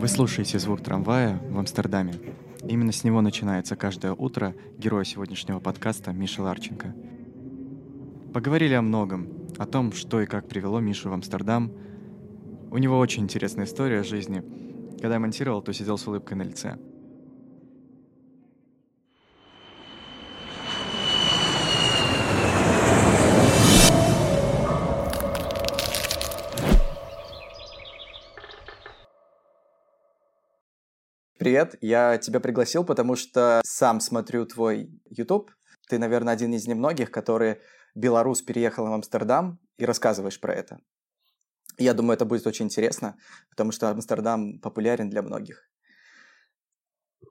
Вы слушаете звук трамвая в Амстердаме. Именно с него начинается каждое утро героя сегодняшнего подкаста Миша Ларченко. Поговорили о многом, о том, что и как привело Мишу в Амстердам. У него очень интересная история жизни. Когда я монтировал, то сидел с улыбкой на лице – Привет, я тебя пригласил, потому что сам смотрю твой YouTube. Ты, наверное, один из немногих, который белорус переехал в Амстердам и рассказываешь про это. Я думаю, это будет очень интересно, потому что Амстердам популярен для многих.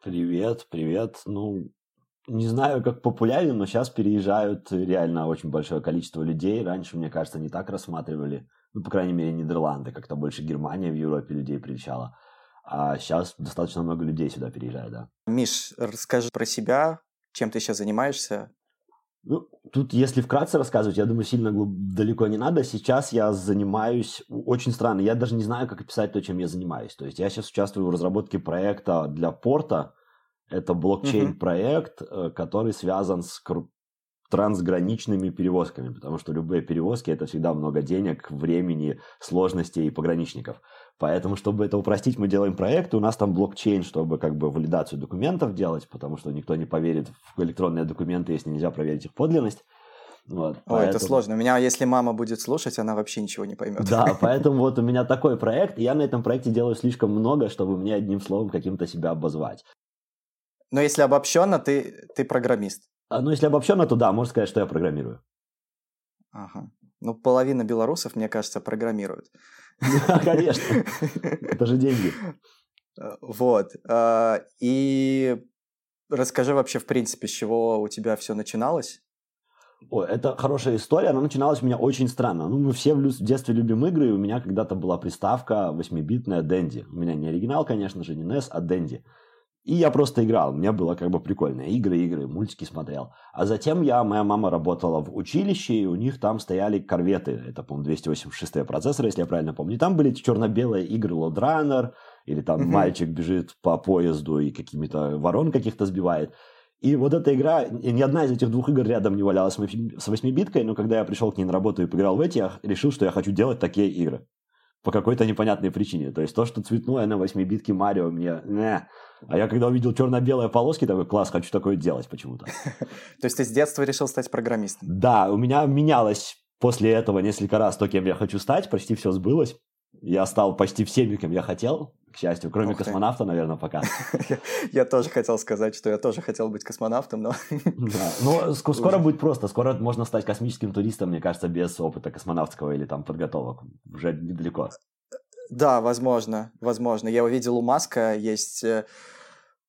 Привет, привет. Ну, не знаю, как популярен, но сейчас переезжают реально очень большое количество людей. Раньше, мне кажется, не так рассматривали. Ну, по крайней мере, Нидерланды, как-то больше Германия в Европе людей приезжала. А сейчас достаточно много людей сюда переезжает, да. Миш, расскажи про себя, чем ты сейчас занимаешься? Ну, тут, если вкратце рассказывать, я думаю, сильно далеко не надо. Сейчас я занимаюсь очень странно. Я даже не знаю, как описать то, чем я занимаюсь. То есть я сейчас участвую в разработке проекта для порта. Это блокчейн-проект, uh-huh. который связан с трансграничными перевозками, потому что любые перевозки это всегда много денег, времени, сложностей и пограничников. Поэтому, чтобы это упростить, мы делаем проект, и у нас там блокчейн, чтобы как бы валидацию документов делать, потому что никто не поверит в электронные документы, если нельзя проверить их подлинность. Вот, Ой, поэтому... это сложно. У меня, если мама будет слушать, она вообще ничего не поймет. Да, поэтому вот у меня такой проект, и я на этом проекте делаю слишком много, чтобы мне одним словом каким-то себя обозвать. Но если обобщенно, ты, ты программист. А, ну, если обобщенно, то да, можно сказать, что я программирую. Ага. Ну, половина белорусов, мне кажется, программируют. Конечно. Это же деньги. Вот. А, и расскажи вообще, в принципе, с чего у тебя все начиналось? Ой, это хорошая история, она начиналась у меня очень странно. Ну, мы все в детстве любим игры, и у меня когда-то была приставка 8-битная Dendy. У меня не оригинал, конечно же, не NES, а Dendy. И я просто играл, мне было как бы прикольно. Игры, игры, мультики смотрел. А затем я, моя мама работала в училище, и у них там стояли корветы. Это, по-моему, 286 процессоры, если я правильно помню. И там были черно-белые игры Лодранер, или там угу. мальчик бежит по поезду и какими-то ворон каких-то сбивает. И вот эта игра, ни одна из этих двух игр рядом не валялась с 8-биткой, но когда я пришел к ней на работу и поиграл в эти, я решил, что я хочу делать такие игры. По какой-то непонятной причине. То есть то, что цветное на 8-битке Марио мне... Не, а я когда увидел черно-белые полоски, такой, класс, хочу такое делать почему-то. То есть ты с детства решил стать программистом? Да, у меня менялось после этого несколько раз то, кем я хочу стать, почти все сбылось. Я стал почти всеми, кем я хотел, к счастью, кроме космонавта, наверное, пока. Я тоже хотел сказать, что я тоже хотел быть космонавтом, но... Да, но скоро будет просто, скоро можно стать космическим туристом, мне кажется, без опыта космонавтского или там подготовок, уже недалеко. Да, возможно, возможно. Я увидел у Маска есть э,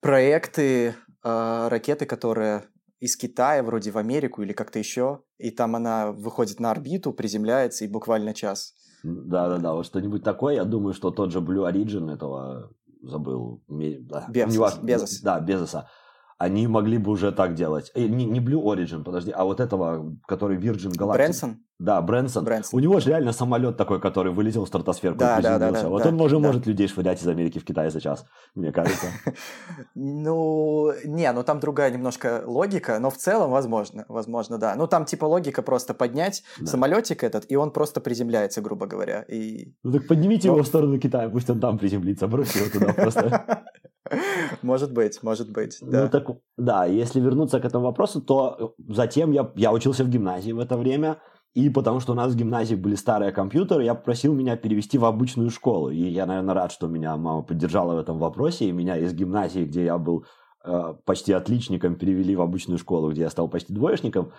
проекты э, ракеты, которые из Китая вроде в Америку или как-то еще, и там она выходит на орбиту, приземляется и буквально час. Да-да-да, вот что-нибудь такое. Я думаю, что тот же Blue Origin этого забыл. Да, Безос. Безос. Да, Безоса они могли бы уже так делать. Э, не, не Blue Origin, подожди, а вот этого, который Virgin Galactic. Брэнсон? Да, Брэнсон. Брэнсон. У него же реально самолет такой, который вылетел в стратосферу да, да, да, да, Вот да, он уже да. может людей швырять из Америки в Китай за час, мне кажется. Ну, не, ну там другая немножко логика, но в целом возможно, возможно, да. Ну там типа логика просто поднять самолетик этот, и он просто приземляется, грубо говоря. И... Ну так поднимите его в сторону Китая, пусть он там приземлится, бросьте его туда просто. Может быть, может быть, ну, да. Ну, так, да, если вернуться к этому вопросу, то затем я, я учился в гимназии в это время, и потому что у нас в гимназии были старые компьютеры, я попросил меня перевести в обычную школу. И я, наверное, рад, что меня мама поддержала в этом вопросе, и меня из гимназии, где я был э, почти отличником, перевели в обычную школу, где я стал почти двоечником.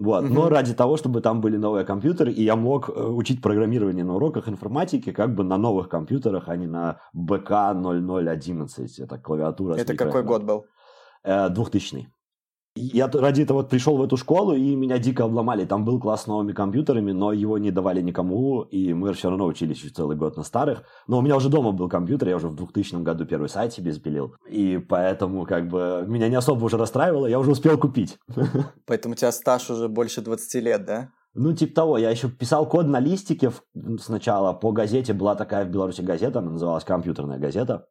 Вот. Угу. Но ради того, чтобы там были новые компьютеры, и я мог э, учить программирование на уроках информатики как бы на новых компьютерах, а не на БК 0011. Это клавиатура. Это какой год был? 2000 -й. Я ради этого пришел в эту школу, и меня дико обломали. Там был класс с новыми компьютерами, но его не давали никому, и мы все равно учились еще целый год на старых. Но у меня уже дома был компьютер, я уже в 2000 году первый сайт себе сбелил. И поэтому как бы меня не особо уже расстраивало, я уже успел купить. Поэтому у тебя стаж уже больше 20 лет, да? Ну, типа того, я еще писал код на листике сначала по газете, была такая в Беларуси газета, она называлась «Компьютерная газета».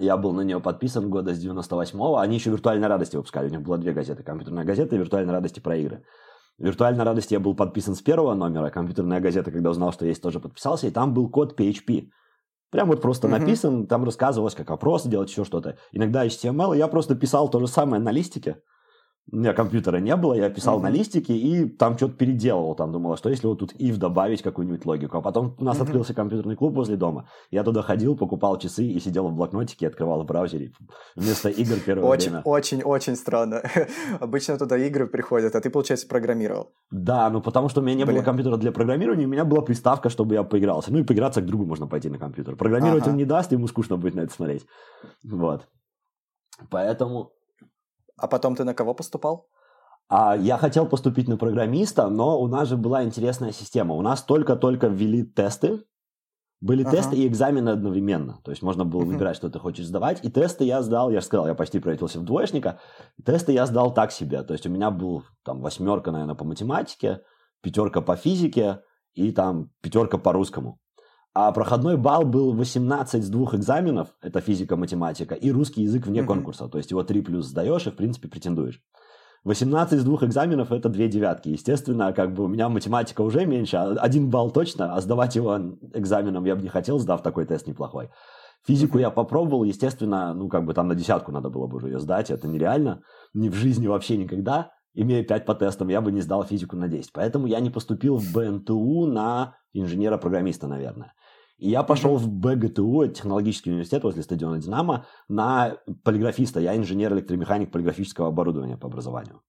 Я был на нее подписан года с 98-го. Они еще «Виртуальной радости» выпускали. У них было две газеты. «Компьютерная газета» и «Виртуальной радости» про игры. «Виртуальной радости» я был подписан с первого номера. «Компьютерная газета», когда узнал, что есть, тоже подписался. И там был код PHP. Прям вот просто mm-hmm. написан, там рассказывалось, как опросы делать, еще что-то. Иногда HTML. Я просто писал то же самое на листике у меня компьютера не было, я писал mm-hmm. на листике и там что-то переделывал. Там думал, что если вот тут if добавить какую-нибудь логику. А потом у нас mm-hmm. открылся компьютерный клуб возле дома. Я туда ходил, покупал часы и сидел в блокнотике, открывал в браузере вместо игр первое очень, время. Очень, очень странно. Обычно туда игры приходят, а ты, получается, программировал. Да, ну потому что у меня не Блин. было компьютера для программирования, у меня была приставка, чтобы я поигрался. Ну и поиграться к другу можно пойти на компьютер. Программировать ага. он не даст, ему скучно будет на это смотреть. Вот. Поэтому а потом ты на кого поступал? А я хотел поступить на программиста, но у нас же была интересная система. У нас только-только ввели тесты. Были ага. тесты и экзамены одновременно. То есть можно было выбирать, что ты хочешь сдавать. И тесты я сдал, я же сказал, я почти превратился в двоечника. Тесты я сдал так себе. То есть у меня был там восьмерка, наверное, по математике, пятерка по физике и там пятерка по русскому. А проходной балл был 18 с двух экзаменов, это физика, математика, и русский язык вне mm-hmm. конкурса. То есть его 3 плюс сдаешь и, в принципе, претендуешь. 18 из двух экзаменов – это две девятки. Естественно, как бы у меня математика уже меньше, а один балл точно, а сдавать его экзаменом я бы не хотел, сдав такой тест неплохой. Физику я попробовал, естественно, ну, как бы там на десятку надо было бы уже ее сдать, это нереально. Ни в жизни вообще никогда. Имея 5 по тестам, я бы не сдал физику на 10. Поэтому я не поступил в БНТУ на инженера-программиста, наверное. И я пошел в БГТУ, технологический университет возле стадиона «Динамо», на полиграфиста. Я инженер-электромеханик полиграфического оборудования по образованию.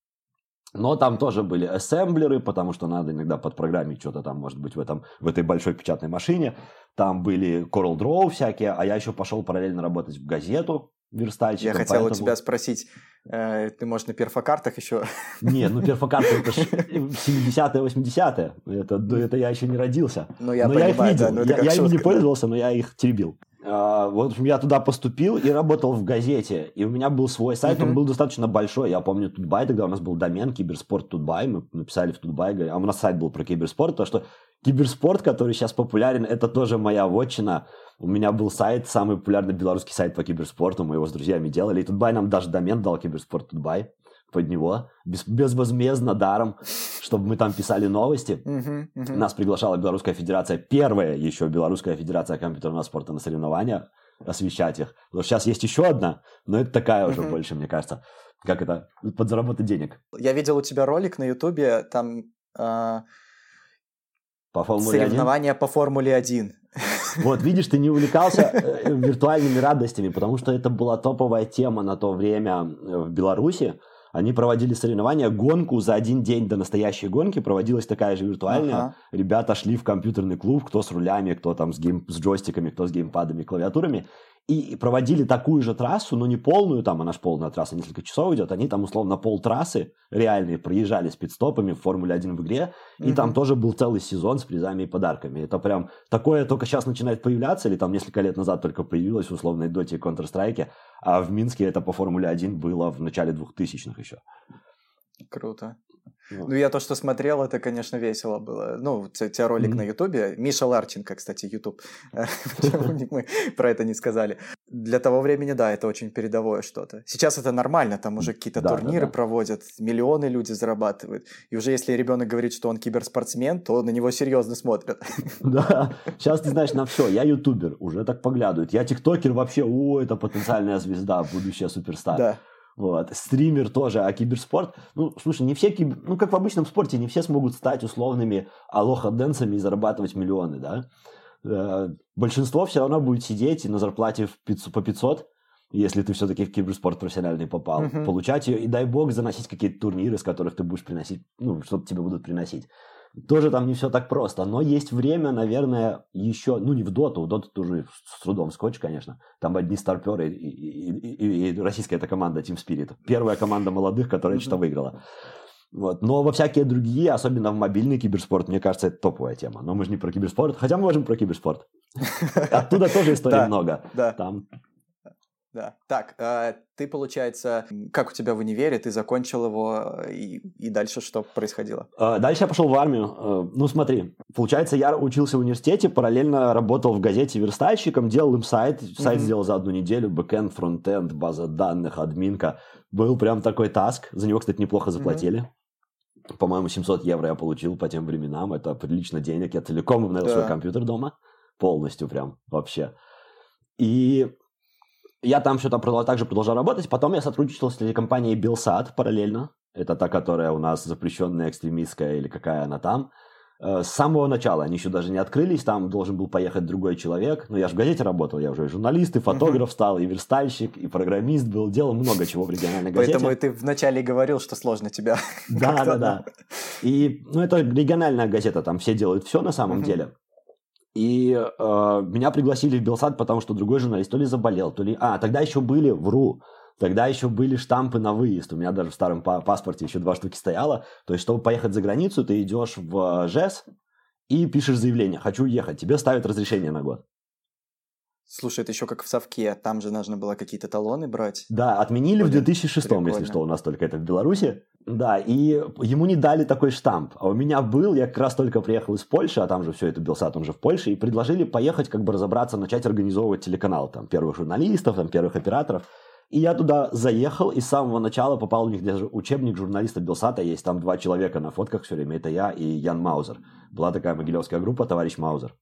Но там тоже были ассемблеры, потому что надо иногда подпрограммить что-то там, может быть, в, этом, в этой большой печатной машине. Там были Corel Draw всякие, а я еще пошел параллельно работать в газету верстальщиком. Я хотел поэтому... у тебя спросить, э, ты, может, на перфокартах еще? Не, ну перфокарты это 70-е, 80-е. Это, это я еще не родился. Ну, я но понимаю, я их видел. Да, я, я ими не пользовался, но я их теребил. Э, вот я туда поступил и работал в газете. И у меня был свой сайт, uh-huh. он был достаточно большой. Я помню Тутбай, тогда у нас был домен Киберспорт Тутбай. Мы написали в Тутбай, а у нас сайт был про киберспорт, то что киберспорт, который сейчас популярен, это тоже моя вотчина. У меня был сайт, самый популярный белорусский сайт по киберспорту, мы его с друзьями делали. И Тутбай нам даже домен дал киберспорт Тутбай под него, без, безвозмездно, даром, чтобы мы там писали новости. Uh-huh, uh-huh. Нас приглашала Белорусская Федерация, первая еще Белорусская Федерация компьютерного спорта на соревнования, освещать их. Потому что сейчас есть еще одна, но это такая уже uh-huh. больше, мне кажется. Как это? Подзаработать денег. Я видел у тебя ролик на Ютубе, там... Э... По Формуле Соревнования 1? по Формуле 1. Вот, видишь, ты не увлекался э, виртуальными радостями, потому что это была топовая тема на то время в Беларуси. Они проводили соревнования, гонку за один день до настоящей гонки проводилась такая же виртуальная. Ага. Ребята шли в компьютерный клуб, кто с рулями, кто там с, гейм, с джойстиками, кто с геймпадами, клавиатурами и проводили такую же трассу, но не полную, там она же полная трасса несколько часов идет, они там условно пол трассы реальные проезжали с пидстопами в Формуле 1 в игре, и там тоже был целый сезон с призами и подарками. Это прям такое только сейчас начинает появляться, или там несколько лет назад только появилось в условной доте и Counter-Strike, а в Минске это по Формуле 1 было в начале 2000-х еще. Круто. Ну, я то, что смотрел, это, конечно, весело было. Ну, у тебя ролик mm-hmm. на Ютубе. Миша Ларченко, кстати, Ютуб. мы про это не сказали. Для того времени, да, это очень передовое что-то. Сейчас это нормально, там уже какие-то турниры проводят, миллионы люди зарабатывают. И уже если ребенок говорит, что он киберспортсмен, то на него серьезно смотрят. Да, сейчас ты знаешь на все. Я ютубер, уже так поглядывают. Я тиктокер вообще, о, это потенциальная звезда, будущая суперстар. Да. Вот. Стример тоже, а киберспорт, ну, слушай, не все, кибер... ну, как в обычном спорте, не все смогут стать условными алоха-дэнсами и зарабатывать миллионы, да. Э, большинство все равно будет сидеть и на зарплате в 500, по 500, если ты все-таки в киберспорт профессиональный попал, uh-huh. получать ее, и дай бог заносить какие-то турниры, с которых ты будешь приносить, ну, что-то тебе будут приносить. Тоже там не все так просто. Но есть время, наверное, еще, ну не в доту, в доту тоже с трудом скотч, конечно. Там одни старперы и, и, и, и российская эта команда Team Spirit. Первая команда молодых, которая что-то выиграла. Вот. Но во всякие другие, особенно в мобильный киберспорт, мне кажется, это топовая тема. Но мы же не про киберспорт, хотя мы можем про киберспорт. Оттуда тоже историй много. Там да. Так, э, ты, получается, как у тебя в универе, ты закончил его, и, и дальше что происходило? Э, дальше я пошел в армию. Э, ну, смотри, получается, я учился в университете, параллельно работал в газете верстальщиком, делал им сайт. Сайт mm-hmm. сделал за одну неделю, бэкэнд, фронтенд, база данных, админка. Был прям такой таск. За него, кстати, неплохо заплатили. Mm-hmm. По-моему, 700 евро я получил по тем временам. Это прилично денег. Я целиком обновил да. свой компьютер дома. Полностью прям вообще. И я там что-то также продолжал работать. Потом я сотрудничал с телекомпанией Белсат параллельно. Это та, которая у нас запрещенная, экстремистская или какая она там. Э, с самого начала они еще даже не открылись, там должен был поехать другой человек. Но я же в газете работал, я уже и журналист, и фотограф uh-huh. стал, и верстальщик, и программист был, делал много чего в региональной газете. Поэтому ты вначале говорил, что сложно тебя. Да, да, да. И, ну, это региональная газета, там все делают все на самом деле. И э, меня пригласили в Белсад, потому что другой журналист то ли заболел, то ли... А, тогда еще были, вру, тогда еще были штампы на выезд. У меня даже в старом паспорте еще два штуки стояло. То есть, чтобы поехать за границу, ты идешь в ЖЭС и пишешь заявление «Хочу ехать». Тебе ставят разрешение на год. Слушай, это еще как в совке, там же нужно было какие-то талоны брать. Да, отменили Блин, в 2006, прикольно. если что, у нас только это в Беларуси. Да, и ему не дали такой штамп. А у меня был, я как раз только приехал из Польши, а там же все это Белсат, он же в Польше, и предложили поехать как бы разобраться, начать организовывать телеканал, там, первых журналистов, там, первых операторов. И я туда заехал, и с самого начала попал у них даже учебник журналиста Белсата есть, там два человека на фотках все время, это я и Ян Маузер. Была такая могилевская группа, товарищ Маузер.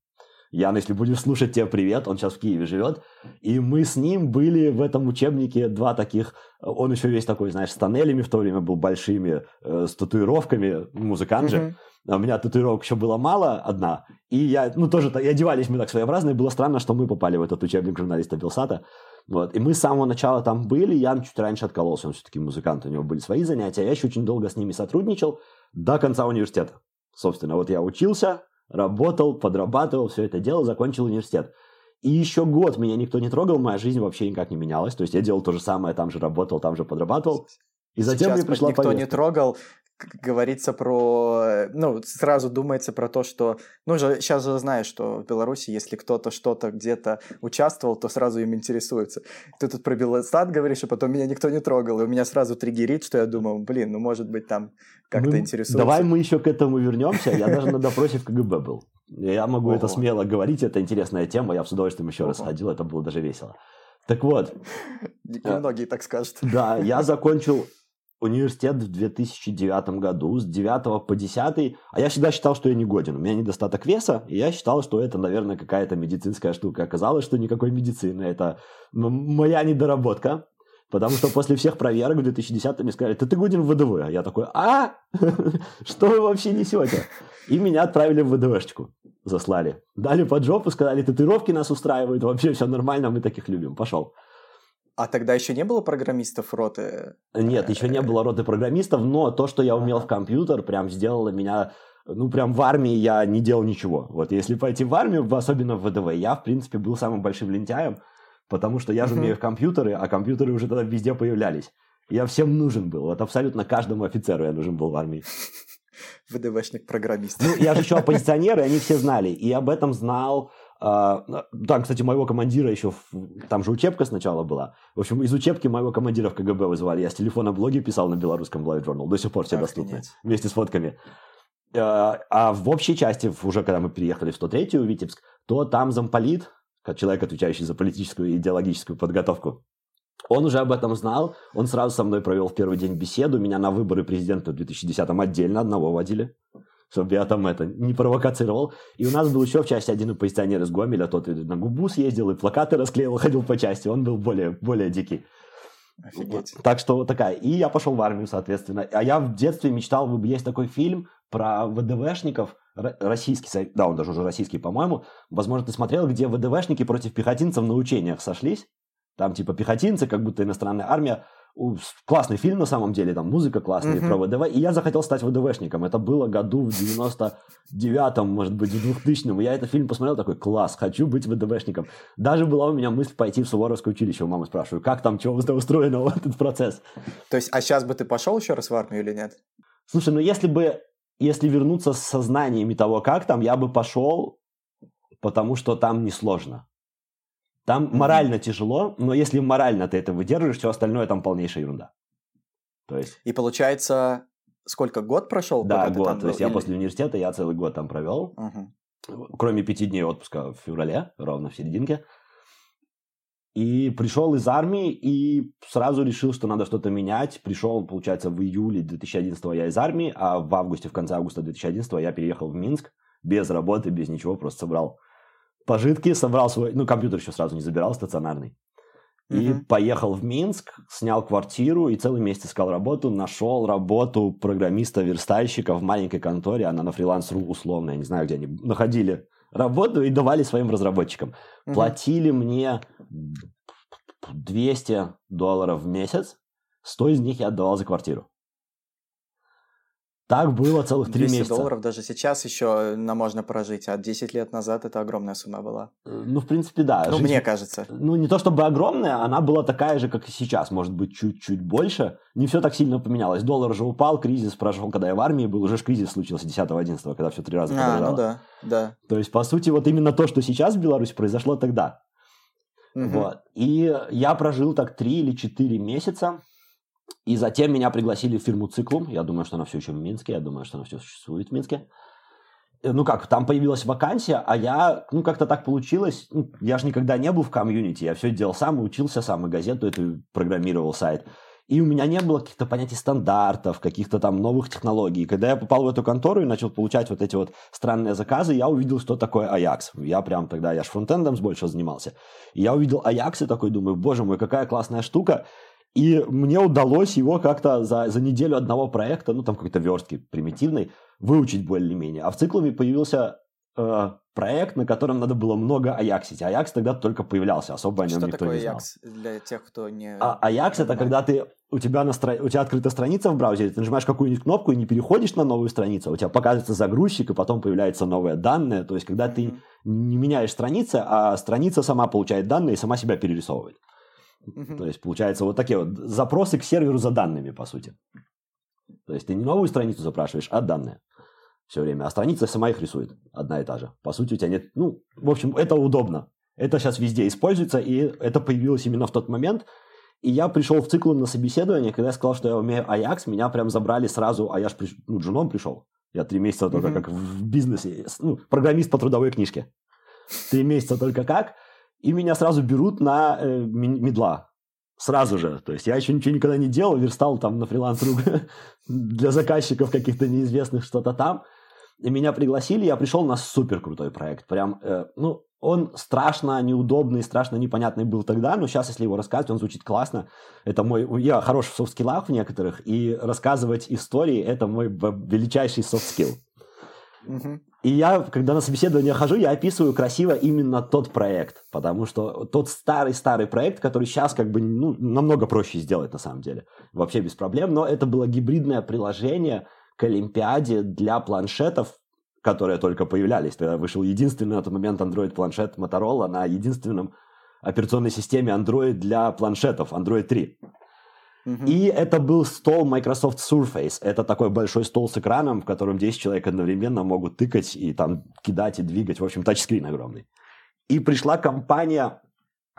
Ян, если будешь слушать, тебе привет, он сейчас в Киеве живет. И мы с ним были в этом учебнике два таких, он еще весь такой, знаешь, с тоннелями в то время был большими, э, с татуировками, музыкант же. Mm-hmm. А у меня татуировок еще было мало, одна. И я, ну тоже, и одевались мы так своеобразно, и было странно, что мы попали в этот учебник журналиста Белсата. Вот. И мы с самого начала там были, Ян чуть раньше откололся, он все-таки музыкант, у него были свои занятия. Я еще очень долго с ними сотрудничал до конца университета. Собственно, вот я учился, работал, подрабатывал, все это делал, закончил университет. И еще год меня никто не трогал, моя жизнь вообще никак не менялась. То есть я делал то же самое, там же работал, там же подрабатывал. И затем Сейчас мне пришла никто повестка. не трогал, говорится про, ну, сразу думается про то, что, ну, же, сейчас же знаешь, что в Беларуси, если кто-то что-то где-то участвовал, то сразу им интересуется. Ты тут про Белостат говоришь, а потом меня никто не трогал, и у меня сразу триггерит, что я думаю, блин, ну, может быть, там как-то ну, интересуется. Давай мы еще к этому вернемся, я даже на допросе в КГБ был. Я могу это смело говорить, это интересная тема, я с удовольствием еще раз ходил, это было даже весело. Так вот. Многие так скажут. Да, я закончил университет в 2009 году с 9 по 10, а я всегда считал, что я не годен. У меня недостаток веса, и я считал, что это, наверное, какая-то медицинская штука. Оказалось, что никакой медицины. Это моя недоработка. Потому что после всех проверок в 2010 мне сказали, ты, ты годен в ВДВ. А я такой, а? Что вы вообще несете? И меня отправили в ВДВшечку. Заслали. Дали под жопу, сказали, татуировки нас устраивают, вообще все нормально, мы таких любим. Пошел. А тогда еще не было программистов роты? Нет, еще не было роты программистов, но то, что я умел в компьютер, прям сделало меня... Ну, прям в армии я не делал ничего. Вот если пойти в армию, особенно в ВДВ, я, в принципе, был самым большим лентяем, потому что я же умею в компьютеры, а компьютеры уже тогда везде появлялись. Я всем нужен был. Вот абсолютно каждому офицеру я нужен был в армии. ВДВшник-программист. Ну, я же еще оппозиционер, и они все знали. И об этом знал там, кстати, моего командира еще, там же учебка сначала была. В общем, из учебки моего командира в КГБ вызывали. Я с телефона блоги писал на белорусском Live Journal. До сих пор все доступны. Вместе с фотками. А, а в общей части, уже когда мы переехали в 103-ю Витебск, то там замполит, как человек, отвечающий за политическую и идеологическую подготовку, он уже об этом знал, он сразу со мной провел в первый день беседу, меня на выборы президента в 2010-м отдельно одного водили чтобы я там это не провокацировал. И у нас был еще в части один оппозиционер из Гомеля, тот и на губу съездил, и плакаты расклеил, ходил по части, он был более, более дикий. Офигеть. Так что вот такая. И я пошел в армию, соответственно. А я в детстве мечтал, есть такой фильм про ВДВшников, российский, да, он даже уже российский, по-моему. Возможно, ты смотрел, где ВДВшники против пехотинцев на учениях сошлись. Там типа пехотинцы, как будто иностранная армия, классный фильм на самом деле, там музыка классная mm-hmm. про ВДВ, и я захотел стать ВДВшником. Это было году в 99-м, может быть, в 2000-м. Я этот фильм посмотрел, такой, класс, хочу быть ВДВшником. Даже была у меня мысль пойти в Суворовское училище, у мамы спрашиваю, как там, чего устроено этот процесс. То есть, а сейчас бы ты пошел еще раз в армию или нет? Слушай, ну если бы, если вернуться с сознаниями того, как там, я бы пошел, потому что там несложно. Там морально тяжело, но если морально ты это выдерживаешь, все остальное там полнейшая ерунда. То есть... И получается, сколько, год прошел? Да, год. То есть или... я после университета, я целый год там провел. Uh-huh. Кроме пяти дней отпуска в феврале, ровно в серединке. И пришел из армии и сразу решил, что надо что-то менять. Пришел, получается, в июле 2011 я из армии, а в августе, в конце августа 2011 я переехал в Минск без работы, без ничего, просто собрал пожитки, собрал свой, ну, компьютер еще сразу не забирал, стационарный. И угу. поехал в Минск, снял квартиру и целый месяц искал работу. Нашел работу программиста-верстальщика в маленькой конторе. Она на фриланс.ру условно, я не знаю, где они находили работу и давали своим разработчикам. Угу. Платили мне 200 долларов в месяц. 100 из них я отдавал за квартиру. Так было целых три месяца. долларов даже сейчас еще на можно прожить, а 10 лет назад это огромная сумма была. Э, ну, в принципе, да. Ну, Жизнь, мне кажется. Ну, не то чтобы огромная, она была такая же, как и сейчас, может быть, чуть-чуть больше. Не все так сильно поменялось. Доллар уже упал, кризис прошел, когда я в армии был, уже ж кризис случился 10-11, когда все три раза подорожало. А, ну да, да. То есть, по сути, вот именно то, что сейчас в Беларуси произошло тогда. Угу. Вот. И я прожил так три или четыре месяца и затем меня пригласили в фирму «Циклум». Я думаю, что она все еще в Минске. Я думаю, что она все существует в Минске. Э, ну как, там появилась вакансия, а я, ну как-то так получилось, ну, я же никогда не был в комьюнити, я все делал сам, учился сам, и газету эту программировал сайт. И у меня не было каких-то понятий стандартов, каких-то там новых технологий. Когда я попал в эту контору и начал получать вот эти вот странные заказы, я увидел, что такое Ajax. Я прям тогда, я же фронтендом больше занимался. И я увидел Ajax и такой думаю, боже мой, какая классная штука. И мне удалось его как-то за, за неделю одного проекта, ну там какой-то верстки примитивной, выучить более-менее. А в циклуме появился э, проект, на котором надо было много аяксить. Аякс тогда только появлялся, особо о нем Что никто такое не знал. Аякс для тех, кто не... А, Аякс это когда ты у тебя, на стра... у тебя открыта страница в браузере, ты нажимаешь какую-нибудь кнопку и не переходишь на новую страницу, у тебя показывается загрузчик, и потом появляются новые данные. То есть, когда ты mm-hmm. не меняешь страницы, а страница сама получает данные и сама себя перерисовывает. Mm-hmm. То есть, получается, вот такие вот запросы к серверу за данными, по сути. То есть, ты не новую страницу запрашиваешь, а данные все время. А страница сама их рисует, одна и та же. По сути, у тебя нет... Ну, в общем, это удобно. Это сейчас везде используется, и это появилось именно в тот момент. И я пришел в цикл на собеседование, когда я сказал, что я умею Ajax, меня прям забрали сразу, а я же приш... ну, джуном пришел. Я три месяца только mm-hmm. как в бизнесе, ну, программист по трудовой книжке. Три месяца только как. И меня сразу берут на э, мидла. Сразу же. То есть я еще ничего никогда не делал, верстал там на фриланс для заказчиков каких-то неизвестных что-то там. И меня пригласили, я пришел на супер крутой проект. Прям, э, ну, он страшно неудобный, страшно непонятный был тогда, но сейчас, если его рассказывать, он звучит классно. Это мой... Я хорош в софт-скиллах в некоторых, и рассказывать истории – это мой величайший софт-скилл. И я, когда на собеседование хожу, я описываю красиво именно тот проект, потому что тот старый-старый проект, который сейчас как бы ну, намного проще сделать на самом деле, вообще без проблем, но это было гибридное приложение к Олимпиаде для планшетов, которые только появлялись. Тогда вышел единственный на тот момент Android-планшет Motorola на единственном операционной системе Android для планшетов, Android 3. И это был стол Microsoft Surface. Это такой большой стол с экраном, в котором 10 человек одновременно могут тыкать и там кидать и двигать. В общем, тачскрин огромный. И пришла компания,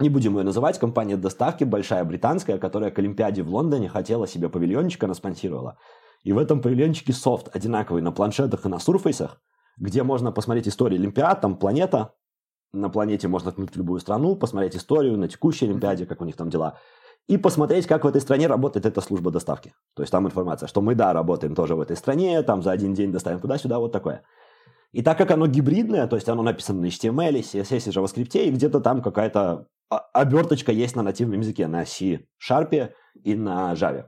не будем ее называть, компания доставки, большая британская, которая к Олимпиаде в Лондоне хотела себе павильончик, она спонсировала. И в этом павильончике софт одинаковый на планшетах и на сурфейсах, где можно посмотреть историю Олимпиад, там планета, на планете можно ткнуть любую страну, посмотреть историю на текущей Олимпиаде, как у них там дела и посмотреть, как в этой стране работает эта служба доставки. То есть там информация, что мы, да, работаем тоже в этой стране, там за один день доставим туда-сюда, вот такое. И так как оно гибридное, то есть оно написано на HTML, CSS и JavaScript, и где-то там какая-то оберточка есть на нативном языке, на C, Sharp и на Java,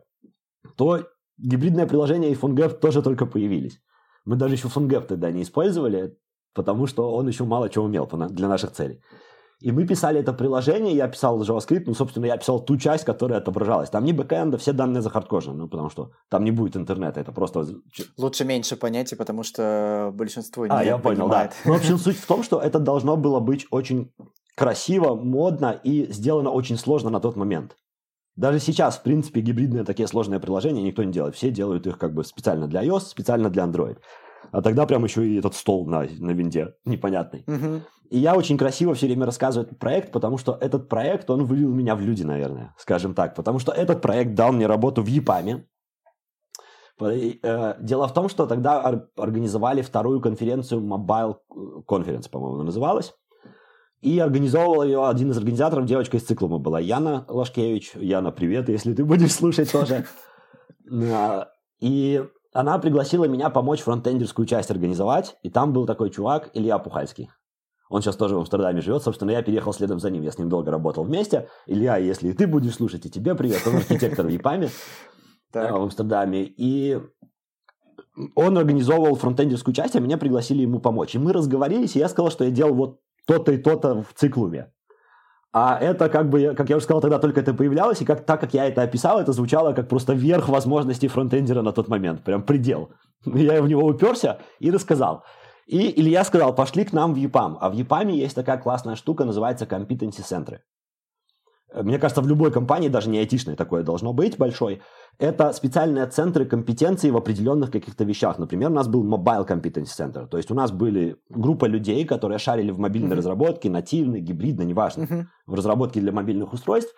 то гибридное приложение и PhoneGap тоже только появились. Мы даже еще PhoneGap тогда не использовали, потому что он еще мало чего умел для наших целей. И мы писали это приложение, я писал JavaScript, ну, собственно, я писал ту часть, которая отображалась. Там не бэкэнда, все данные захардкожены, ну, потому что там не будет интернета, это просто... Лучше меньше понятий, потому что большинство не А, я понял, понимает. да. Ну, в общем, суть в том, что это должно было быть очень красиво, модно и сделано очень сложно на тот момент. Даже сейчас, в принципе, гибридные такие сложные приложения никто не делает. Все делают их как бы специально для iOS, специально для Android. А тогда прям еще и этот стол на, на винде непонятный. Угу. И я очень красиво все время рассказываю этот проект, потому что этот проект, он вывел меня в люди, наверное, скажем так. Потому что этот проект дал мне работу в ЕПАМе. Э, дело в том, что тогда организовали вторую конференцию Mobile Conference, по-моему, называлась. И организовывал ее один из организаторов, девочка из циклума была, Яна Лашкевич. Яна, привет, если ты будешь слушать тоже. А, и она пригласила меня помочь фронтендерскую часть организовать, и там был такой чувак Илья Пухальский. Он сейчас тоже в Амстердаме живет, собственно, я переехал следом за ним, я с ним долго работал вместе. Илья, если ты будешь слушать, и тебе привет, он архитектор в ЕПАМе в Амстердаме. И он организовывал фронтендерскую часть, а меня пригласили ему помочь. И мы разговорились, и я сказал, что я делал вот то-то и то-то в циклуме. А это как бы, как я уже сказал, тогда только это появлялось, и как, так как я это описал, это звучало как просто верх возможностей фронтендера на тот момент, прям предел. Я в него уперся и рассказал. И Илья сказал, пошли к нам в EPAM. А в EPAM есть такая классная штука, называется competency центры. Мне кажется, в любой компании, даже не айтишной такое должно быть большой, это специальные центры компетенции в определенных каких-то вещах. Например, у нас был Mobile Competency Center, то есть у нас были группа людей, которые шарили в мобильной mm-hmm. разработке, нативной, гибридной, неважно, mm-hmm. в разработке для мобильных устройств,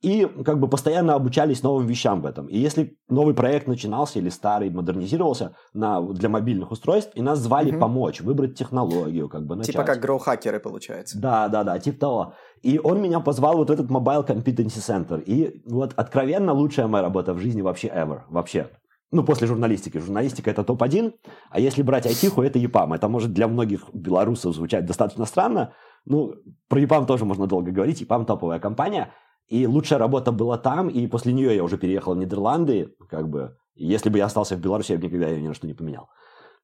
и как бы постоянно обучались новым вещам в этом. И если новый проект начинался или старый модернизировался на, для мобильных устройств, и нас звали угу. помочь, выбрать технологию, как бы начать. Типа как гроу-хакеры, получается. Да, да, да, типа того. И он меня позвал вот в этот Mobile Competency Center. И вот откровенно лучшая моя работа в жизни вообще ever. Вообще. Ну, после журналистики. Журналистика это топ-1, а если брать айтиху, это ЕПАМ. Это может для многих белорусов звучать достаточно странно. Ну, про ЕПАМ тоже можно долго говорить. ЕПАМ топовая компания – и лучшая работа была там, и после нее я уже переехал в Нидерланды, как бы, если бы я остался в Беларуси, я бы никогда ее ни на что не поменял.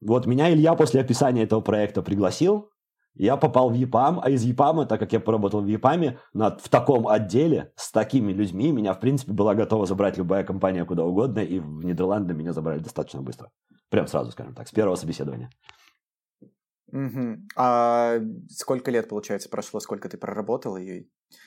Вот меня Илья после описания этого проекта пригласил, я попал в ЕПАМ, а из ЕПАМа, так как я поработал в ЕПАМе, над, в таком отделе, с такими людьми, меня, в принципе, была готова забрать любая компания куда угодно, и в Нидерланды меня забрали достаточно быстро. Прям сразу, скажем так, с первого собеседования. Угу. А сколько лет, получается, прошло, сколько ты проработал? И...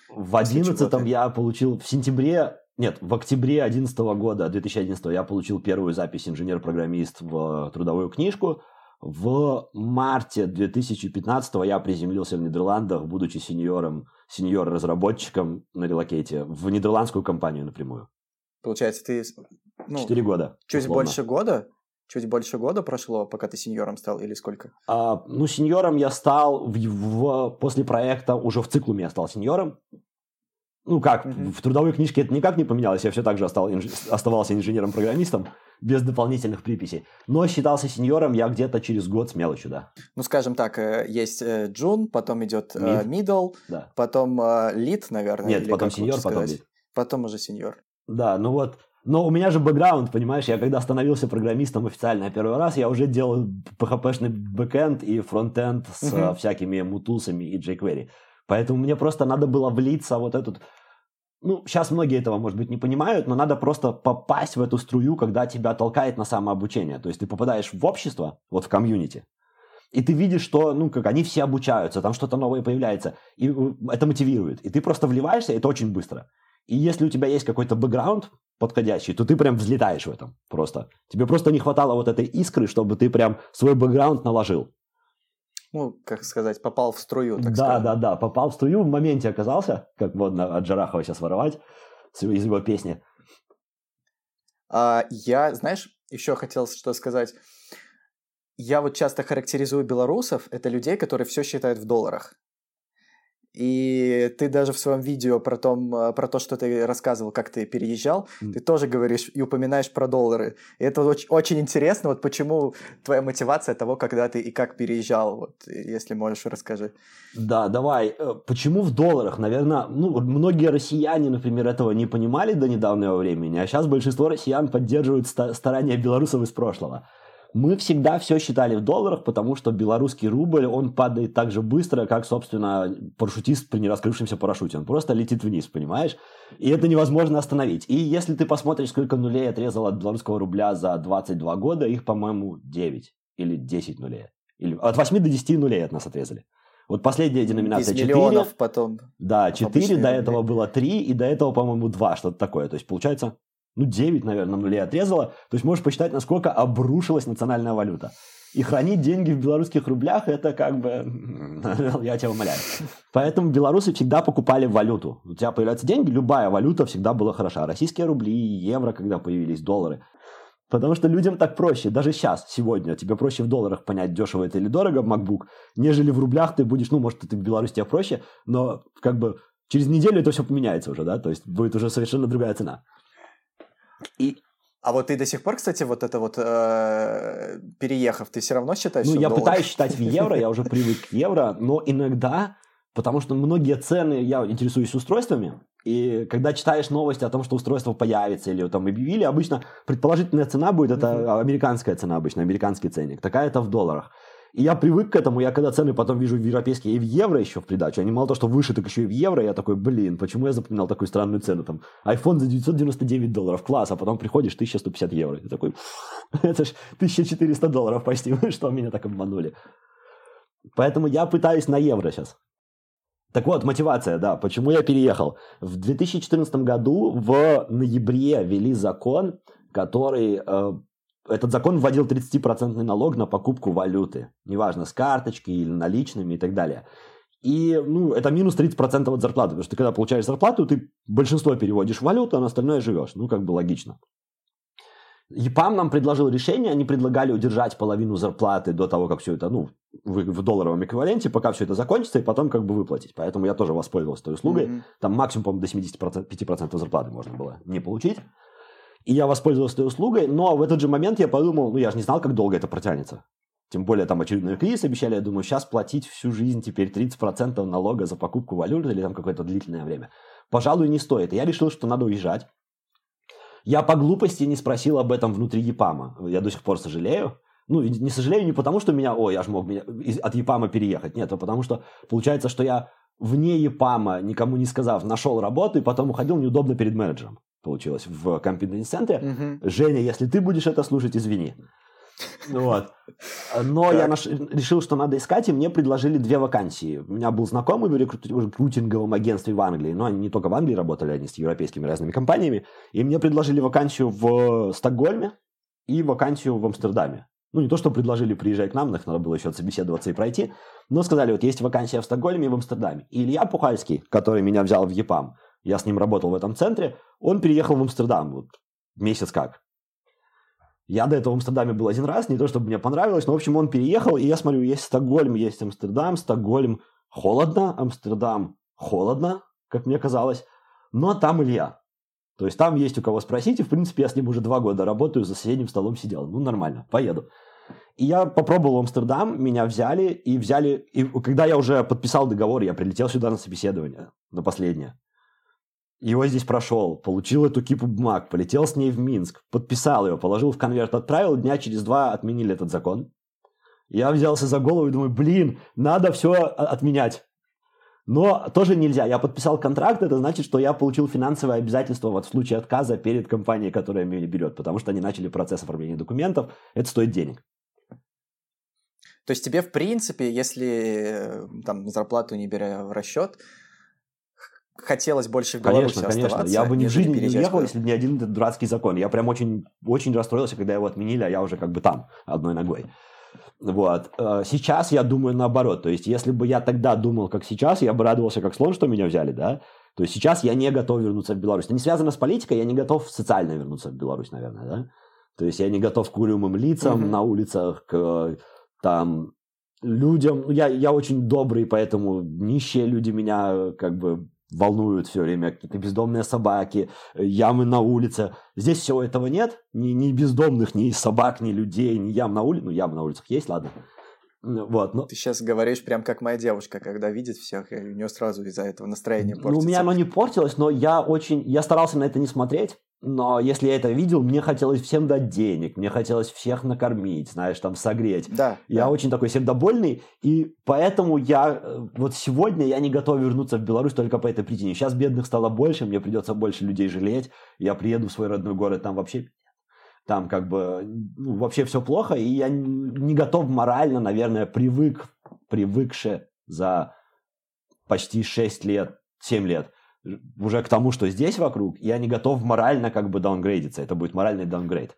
В одиннадцатом я получил, в сентябре, нет, в октябре 2011 года, 2011 я получил первую запись инженер-программист в трудовую книжку. В марте 2015 я приземлился в Нидерландах, будучи сеньором, сеньор-разработчиком на релокейте в нидерландскую компанию напрямую. Получается, ты... Ну, года. Чуть условно. больше года? Чуть больше года прошло, пока ты сеньором стал, или сколько? А, ну, сеньором я стал в, в, после проекта, уже в циклуме я стал сеньором. Ну как, mm-hmm. в трудовой книжке это никак не поменялось, я все так же остал, инж... оставался инженером-программистом, без дополнительных приписей. Но считался сеньором я где-то через год с мелочью, да. Ну, скажем так, э, есть э, джун, потом идет э, middle, да. потом лид, наверное. Нет, потом сеньор, потом лид. Потом уже сеньор. Да, ну вот но у меня же бэкграунд, понимаешь, я когда становился программистом официально первый раз, я уже делал PHP-шный бэкэнд и фронтенд с uh-huh. всякими мутулсами и jQuery. Поэтому мне просто надо было влиться вот этот... Ну, сейчас многие этого, может быть, не понимают, но надо просто попасть в эту струю, когда тебя толкает на самообучение. То есть ты попадаешь в общество, вот в комьюнити, и ты видишь, что, ну, как они все обучаются, там что-то новое появляется, и э, это мотивирует. И ты просто вливаешься, и это очень быстро. И если у тебя есть какой-то бэкграунд подходящий, то ты прям взлетаешь в этом просто. Тебе просто не хватало вот этой искры, чтобы ты прям свой бэкграунд наложил. Ну, как сказать, попал в струю, так да, сказать. Да, да, да, попал в струю, в моменте оказался, как модно от Джарахова сейчас воровать из его песни. А, я, знаешь, еще хотел что сказать. Я вот часто характеризую белорусов, это людей, которые все считают в долларах. И ты даже в своем видео про, том, э, про то, что ты рассказывал, как ты переезжал, mm. ты тоже говоришь и упоминаешь про доллары. И это очень, очень интересно, вот почему твоя мотивация того, когда ты и как переезжал, вот, если можешь, расскажи. Да, давай. Э, почему в долларах? Наверное, ну, многие россияне, например, этого не понимали до недавнего времени, а сейчас большинство россиян поддерживают старания белорусов из прошлого. Мы всегда все считали в долларах, потому что белорусский рубль, он падает так же быстро, как, собственно, парашютист при нераскрывшемся парашюте. Он просто летит вниз, понимаешь? И это невозможно остановить. И если ты посмотришь, сколько нулей отрезал от белорусского рубля за 22 года, их, по-моему, 9 или 10 нулей. Или от 8 до 10 нулей от нас отрезали. Вот последняя деноминация 4. миллионов потом. Да, 4, до этого было 3, и до этого, по-моему, 2, что-то такое. То есть, получается, ну, 9, наверное, нулей отрезала. То есть, можешь посчитать, насколько обрушилась национальная валюта. И хранить деньги в белорусских рублях, это как бы, я тебя умоляю. Поэтому белорусы всегда покупали валюту. У тебя появляются деньги, любая валюта всегда была хороша. Российские рубли, евро, когда появились, доллары. Потому что людям так проще. Даже сейчас, сегодня, тебе проще в долларах понять, дешево это или дорого MacBook, нежели в рублях ты будешь, ну, может, это в Беларуси тебе проще, но как бы через неделю это все поменяется уже, да, то есть будет уже совершенно другая цена. И а вот ты до сих пор, кстати, вот это вот э, переехав, ты все равно считаешь? Ну, я пытаюсь считать в евро, я уже привык к евро, но иногда, потому что многие цены, я интересуюсь устройствами, и когда читаешь новости о том, что устройство появится или там объявили, обычно предположительная цена будет, это американская цена обычно, американский ценник. Такая-то в долларах. И я привык к этому, я когда цены потом вижу в европейские и в евро еще в придачу, они мало того, что выше, так еще и в евро, я такой, блин, почему я запоминал такую странную цену, там, iPhone за 999 долларов, класс, а потом приходишь 1150 евро, и такой, это ж 1400 долларов почти, что меня так обманули. Поэтому я пытаюсь на евро сейчас. Так вот, мотивация, да, почему я переехал. В 2014 году в ноябре ввели закон, который... Э, этот закон вводил 30% налог на покупку валюты. Неважно, с карточки или наличными и так далее. И ну, это минус 30% от зарплаты, потому что ты когда получаешь зарплату, ты большинство переводишь в валюту, а на остальное живешь. Ну, как бы логично. ЕПАМ нам предложил решение, они предлагали удержать половину зарплаты до того, как все это, ну, в, в долларовом эквиваленте, пока все это закончится, и потом как бы выплатить. Поэтому я тоже воспользовался этой услугой. Mm-hmm. Там максимум, по-моему, до 75% зарплаты можно было не получить. И я воспользовался этой услугой, но в этот же момент я подумал, ну, я же не знал, как долго это протянется. Тем более там очередной кризис обещали, я думаю, сейчас платить всю жизнь теперь 30% налога за покупку валюты или там какое-то длительное время. Пожалуй, не стоит. И я решил, что надо уезжать. Я по глупости не спросил об этом внутри ЕПАМа. Я до сих пор сожалею. Ну, не сожалею не потому, что меня, ой, я же мог от ЕПАМа переехать. Нет, а потому что получается, что я вне ЕПАМа, никому не сказав, нашел работу и потом уходил неудобно перед менеджером. Получилось в компетенц-центре. Угу. Женя, если ты будешь это слушать, извини. Вот. Но я наш... решил, что надо искать, и мне предложили две вакансии. У меня был знакомый в рекрутинговом агентстве в Англии, но они не только в Англии работали, они с европейскими разными компаниями. И мне предложили вакансию в Стокгольме и вакансию в Амстердаме. Ну, не то, что предложили приезжать к нам, их надо было еще отсобеседоваться и пройти, но сказали, вот есть вакансия в Стокгольме и в Амстердаме. И Илья Пухальский, который меня взял в ЕПАМ, я с ним работал в этом центре, он переехал в Амстердам, вот месяц как. Я до этого в Амстердаме был один раз, не то чтобы мне понравилось, но, в общем, он переехал, и я смотрю, есть Стокгольм, есть Амстердам, Стокгольм холодно, Амстердам холодно, как мне казалось, но там Илья. То есть там есть у кого спросить, и, в принципе, я с ним уже два года работаю, за соседним столом сидел. Ну, нормально, поеду. И я попробовал Амстердам, меня взяли, и взяли... И когда я уже подписал договор, я прилетел сюда на собеседование, на последнее. Его здесь прошел, получил эту кипу бумаг, полетел с ней в Минск, подписал ее, положил в конверт, отправил, дня через два отменили этот закон. Я взялся за голову и думаю, блин, надо все отменять. Но тоже нельзя. Я подписал контракт, это значит, что я получил финансовое обязательство вот в случае отказа перед компанией, которая меня берет, потому что они начали процесс оформления документов. Это стоит денег. То есть тебе, в принципе, если э, там зарплату не беря в расчет, хотелось больше в Беларуси конечно, конечно. Я бы ни в жизни не уехал, если бы не один этот дурацкий закон. Я прям очень, очень расстроился, когда его отменили, а я уже как бы там, одной ногой. Вот. Э, сейчас я думаю наоборот. То есть, если бы я тогда думал, как сейчас, я бы радовался как слон, что меня взяли, да? То есть, сейчас я не готов вернуться в Беларусь. Это не связано с политикой, я не готов социально вернуться в Беларусь, наверное, да? То есть, я не готов к угрюмым лицам mm-hmm. на улицах, к там людям. Ну, я, я очень добрый, поэтому нищие люди меня как бы волнуют все время, какие-то бездомные собаки, ямы на улице. Здесь всего этого нет, ни, ни бездомных, ни собак, ни людей, ни ям на улице. Ну, ямы на улицах есть, ладно. Вот, но... Ты сейчас говоришь прям как моя девушка, когда видит всех, и у нее сразу из-за этого настроение портится. Ну, у меня оно не портилось, но я очень... Я старался на это не смотреть. Но если я это видел, мне хотелось всем дать денег, мне хотелось всех накормить, знаешь, там согреть. Да. Я да. очень такой сердобольный, и поэтому я э, вот сегодня я не готов вернуться в Беларусь только по этой причине. Сейчас бедных стало больше, мне придется больше людей жалеть. Я приеду в свой родной город, там вообще там как бы ну, вообще все плохо, и я не готов морально, наверное, привык, привыкше за почти 6 лет, 7 лет уже к тому, что здесь вокруг, я не готов морально как бы даунгрейдиться. Это будет моральный даунгрейд,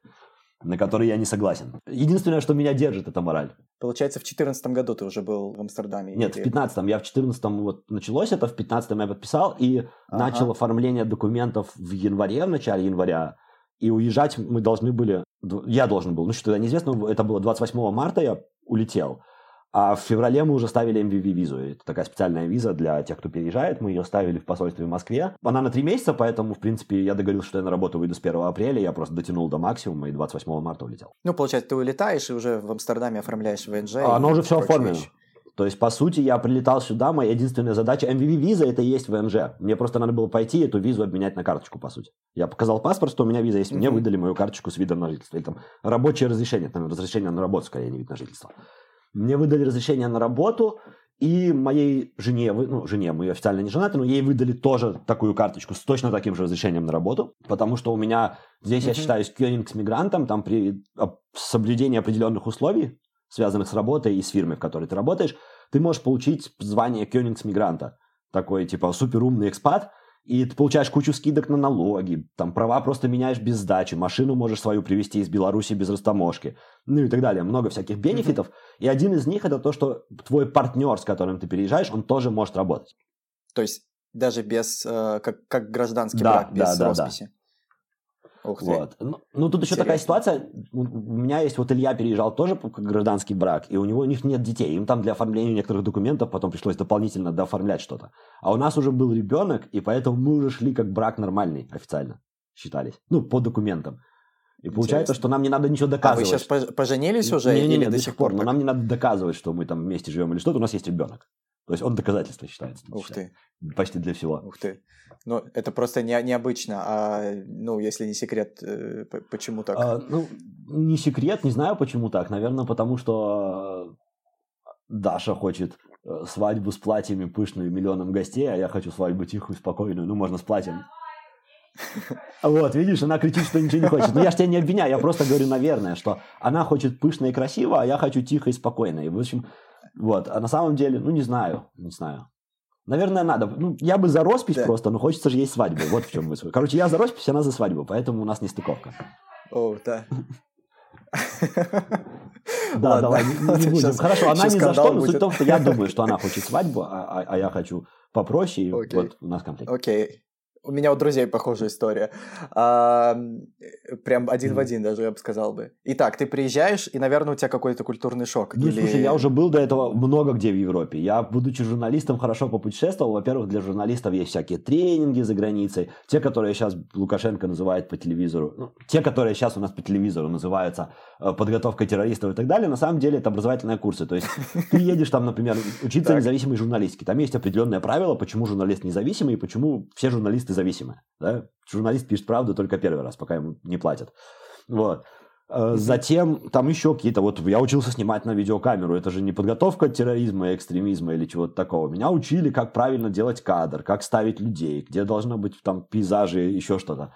на который я не согласен. Единственное, что меня держит, это мораль. Получается, в 2014 году ты уже был в Амстердаме? Нет, или... в 2015. Я в 2014 вот началось это, в 2015 я подписал и ага. начал оформление документов в январе, в начале января. И уезжать мы должны были, я должен был, ну что тогда неизвестно, это было 28 марта, я улетел. А в феврале мы уже ставили MVV-визу. Это такая специальная виза для тех, кто переезжает. Мы ее ставили в посольстве в Москве. Она на три месяца, поэтому, в принципе, я договорился, что я на работу выйду с 1 апреля. Я просто дотянул до максимума и 28 марта улетел. Ну, получается, ты улетаешь и уже в Амстердаме оформляешь ВНЖ. А, оно уже все оформлено. Вещи. То есть, по сути, я прилетал сюда, моя единственная задача, MVV-виза это и есть ВНЖ. Мне просто надо было пойти эту визу обменять на карточку, по сути. Я показал паспорт, что у меня виза есть, мне выдали мою карточку с видом на жительство. Или там рабочее разрешение, там разрешение на работу, скорее, не вид на жительство. Мне выдали разрешение на работу, и моей жене, ну, жене, мы официально не женаты, но ей выдали тоже такую карточку с точно таким же разрешением на работу, потому что у меня здесь mm-hmm. я считаюсь кёнингс-мигрантом, там при соблюдении определенных условий, связанных с работой и с фирмой, в которой ты работаешь, ты можешь получить звание кёнингс-мигранта. Такой, типа, суперумный экспат, и ты получаешь кучу скидок на налоги, там права просто меняешь без сдачи, машину можешь свою привезти из Беларуси без растаможки, ну и так далее. Много всяких бенефитов. Mm-hmm. И один из них это то, что твой партнер, с которым ты переезжаешь, он тоже может работать. То есть даже без, э, как, как гражданский да, брак, без да, да, росписи. Да. Ух. Вот. Ну, ну, тут еще Интересно. такая ситуация. У меня есть, вот Илья переезжал тоже как гражданский брак, и у него у них нет детей. Им там для оформления некоторых документов потом пришлось дополнительно дооформлять что-то. А у нас уже был ребенок, и поэтому мы уже шли как брак нормальный официально считались. Ну, по документам. И получается, что нам не надо ничего доказывать. А вы сейчас поженились уже не, не, не, до сих пор? Но нам не надо доказывать, что мы там вместе живем или что-то. У нас есть ребенок. То есть он доказательство считается. Ух считается. ты. Почти для всего. Ух ты. Ну, это просто не, необычно. А, ну, если не секрет, э, почему так? А, ну, не секрет, не знаю, почему так. Наверное, потому что Даша хочет э, свадьбу с платьями пышную миллионом гостей, а я хочу свадьбу тихую, спокойную. Ну, можно с платьем. Вот, видишь, она кричит, что ничего не хочет. Но я же тебя не обвиняю, я просто говорю, наверное, что она хочет пышно и красиво, а я хочу тихо и спокойно. И, в общем, вот. А на самом деле, ну, не знаю, не знаю. Наверное, надо. Ну, я бы за роспись да. просто, но хочется же есть свадьбу. Вот в чем мысль. Короче, я за роспись, она за свадьбу, поэтому у нас не стыковка. О, да. Да, давай, не, будем. Хорошо, она ни за что, но суть в том, что я думаю, что она хочет свадьбу, а, а, а я хочу попроще, и вот у нас конфликт. Окей. У меня у друзей похожая история. А, прям один в один даже, я бы сказал бы. Итак, ты приезжаешь, и, наверное, у тебя какой-то культурный шок. Ну, или... слушай, я уже был до этого много где в Европе. Я, будучи журналистом, хорошо попутешествовал. Во-первых, для журналистов есть всякие тренинги за границей. Те, которые сейчас Лукашенко называет по телевизору. Ну, те, которые сейчас у нас по телевизору называются э, подготовка террористов и так далее. На самом деле это образовательные курсы. То есть ты едешь там, например, учиться независимой журналистике. Там есть определенное правило, почему журналист независимый и почему все журналисты журналисты зависимы. Да? Журналист пишет правду только первый раз, пока ему не платят. Вот. Э, затем там еще какие-то, вот я учился снимать на видеокамеру, это же не подготовка терроризма, экстремизма или чего-то такого. Меня учили, как правильно делать кадр, как ставить людей, где должно быть там пейзажи, еще что-то.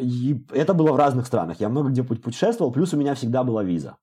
И это было в разных странах. Я много где путешествовал, плюс у меня всегда была виза.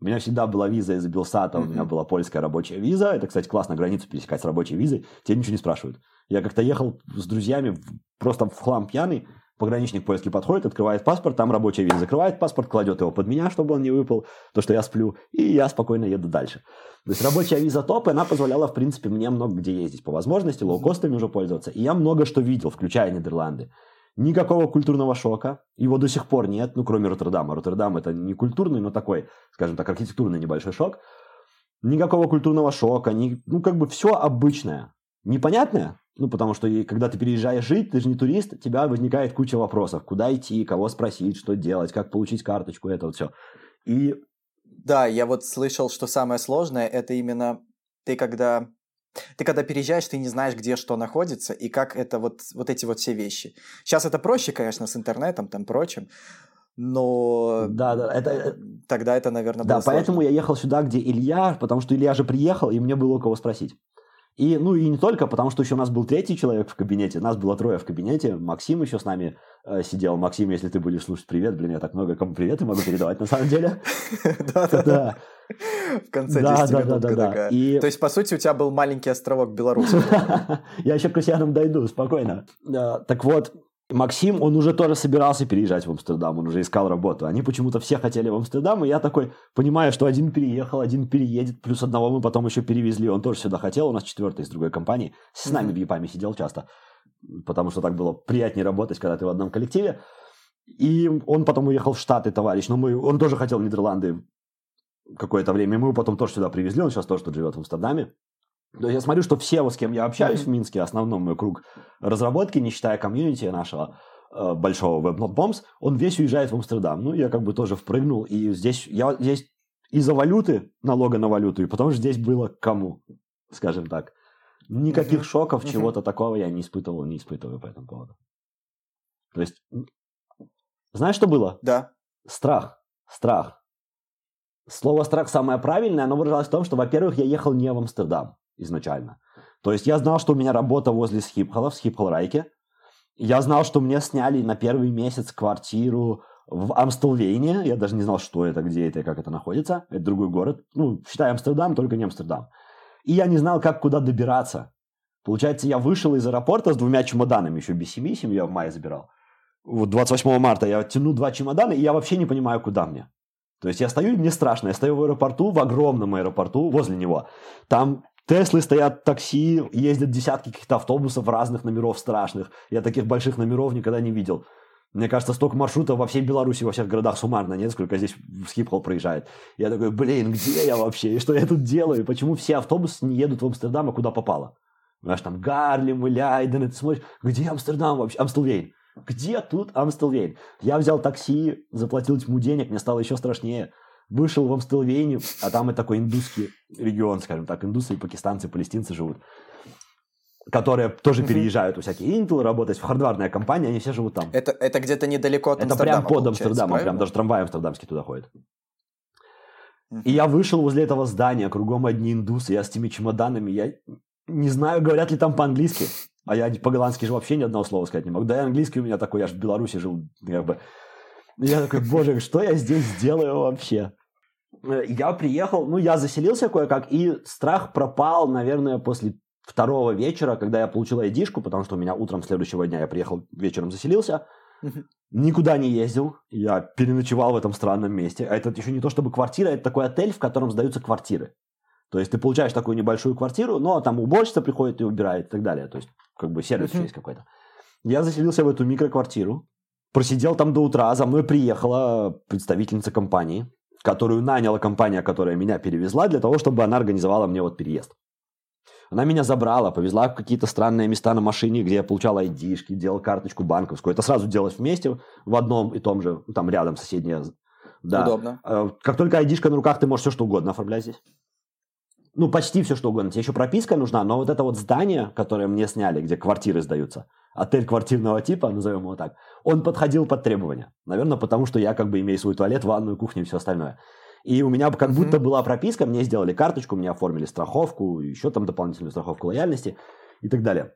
У меня всегда была виза из Белсата, у меня была польская рабочая виза. Это, кстати, классно границу пересекать с рабочей визой. Тебе ничего не спрашивают. Я как-то ехал с друзьями просто в хлам пьяный. Пограничник польский подходит, открывает паспорт, там рабочая виза. Закрывает паспорт, кладет его под меня, чтобы он не выпал, то, что я сплю, и я спокойно еду дальше. То есть рабочая виза топ, и она позволяла, в принципе, мне много где ездить по возможности, лоукостами уже пользоваться. И я много что видел, включая Нидерланды. Никакого культурного шока. Его до сих пор нет, ну, кроме Роттердама. Роттердам это не культурный, но такой, скажем так, архитектурный небольшой шок. Никакого культурного шока, ни, ну, как бы все обычное. Непонятное, ну, потому что когда ты переезжаешь жить, ты же не турист, у тебя возникает куча вопросов. Куда идти, кого спросить, что делать, как получить карточку, это вот все. И... Да, я вот слышал, что самое сложное, это именно ты когда ты когда переезжаешь, ты не знаешь, где что находится и как это вот, вот эти вот все вещи. Сейчас это проще, конечно, с интернетом, там, прочим, но да, да, это, э, тогда это, наверное, было Да, сложно. поэтому я ехал сюда, где Илья, потому что Илья же приехал, и мне было у кого спросить. И, ну, и не только, потому что еще у нас был третий человек в кабинете, нас было трое в кабинете, Максим еще с нами э, сидел. Максим, если ты будешь слушать, привет, блин, я так много кому привет и могу передавать на самом деле. Да-да-да. В конце 10 минут такая. То есть, по сути, у тебя был маленький островок Беларуси. Я еще к россиянам дойду, спокойно. Так вот, Максим, он уже тоже собирался переезжать в Амстердам, он уже искал работу. Они почему-то все хотели в Амстердам, и я такой понимаю, что один переехал, один переедет, плюс одного мы потом еще перевезли, он тоже сюда хотел, у нас четвертый из другой компании. С нами в ЕПАМе сидел часто, потому что так было приятнее работать, когда ты в одном коллективе. И он потом уехал в Штаты, товарищ, но мы, он тоже хотел в Нидерланды какое-то время, мы его потом тоже сюда привезли, он сейчас тоже тут живет в Амстердаме. То есть я смотрю, что все, с кем я общаюсь mm-hmm. в Минске, основном мой круг разработки, не считая комьюнити нашего э, большого WebNot Bombs, он весь уезжает в Амстердам. Ну, я как бы тоже впрыгнул. И здесь, я здесь из-за валюты, налога на валюту, и потому что здесь было кому, скажем так. Никаких mm-hmm. шоков, mm-hmm. чего-то такого я не испытывал, не испытываю по этому поводу. То есть, знаешь, что было? Да. Страх. Страх. Слово «страх» самое правильное, оно выражалось в том, что, во-первых, я ехал не в Амстердам изначально. То есть я знал, что у меня работа возле Схипхола, в Схипхолрайке. Я знал, что мне сняли на первый месяц квартиру в Амстелвейне. Я даже не знал, что это, где это и как это находится. Это другой город. Ну, считай Амстердам, только не Амстердам. И я не знал, как куда добираться. Получается, я вышел из аэропорта с двумя чемоданами, еще без семью я в мае забирал. Вот 28 марта я тяну два чемодана, и я вообще не понимаю, куда мне. То есть я стою, и мне страшно. Я стою в аэропорту, в огромном аэропорту, возле него. Там Теслы стоят, такси, ездят десятки каких-то автобусов разных номеров страшных. Я таких больших номеров никогда не видел. Мне кажется, столько маршрутов во всей Беларуси, во всех городах суммарно нет, сколько здесь в Скипхол проезжает. Я такой, блин, где я вообще? И что я тут делаю? Почему все автобусы не едут в Амстердам, а куда попало? Знаешь, там Гарлем, Ляйден, и ты смотришь, где Амстердам вообще? Амстелвейн. Где тут Амстелвейн? Я взял такси, заплатил тьму денег, мне стало еще страшнее вышел в Амстелвейне, а там и такой индусский регион, скажем так, индусы и пакистанцы, палестинцы живут, которые тоже переезжают у всякие Intel работать в хардварная компания, они все живут там. Это, это где-то недалеко от Это прям под Амстердамом, прям даже трамвай амстердамский туда ходит. И я вышел возле этого здания, кругом одни индусы, я с этими чемоданами, я не знаю, говорят ли там по-английски, а я по-голландски же вообще ни одного слова сказать не могу. Да и английский у меня такой, я же в Беларуси жил, как бы. Я такой, боже, что я здесь делаю вообще? Э, я приехал, ну, я заселился кое-как, и страх пропал, наверное, после второго вечера, когда я получил айдишку, потому что у меня утром следующего дня я приехал, вечером заселился, никуда не ездил, я переночевал в этом странном месте. А это еще не то чтобы квартира, это такой отель, в котором сдаются квартиры. То есть ты получаешь такую небольшую квартиру, но там уборщица приходит и убирает и так далее. То есть как бы сервис есть какой-то. Я заселился в эту микроквартиру, просидел там до утра, за мной приехала представительница компании, которую наняла компания, которая меня перевезла, для того, чтобы она организовала мне вот переезд. Она меня забрала, повезла в какие-то странные места на машине, где я получал айдишки, делал карточку банковскую. Это сразу делать вместе, в одном и том же, там рядом соседнее. Да. Удобно. Э, как только айдишка на руках, ты можешь все что угодно оформлять здесь. Ну, почти все что угодно. Тебе еще прописка нужна, но вот это вот здание, которое мне сняли, где квартиры сдаются, отель квартирного типа, назовем его так, он подходил под требования. Наверное, потому что я как бы имею свой туалет, ванную, кухню и все остальное. И у меня как будто была прописка, мне сделали карточку, мне оформили страховку, еще там дополнительную страховку лояльности и так далее.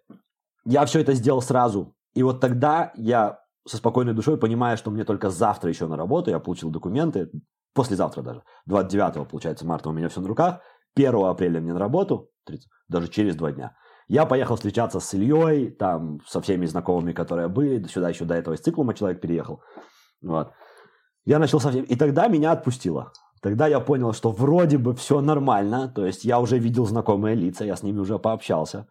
Я все это сделал сразу. И вот тогда я со спокойной душой понимая, что мне только завтра еще на работу, я получил документы, послезавтра даже, 29 получается марта у меня все на руках, 1 апреля мне на работу, 30, даже через два дня. Я поехал встречаться с Ильей, там, со всеми знакомыми, которые были. Сюда еще до этого из циклума человек переехал. Вот. Я начал совсем... И тогда меня отпустило. Тогда я понял, что вроде бы все нормально. То есть я уже видел знакомые лица, я с ними уже пообщался.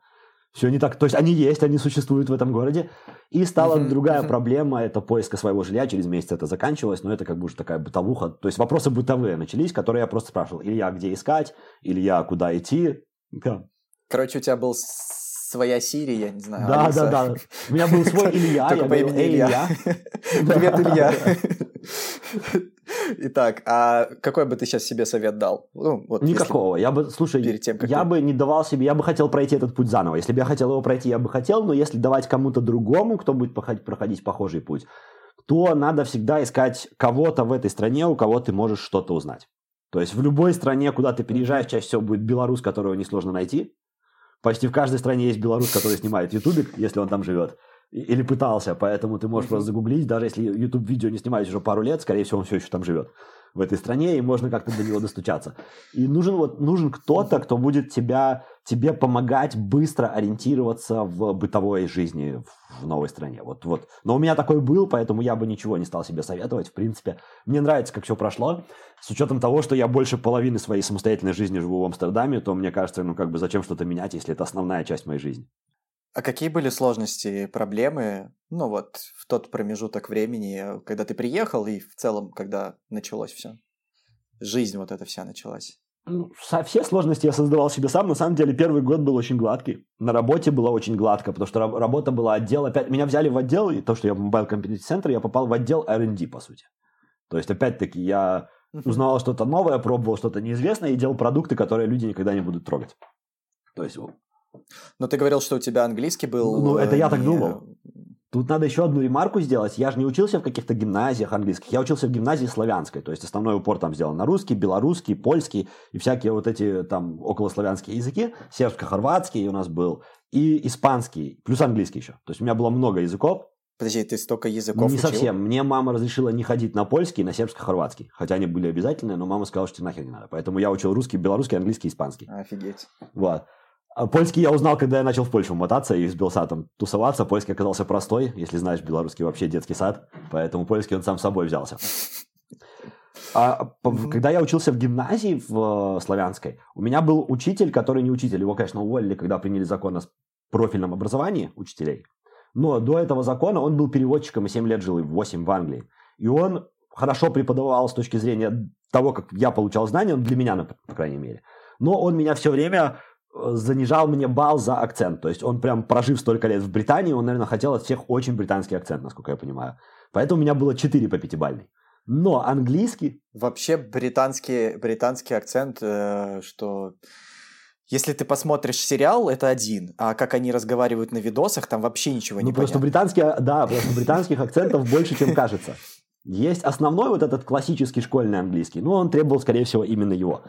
Все не так. То есть они есть, они существуют в этом городе. И стала uh-huh, другая uh-huh. проблема, это поиска своего жилья. Через месяц это заканчивалось, но это как бы уже такая бытовуха. То есть вопросы бытовые начались, которые я просто спрашивал. Илья, где искать? Илья, куда идти? Короче, у тебя был своя Сирия, я не знаю. Да, Алиса. да, да. У меня был свой Илья. Только по имени Илья. Привет, Илья. Итак, а какой бы ты сейчас себе совет дал? Ну, вот Никакого. Я бы, слушай, перед тем, как я ты... бы не давал себе, я бы хотел пройти этот путь заново. Если бы я хотел его пройти, я бы хотел, но если давать кому-то другому, кто будет проходить похожий путь, то надо всегда искать кого-то в этой стране, у кого ты можешь что-то узнать. То есть в любой стране, куда ты переезжаешь, чаще всего будет белорус, которого несложно найти. Почти в каждой стране есть белорус, который снимает ютубик, если он там живет. Или пытался, поэтому ты можешь просто загуглить, даже если YouTube видео не снимать уже пару лет, скорее всего, он все еще там живет в этой стране, и можно как-то до него достучаться. И нужен вот нужен кто-то, кто будет тебя, тебе помогать быстро ориентироваться в бытовой жизни в новой стране. Вот, вот. Но у меня такой был, поэтому я бы ничего не стал себе советовать. В принципе, мне нравится, как все прошло. С учетом того, что я больше половины своей самостоятельной жизни живу в Амстердаме, то мне кажется, ну как бы зачем что-то менять, если это основная часть моей жизни. А какие были сложности, проблемы, ну вот, в тот промежуток времени, когда ты приехал и в целом, когда началось все? Жизнь вот эта вся началась. Ну, все сложности я создавал себе сам. На самом деле, первый год был очень гладкий. На работе было очень гладко, потому что работа была отдел. Опять меня взяли в отдел, и то, что я в Mobile Competency Center, я попал в отдел R&D, по сути. То есть, опять-таки, я узнавал что-то новое, пробовал что-то неизвестное и делал продукты, которые люди никогда не будут трогать. То есть, но ты говорил, что у тебя английский был... Ну, это я так думал. Тут надо еще одну ремарку сделать. Я же не учился в каких-то гимназиях английских. Я учился в гимназии славянской. То есть основной упор там сделан на русский, белорусский, польский и всякие вот эти там околославянские языки. Сербско-хорватский у нас был. И испанский. Плюс английский еще. То есть у меня было много языков. Подожди, ты столько языков Не учил? совсем. Мне мама разрешила не ходить на польский, на сербско-хорватский. Хотя они были обязательные, но мама сказала, что нахер не надо. Поэтому я учил русский, белорусский, английский, испанский. Офигеть. Вот. А польский я узнал, когда я начал в Польшу мотаться и с Белсатом тусоваться. Польский оказался простой, если знаешь, белорусский вообще детский сад, поэтому польский он сам собой взялся. А когда я учился в гимназии в э, Славянской, у меня был учитель, который не учитель. Его, конечно, уволили, когда приняли закон о профильном образовании учителей. Но до этого закона он был переводчиком и 7 лет жил, и 8 в Англии. И он хорошо преподавал с точки зрения того, как я получал знания, для меня, по крайней мере. Но он меня все время занижал мне бал за акцент. То есть он прям прожив столько лет в Британии, он, наверное, хотел от всех очень британский акцент, насколько я понимаю. Поэтому у меня было 4 по пятибалльной. Но английский... Вообще британский, британский акцент, э, что... Если ты посмотришь сериал, это один, а как они разговаривают на видосах, там вообще ничего ну, не просто понятно. британский, да, просто британских акцентов больше, чем кажется. Есть основной вот этот классический школьный английский, но он требовал, скорее всего, именно его.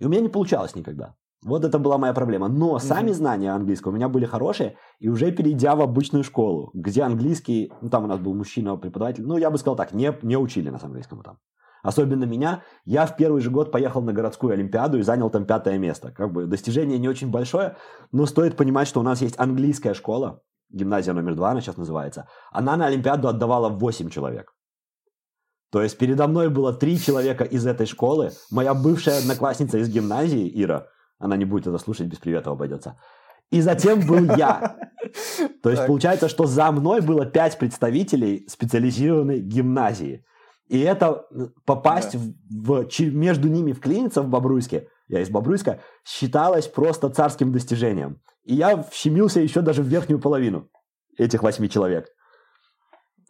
И у меня не получалось никогда. Вот это была моя проблема. Но mm-hmm. сами знания английского у меня были хорошие, и уже перейдя в обычную школу, где английский, ну там у нас был мужчина преподаватель, ну я бы сказал так, не, не учили нас английскому там. Особенно меня. Я в первый же год поехал на городскую олимпиаду и занял там пятое место. Как бы достижение не очень большое, но стоит понимать, что у нас есть английская школа, гимназия номер два она сейчас называется. Она на олимпиаду отдавала 8 человек. То есть передо мной было три человека из этой школы. Моя бывшая одноклассница из гимназии, Ира, она не будет это слушать, без привета обойдется. И затем был я. То есть получается, что за мной было пять представителей специализированной гимназии. И это попасть да. в, в, между ними вклиниться в Бобруйске, я из Бобруйска, считалось просто царским достижением. И я вщемился еще даже в верхнюю половину этих восьми человек.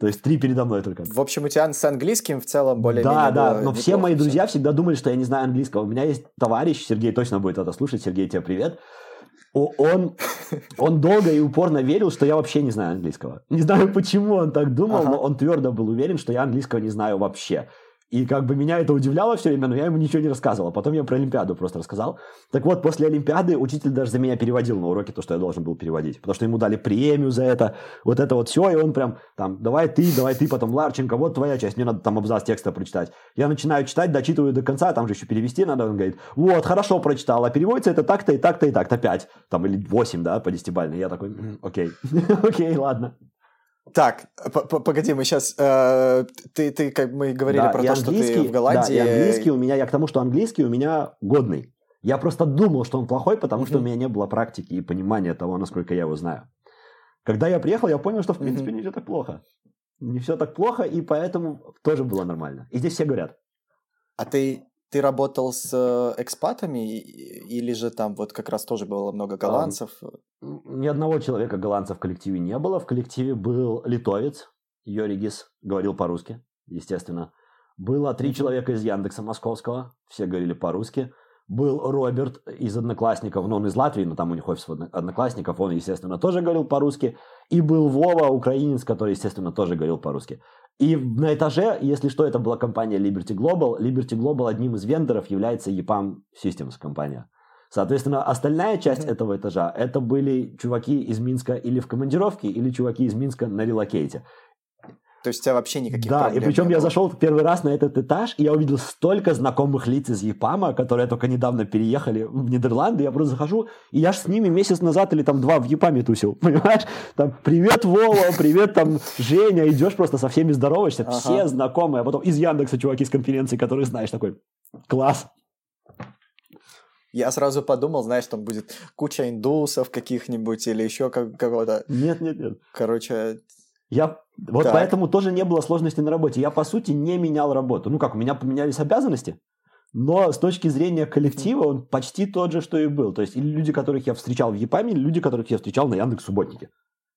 То есть три передо мной только. В общем, у тебя с английским в целом более-менее Да, да, но все мои друзья все. всегда думали, что я не знаю английского. У меня есть товарищ, Сергей точно будет это слушать, Сергей, тебе привет. Он, он долго и упорно верил, что я вообще не знаю английского. Не знаю, почему он так думал, ага. но он твердо был уверен, что я английского не знаю вообще. И как бы меня это удивляло все время, но я ему ничего не рассказывал. Потом я про Олимпиаду просто рассказал. Так вот, после Олимпиады учитель даже за меня переводил на уроки то, что я должен был переводить. Потому что ему дали премию за это. Вот это вот все. И он прям там, давай ты, давай ты, потом Ларченко, вот твоя часть. Мне надо там абзац текста прочитать. Я начинаю читать, дочитываю до конца, там же еще перевести надо. Он говорит, вот, хорошо прочитал, а переводится это так-то и так-то и так-то. Пять. Там или восемь, да, по десятибалльной. Я такой, окей, окей, ладно. Так, погоди, мы сейчас... Э, ты, ты, как мы говорили да, про то, что ты в Голландии... Да, и английский у меня... Я к тому, что английский у меня годный. Я просто думал, что он плохой, потому mm-hmm. что у меня не было практики и понимания того, насколько я его знаю. Когда я приехал, я понял, что, в принципе, mm-hmm. не все так плохо. Не все так плохо, и поэтому тоже было нормально. И здесь все говорят. А ты ты работал с э, экспатами или же там вот как раз тоже было много голландцев? Ни одного человека голландца в коллективе не было. В коллективе был литовец, Йоригис, говорил по-русски, естественно. Было три человека из Яндекса Московского, все говорили по-русски. Был Роберт из Одноклассников, но он из Латвии, но там у них офис Одноклассников, он, естественно, тоже говорил по-русски. И был Вова, украинец, который, естественно, тоже говорил по-русски. И на этаже, если что, это была компания Liberty Global. Liberty Global одним из вендоров является EPAM Systems компания. Соответственно, остальная часть mm-hmm. этого этажа, это были чуваки из Минска или в командировке, или чуваки из Минска на релокейте. То есть у тебя вообще никаких да, проблем Да, и причем я зашел первый раз на этот этаж, и я увидел столько знакомых лиц из Епама, которые только недавно переехали в Нидерланды. Я просто захожу, и я же с ними месяц назад или там два в Епаме тусил, понимаешь? Там, привет, Вова, привет, там, Женя, идешь просто со всеми здороваешься, ага. все знакомые. А потом из Яндекса чуваки с конференции, которые знаешь, такой, класс. Я сразу подумал, знаешь, там будет куча индусов каких-нибудь или еще как- кого-то. Нет, нет, нет. Короче, я вот так. поэтому тоже не было сложности на работе. Я, по сути, не менял работу. Ну как, у меня поменялись обязанности, но с точки зрения коллектива он почти тот же, что и был. То есть или люди, которых я встречал в Епаме, или люди, которых я встречал на Яндекс Субботнике.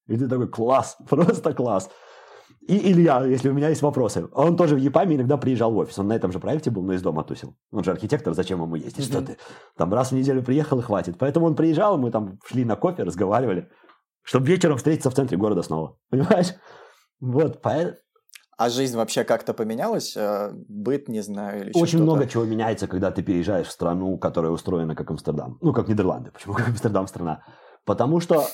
И ты такой, класс, просто класс. И Илья, если у меня есть вопросы. Он тоже в Епаме иногда приезжал в офис. Он на этом же проекте был, но из дома тусил. Он же архитектор, зачем ему ездить? Mm-hmm. Что ты? Там раз в неделю приехал и хватит. Поэтому он приезжал, мы там шли на кофе, разговаривали. Чтобы вечером встретиться в центре города снова. Понимаешь? Вот, поэтому... А жизнь вообще как-то поменялась? Э, быт, не знаю, или Очень много чего меняется, когда ты переезжаешь в страну, которая устроена как Амстердам. Ну, как Нидерланды. Почему как Амстердам страна? Потому что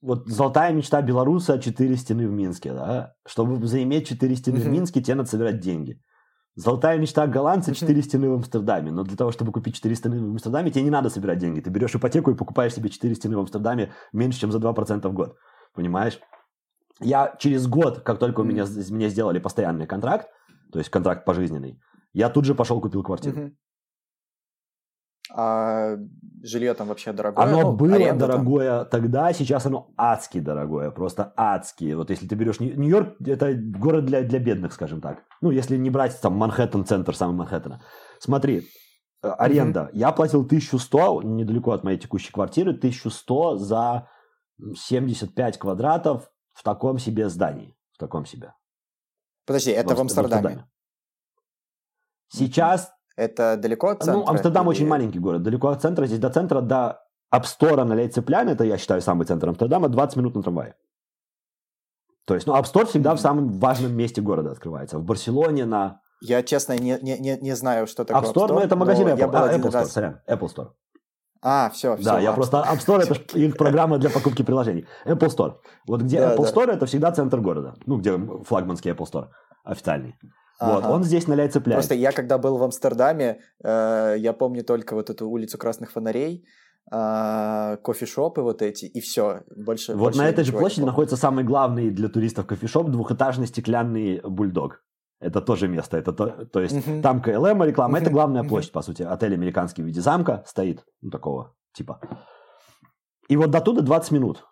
вот золотая мечта белоруса – четыре стены в Минске. Да? Чтобы заиметь четыре стены в Минске, тебе надо собирать деньги. Золотая мечта голландца – четыре стены в Амстердаме. Но для того, чтобы купить четыре стены в Амстердаме, тебе не надо собирать деньги. Ты берешь ипотеку и покупаешь себе четыре стены в Амстердаме меньше, чем за 2% в год. Понимаешь? Я через год, как только у меня, мне сделали постоянный контракт, то есть контракт пожизненный, я тут же пошел купил квартиру. А жилье там вообще дорогое? Оно ну, было дорогое там? тогда, сейчас оно адски дорогое, просто адски. Вот если ты берешь Нью-Йорк, это город для, для бедных, скажем так. Ну, если не брать там Манхэттен, центр самый Манхэттена. Смотри, э, аренда. Mm-hmm. Я платил 1100, недалеко от моей текущей квартиры, 1100 за 75 квадратов в таком себе здании. В таком себе. Подожди, это в, в Амстердаме? В Амстердаме. Сейчас... Это далеко от ну, центра? Ну, Амстердам или... очень маленький город. Далеко от центра. Здесь до центра, до Апстора на Лейцеплян, это, я считаю, самый центр Амстердама, 20 минут на трамвае. То есть, ну, App Store всегда mm-hmm. в самом важном месте города открывается. В Барселоне на... Я, честно, не, не, не, не знаю, что такое App Store. App Store, ну, это магазин Apple. А, Apple Store, раз... сорян, Apple Store. А, все, все. Да, я просто App Store это их программа для покупки приложений. Apple Store. Вот где да, Apple да. Store это всегда центр города. Ну, где флагманский Apple Store официальный. Ага. Вот, он здесь на ляй цепляет. Просто я когда был в Амстердаме, э, я помню только вот эту улицу Красных Фонарей, э, кофешопы вот эти, и все. Больше, вот больше на этой же площади находится самый главный для туристов кофешоп, двухэтажный стеклянный бульдог. Это тоже место. Это то, то есть uh-huh. там КЛМ реклама. Uh-huh. Это главная площадь, uh-huh. по сути. Отель американский в виде замка стоит. Ну, такого типа. И вот до туда 20 минут.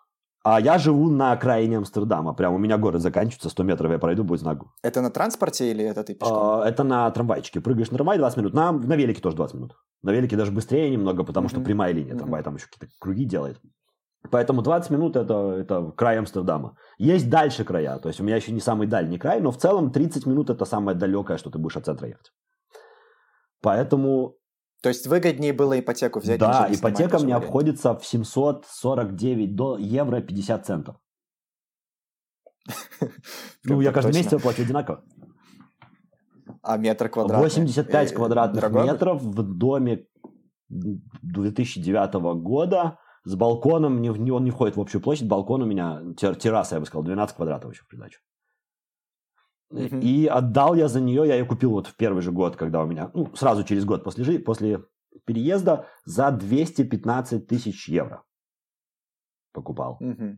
А я живу на окраине Амстердама. Прям у меня город заканчивается, 100 метров я пройду, будет знак. Это на транспорте или это ты пешком? А, это на трамвайчике. Прыгаешь на трамвай 20 минут. На, на велике тоже 20 минут. На велике даже быстрее немного, потому mm-hmm. что прямая линия. Трамвай mm-hmm. там еще какие-то круги делает. Поэтому 20 минут это, это край Амстердама. Есть дальше края, то есть у меня еще не самый дальний край, но в целом 30 минут это самое далекое, что ты будешь от центра ехать. Поэтому... То есть выгоднее было ипотеку взять? Да, ипотека мне обходится в 749 до евро 50 центов. Ну, я каждый месяц плачу одинаково. А метр квадратный? 85 квадратных метров в доме 2009 года с балконом, он не входит в общую площадь, балкон у меня, терраса, я бы сказал, 12 квадратов еще в придачу. Mm-hmm. И отдал я за нее, я ее купил вот в первый же год, когда у меня, ну, сразу через год после, после переезда, за 215 тысяч евро покупал. Mm-hmm.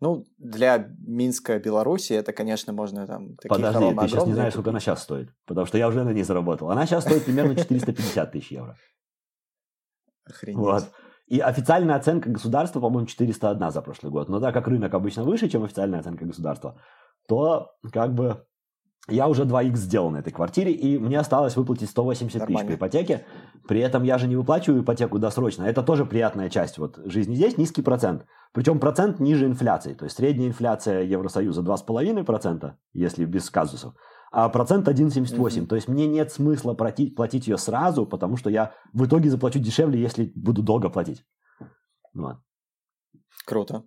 Ну, для Минска, Беларуси, это, конечно, можно там... Подожди, ты сейчас не знаешь, сколько она сейчас стоит, потому что я уже на ней заработал. Она сейчас стоит примерно 450 тысяч евро. Охренеть. Вот. И официальная оценка государства, по-моему, 401 за прошлый год. Но так как рынок обычно выше, чем официальная оценка государства, то как бы я уже 2х сделал на этой квартире, и мне осталось выплатить 180 Нормально. тысяч по ипотеке. При этом я же не выплачиваю ипотеку досрочно. Это тоже приятная часть вот жизни здесь, низкий процент. Причем процент ниже инфляции. То есть средняя инфляция Евросоюза 2,5%, если без казусов. а процент 1,78. Mm-hmm. То есть мне нет смысла платить, платить ее сразу, потому что я в итоге заплачу дешевле, если буду долго платить. Вот. Круто.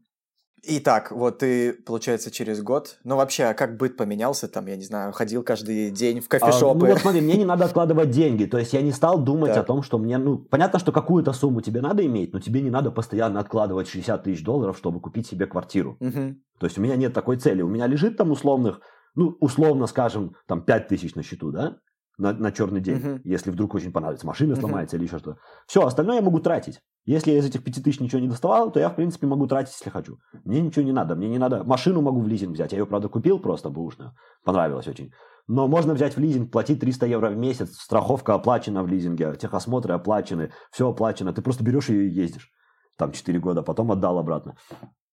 Итак, вот ты, получается, через год, ну вообще, а как быт поменялся там, я не знаю, ходил каждый день в кофешопы? А, ну вот смотри, мне не надо откладывать деньги, то есть я не стал думать так. о том, что мне, ну, понятно, что какую-то сумму тебе надо иметь, но тебе не надо постоянно откладывать 60 тысяч долларов, чтобы купить себе квартиру. Угу. То есть у меня нет такой цели, у меня лежит там условных, ну, условно скажем, там 5 тысяч на счету, да, на, на черный день, uh-huh. если вдруг очень понадобится, машина сломается uh-huh. или еще что-то. Все, остальное я могу тратить. Если я из этих пяти тысяч ничего не доставал, то я, в принципе, могу тратить, если хочу. Мне ничего не надо. Мне не надо... Машину могу в лизинг взять. Я ее, правда, купил просто бэушную. Понравилось очень. Но можно взять в лизинг, платить 300 евро в месяц, страховка оплачена в лизинге, техосмотры оплачены, все оплачено. Ты просто берешь ее и ездишь. Там 4 года, потом отдал обратно.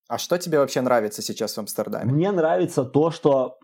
А что тебе вообще нравится сейчас в Амстердаме? Мне нравится то, что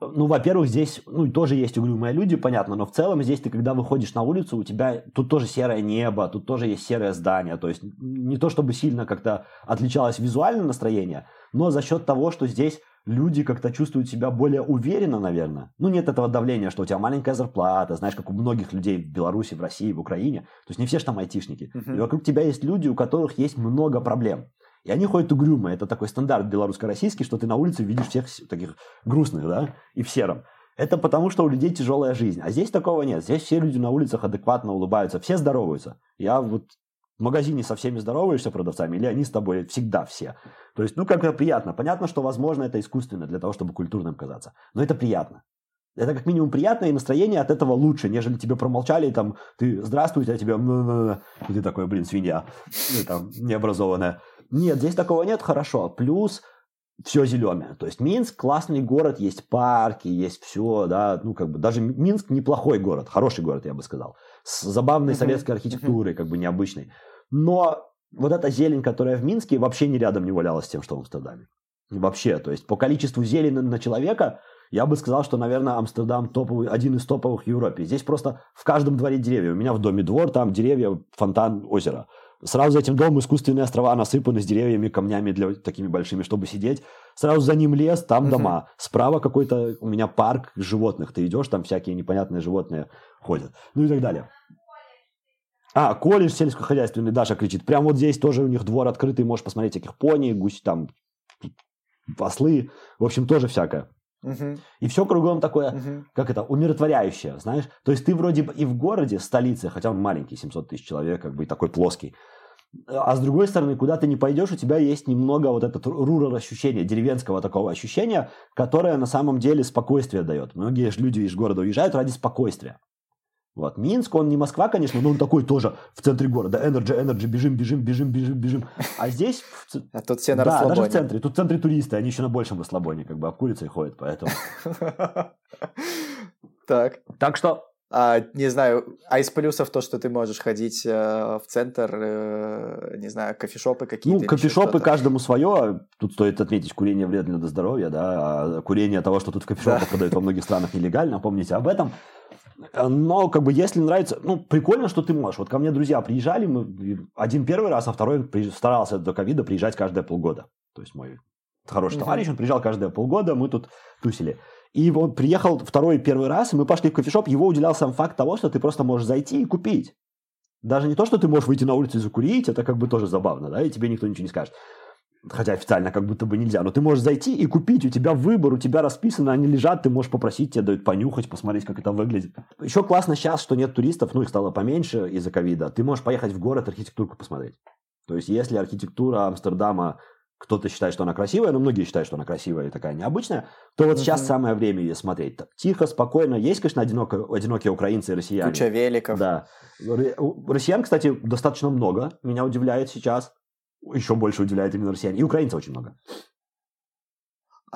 ну, во-первых, здесь, ну, тоже есть угрюмые люди, понятно, но в целом здесь ты, когда выходишь на улицу, у тебя тут тоже серое небо, тут тоже есть серое здание, то есть не то чтобы сильно как-то отличалось визуальное настроение, но за счет того, что здесь люди как-то чувствуют себя более уверенно, наверное. Ну, нет этого давления, что у тебя маленькая зарплата, знаешь, как у многих людей в Беларуси, в России, в Украине. То есть не все же там айтишники. Uh-huh. И вокруг тебя есть люди, у которых есть много проблем. И они ходят угрюмо. Это такой стандарт белорусско-российский, что ты на улице видишь всех таких грустных, да, и в сером. Это потому, что у людей тяжелая жизнь. А здесь такого нет. Здесь все люди на улицах адекватно улыбаются, все здороваются. Я вот в магазине со всеми здороваешься продавцами, или они с тобой всегда все. То есть, ну, как это приятно. Понятно, что, возможно, это искусственно для того, чтобы культурным казаться. Но это приятно. Это как минимум приятно, и настроение от этого лучше, нежели тебе промолчали, и там, ты здравствуйте, а тебе, и ты такой, блин, свинья, ну, там, необразованная. Нет, здесь такого нет, хорошо. Плюс все зеленое. То есть Минск классный город, есть парки, есть все, да, ну как бы даже Минск неплохой город, хороший город, я бы сказал, с забавной uh-huh. советской архитектурой, uh-huh. как бы необычной. Но вот эта зелень, которая в Минске, вообще ни рядом не валялась с тем, что в Амстердаме. Вообще, то есть по количеству зелени на человека я бы сказал, что, наверное, Амстердам топовый, один из топовых в Европе. Здесь просто в каждом дворе деревья. У меня в доме двор, там деревья, фонтан, озеро. Сразу за этим домом искусственные острова насыпаны с деревьями, камнями для такими большими, чтобы сидеть. Сразу за ним лес, там uh-huh. дома. Справа какой-то у меня парк животных. Ты идешь, там всякие непонятные животные ходят. Ну и так далее. А, колледж сельскохозяйственный, Даша кричит. Прям вот здесь тоже у них двор открытый, можешь посмотреть всяких пони, гусь, там, ослы. В общем, тоже всякое. Угу. И все кругом такое, угу. как это, умиротворяющее, знаешь. То есть ты вроде бы и в городе, столице, хотя он маленький, 700 тысяч человек, как бы такой плоский. А с другой стороны, куда ты не пойдешь, у тебя есть немного вот это рурал ощущение, деревенского такого ощущения, которое на самом деле спокойствие дает. Многие же люди из города уезжают ради спокойствия. Вот. Минск, он не Москва, конечно, но он такой тоже в центре города. Energy, energy, бежим, бежим, бежим, бежим, бежим. А здесь... А тут все на Да, даже в центре. Тут в центре туристы, они еще на большем расслабоне, как бы обкурятся и ходят, поэтому... Так. Так что... А, не знаю, а из плюсов то, что ты можешь ходить э, в центр, э, не знаю, кофешопы какие-то? Ну, кофешопы каждому свое. Тут стоит отметить, курение вредно для здоровья, да, а курение того, что тут в кофешопах да. продают во многих странах нелегально, помните об этом. Но, как бы, если нравится, ну, прикольно, что ты можешь. Вот ко мне друзья приезжали, мы один первый раз, а второй старался до ковида приезжать каждые полгода. То есть мой хороший товарищ, он приезжал каждые полгода, мы тут тусили. И он приехал второй первый раз, мы пошли в кофешоп, его удивлял сам факт того, что ты просто можешь зайти и купить. Даже не то, что ты можешь выйти на улицу и закурить, это как бы тоже забавно, да, и тебе никто ничего не скажет хотя официально как будто бы нельзя, но ты можешь зайти и купить, у тебя выбор, у тебя расписано, они лежат, ты можешь попросить, тебе дают понюхать, посмотреть, как это выглядит. Еще классно сейчас, что нет туристов, ну их стало поменьше из-за ковида, ты можешь поехать в город архитектурку посмотреть. То есть если архитектура Амстердама кто-то считает, что она красивая, но многие считают, что она красивая и такая необычная, то вот uh-huh. сейчас самое время ее смотреть. Тихо, спокойно. Есть, конечно, одиноко, одинокие украинцы и россияне. Куча великов. Да. Россиян, кстати, достаточно много. Меня удивляет сейчас еще больше уделяют именно россияне. И украинцев очень много.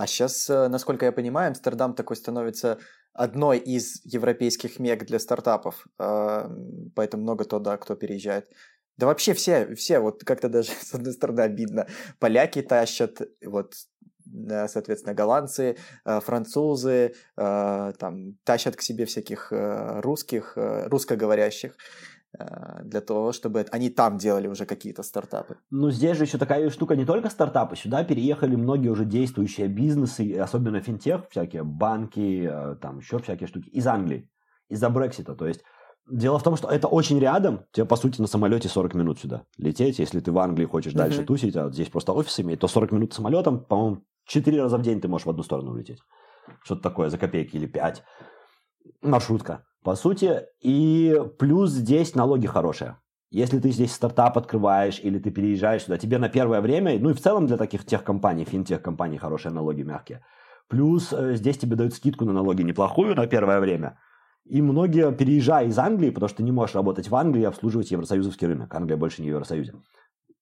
А сейчас, э, насколько я понимаю, Амстердам такой становится одной из европейских мег для стартапов. А, поэтому много туда, кто переезжает. Да вообще все, все, вот как-то даже с одной стороны обидно. Поляки тащат, вот соответственно, голландцы, э, французы, э, там, тащат к себе всяких русских, русскоговорящих. Э, для того, чтобы они там делали уже какие-то стартапы. Ну, здесь же еще такая штука, не только стартапы, сюда переехали многие уже действующие бизнесы, особенно финтех, всякие банки, э, там еще всякие штуки, из Англии, из-за Брексита. То есть Дело в том, что это очень рядом. Тебе, по сути, на самолете 40 минут сюда лететь. Если ты в Англии хочешь дальше uh-huh. тусить, а здесь просто офис имеет, то 40 минут самолетом, по-моему, 4 раза в день ты можешь в одну сторону улететь. Что-то такое, за копейки или 5. Маршрутка, по сути. И плюс здесь налоги хорошие. Если ты здесь стартап открываешь или ты переезжаешь сюда, тебе на первое время, ну и в целом для таких тех компаний, финтех компаний хорошие налоги мягкие. Плюс э, здесь тебе дают скидку на налоги неплохую на первое время – и многие, переезжая из Англии, потому что ты не можешь работать в Англии и обслуживать евросоюзовский рынок. Англия больше не в Евросоюзе.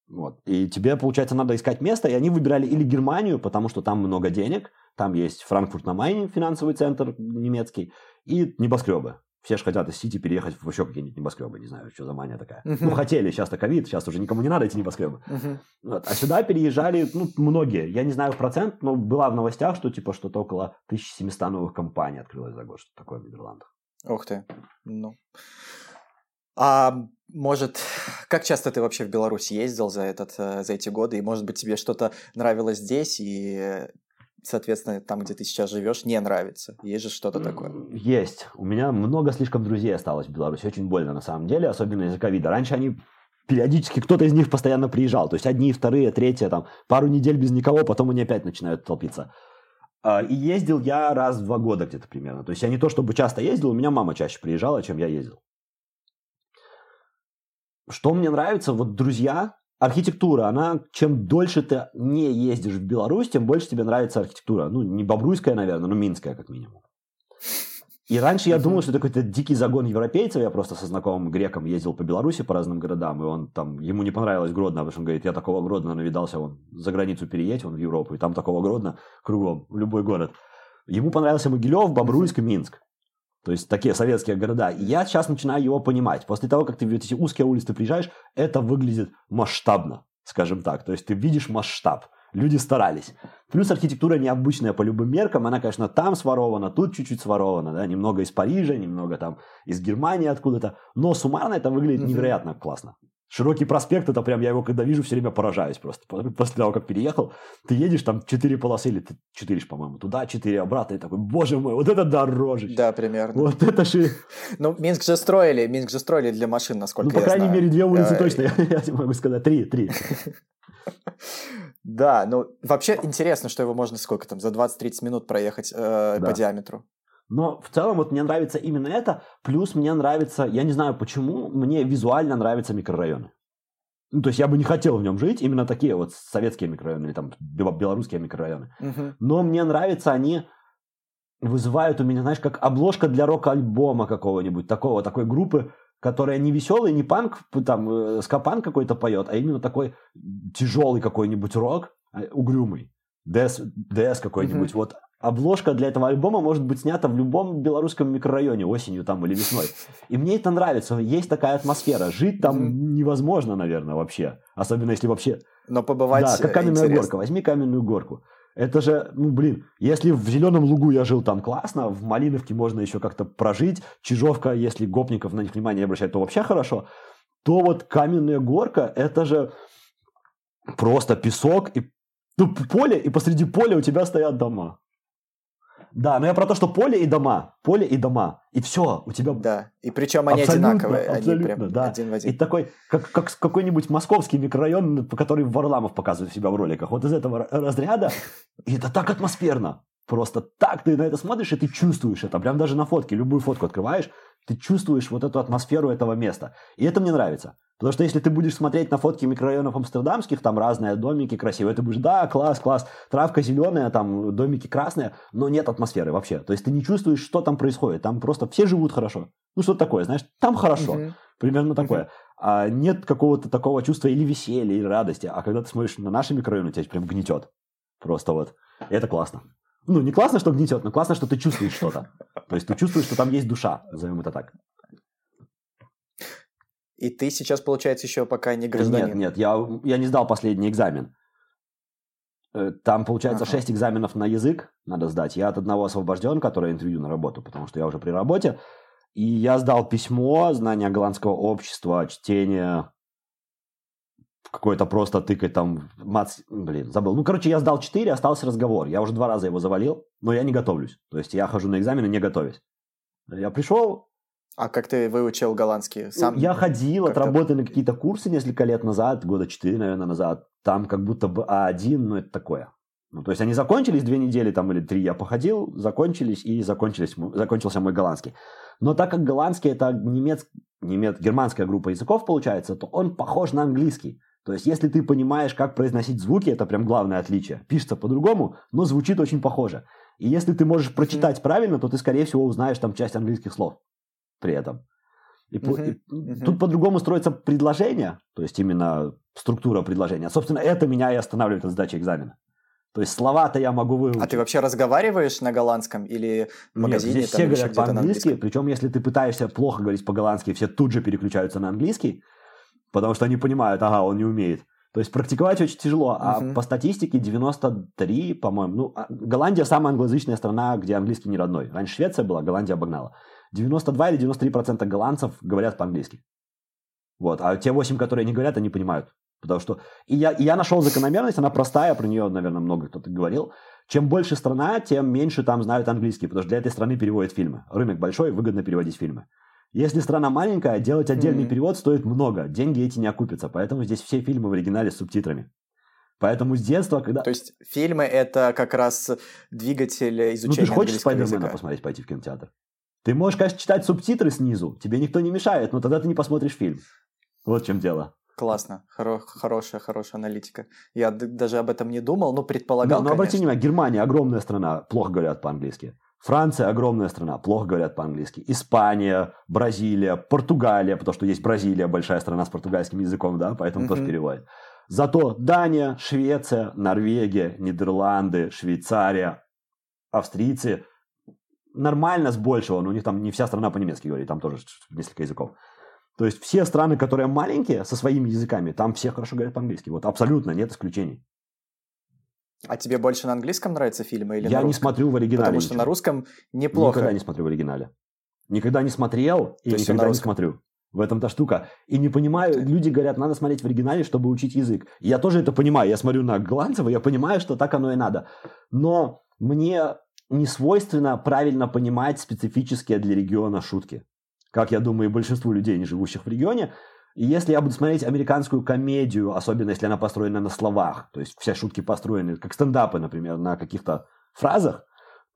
Вот. И тебе, получается, надо искать место, и они выбирали или Германию, потому что там много денег, там есть Франкфурт на Майне, финансовый центр немецкий, и небоскребы. Все же хотят из Сити переехать в еще какие-нибудь небоскребы, не знаю, что за мания такая. Uh-huh. Ну, хотели, сейчас-то ковид, сейчас уже никому не надо эти небоскребы. Uh-huh. Вот. А сюда переезжали, ну, многие. Я не знаю процент, но была в новостях, что типа что-то около 1700 новых компаний открылось за год, что такое в Нидерландах. Ух ты. Ну. А может, как часто ты вообще в Беларусь ездил за, этот, э, за эти годы? И, может быть, тебе что-то нравилось здесь, и, соответственно, там, где ты сейчас живешь, не нравится? Есть же что-то такое? Есть. У меня много слишком друзей осталось в Беларуси. Очень больно, на самом деле, особенно из-за ковида. Раньше они периодически кто-то из них постоянно приезжал. То есть одни, вторые, третьи, там, пару недель без никого, потом они опять начинают толпиться. А, и ездил я раз в два года где-то примерно. То есть я не то чтобы часто ездил, у меня мама чаще приезжала, чем я ездил. Что мне нравится, вот друзья, архитектура, она, чем дольше ты не ездишь в Беларусь, тем больше тебе нравится архитектура. Ну, не бобруйская, наверное, но минская как минимум. И раньше я думал, что это какой-то дикий загон европейцев. Я просто со знакомым греком ездил по Беларуси, по разным городам, и он там, ему не понравилось Гродно, потому что он говорит, я такого Гродно навидался, он за границу переедет, он в Европу, и там такого Гродно кругом, любой город. Ему понравился Могилев, Бобруйск Минск. То есть такие советские города. И я сейчас начинаю его понимать. После того, как ты в эти узкие улицы ты приезжаешь, это выглядит масштабно, скажем так. То есть ты видишь масштаб люди старались. Плюс архитектура необычная по любым меркам, она, конечно, там сворована, тут чуть-чуть сворована, да, немного из Парижа, немного там из Германии откуда-то, но суммарно это выглядит невероятно классно. Широкий проспект, это прям, я его когда вижу, все время поражаюсь просто. После того, как переехал, ты едешь, там четыре полосы, или четыре, по-моему, туда, четыре обратно, и такой, боже мой, вот это дороже. Да, примерно. Вот это же... Ну, Минск же строили, Минск же строили для машин, насколько я Ну, по крайней мере, две улицы точно, я могу сказать, три, три. Да, ну вообще интересно, что его можно сколько там, за 20-30 минут проехать э, по диаметру. Но в целом вот мне нравится именно это, плюс мне нравится, я не знаю почему, мне визуально нравятся микрорайоны. Ну, то есть я бы не хотел в нем жить, именно такие вот советские микрорайоны или там белорусские микрорайоны. Угу. Но мне нравятся они, вызывают у меня, знаешь, как обложка для рок-альбома какого-нибудь, такого, такой группы, которая не веселый, не панк, там, э, скапан какой-то поет, а именно такой тяжелый какой-нибудь рок, э, угрюмый. ДС, ДС какой-нибудь. Mm-hmm. Вот обложка для этого альбома может быть снята в любом белорусском микрорайоне осенью там или весной. И мне это нравится. Есть такая атмосфера. Жить там mm-hmm. невозможно, наверное, вообще. Особенно если вообще... Но побывать Да, как каменная интересно. горка. Возьми каменную горку. Это же, ну, блин, если в Зеленом Лугу я жил там классно, в Малиновке можно еще как-то прожить, Чижовка, если гопников на них внимание обращать, то вообще хорошо, то вот каменная горка, это же просто песок и ну, поле, и посреди поля у тебя стоят дома. Да, но я про то, что поле и дома, поле и дома, и все, у тебя... Да, и причем они абсолютно, одинаковые, абсолютно, они прям да. один в один. И такой, как, как какой-нибудь московский микрорайон, который Варламов показывает себя в роликах, вот из этого разряда, и это так атмосферно, просто так ты на это смотришь, и ты чувствуешь это, прям даже на фотке, любую фотку открываешь, ты чувствуешь вот эту атмосферу этого места, и это мне нравится. Потому что если ты будешь смотреть на фотки микрорайонов амстердамских, там разные домики красивые, ты будешь, да, класс, класс, травка зеленая, там домики красные, но нет атмосферы вообще. То есть ты не чувствуешь, что там происходит. Там просто все живут хорошо. Ну, что такое, знаешь, там хорошо. Uh-huh. Примерно такое. Uh-huh. А нет какого-то такого чувства или веселья, или радости. А когда ты смотришь на наши микрорайоны, тебя прям гнетет. Просто вот. И это классно. Ну, не классно, что гнетет, но классно, что ты чувствуешь что-то. То есть ты чувствуешь, что там есть душа, назовем это так. И ты сейчас, получается, еще пока не гражданин. Нет, нет, я, я не сдал последний экзамен. Э, там, получается, ага. 6 экзаменов на язык надо сдать. Я от одного освобожден, который интервью на работу, потому что я уже при работе. И я сдал письмо, знание голландского общества, чтение, какой-то просто тыкать там, мац... блин, забыл. Ну, короче, я сдал 4, остался разговор. Я уже два раза его завалил, но я не готовлюсь. То есть я хожу на экзамены, не готовясь. Я пришел... А как ты выучил голландский? Сам... Я ходил, отработал на какие-то курсы несколько лет назад, года 4, наверное, назад. Там как будто бы А1, ну, это такое. Ну, то есть они закончились две недели там или три, я походил, закончились и закончились, закончился мой голландский. Но так как голландский это немец, немец, германская группа языков получается, то он похож на английский. То есть, если ты понимаешь, как произносить звуки, это прям главное отличие. Пишется по-другому, но звучит очень похоже. И если ты можешь прочитать правильно, то ты, скорее всего, узнаешь там часть английских слов при этом. И, mm-hmm. и mm-hmm. тут по-другому строится предложение, то есть именно структура предложения. Собственно, это меня и останавливает от сдачи экзамена. То есть слова-то я могу выучить. А ты вообще разговариваешь на голландском или в магазине? Нет, здесь все говорят по-английски, причем если ты пытаешься плохо говорить по-голландски, все тут же переключаются на английский потому что они понимают, ага, он не умеет. То есть практиковать очень тяжело, а uh-huh. по статистике 93, по-моему, ну, а, Голландия самая англоязычная страна, где английский не родной. Раньше Швеция была, Голландия обогнала. 92 или 93 процента голландцев говорят по-английски. Вот, а те 8, которые не говорят, они понимают. Потому что... И я, и я нашел закономерность, она простая, про нее, наверное, много кто-то говорил. Чем больше страна, тем меньше там знают английский, потому что для этой страны переводят фильмы. Рынок большой, выгодно переводить фильмы. Если страна маленькая, делать отдельный mm-hmm. перевод стоит много, деньги эти не окупятся, поэтому здесь все фильмы в оригинале с субтитрами. Поэтому с детства, когда... То есть фильмы это как раз двигатель изучения Ну ты хочешь Спайдермена посмотреть, пойти в кинотеатр? Ты можешь, конечно, читать субтитры снизу, тебе никто не мешает, но тогда ты не посмотришь фильм. Вот в чем дело. Классно, Хоро- хорошая, хорошая аналитика. Я даже об этом не думал, но предполагал, Да, но обрати внимание, Германия огромная страна, плохо говорят по-английски. Франция огромная страна, плохо говорят по-английски. Испания, Бразилия, Португалия, потому что есть Бразилия, большая страна с португальским языком, да, поэтому mm-hmm. тоже переводят. Зато Дания, Швеция, Норвегия, Нидерланды, Швейцария, австрийцы нормально с большего, но у них там не вся страна по-немецки говорит, там тоже несколько языков. То есть все страны, которые маленькие, со своими языками, там все хорошо говорят по-английски. Вот абсолютно нет исключений. А тебе больше на английском нравятся фильмы или Я на не смотрю в оригинале. Потому что ничего. на русском неплохо. Никогда не смотрю в оригинале. Никогда не смотрел и никогда не смотрю. В этом-то штука. И не понимаю, люди говорят, надо смотреть в оригинале, чтобы учить язык. Я тоже это понимаю. Я смотрю на Голландцева, я понимаю, что так оно и надо. Но мне не свойственно правильно понимать специфические для региона шутки. Как я думаю, и большинству людей, не живущих в регионе, и если я буду смотреть американскую комедию, особенно если она построена на словах, то есть все шутки построены, как стендапы, например, на каких-то фразах,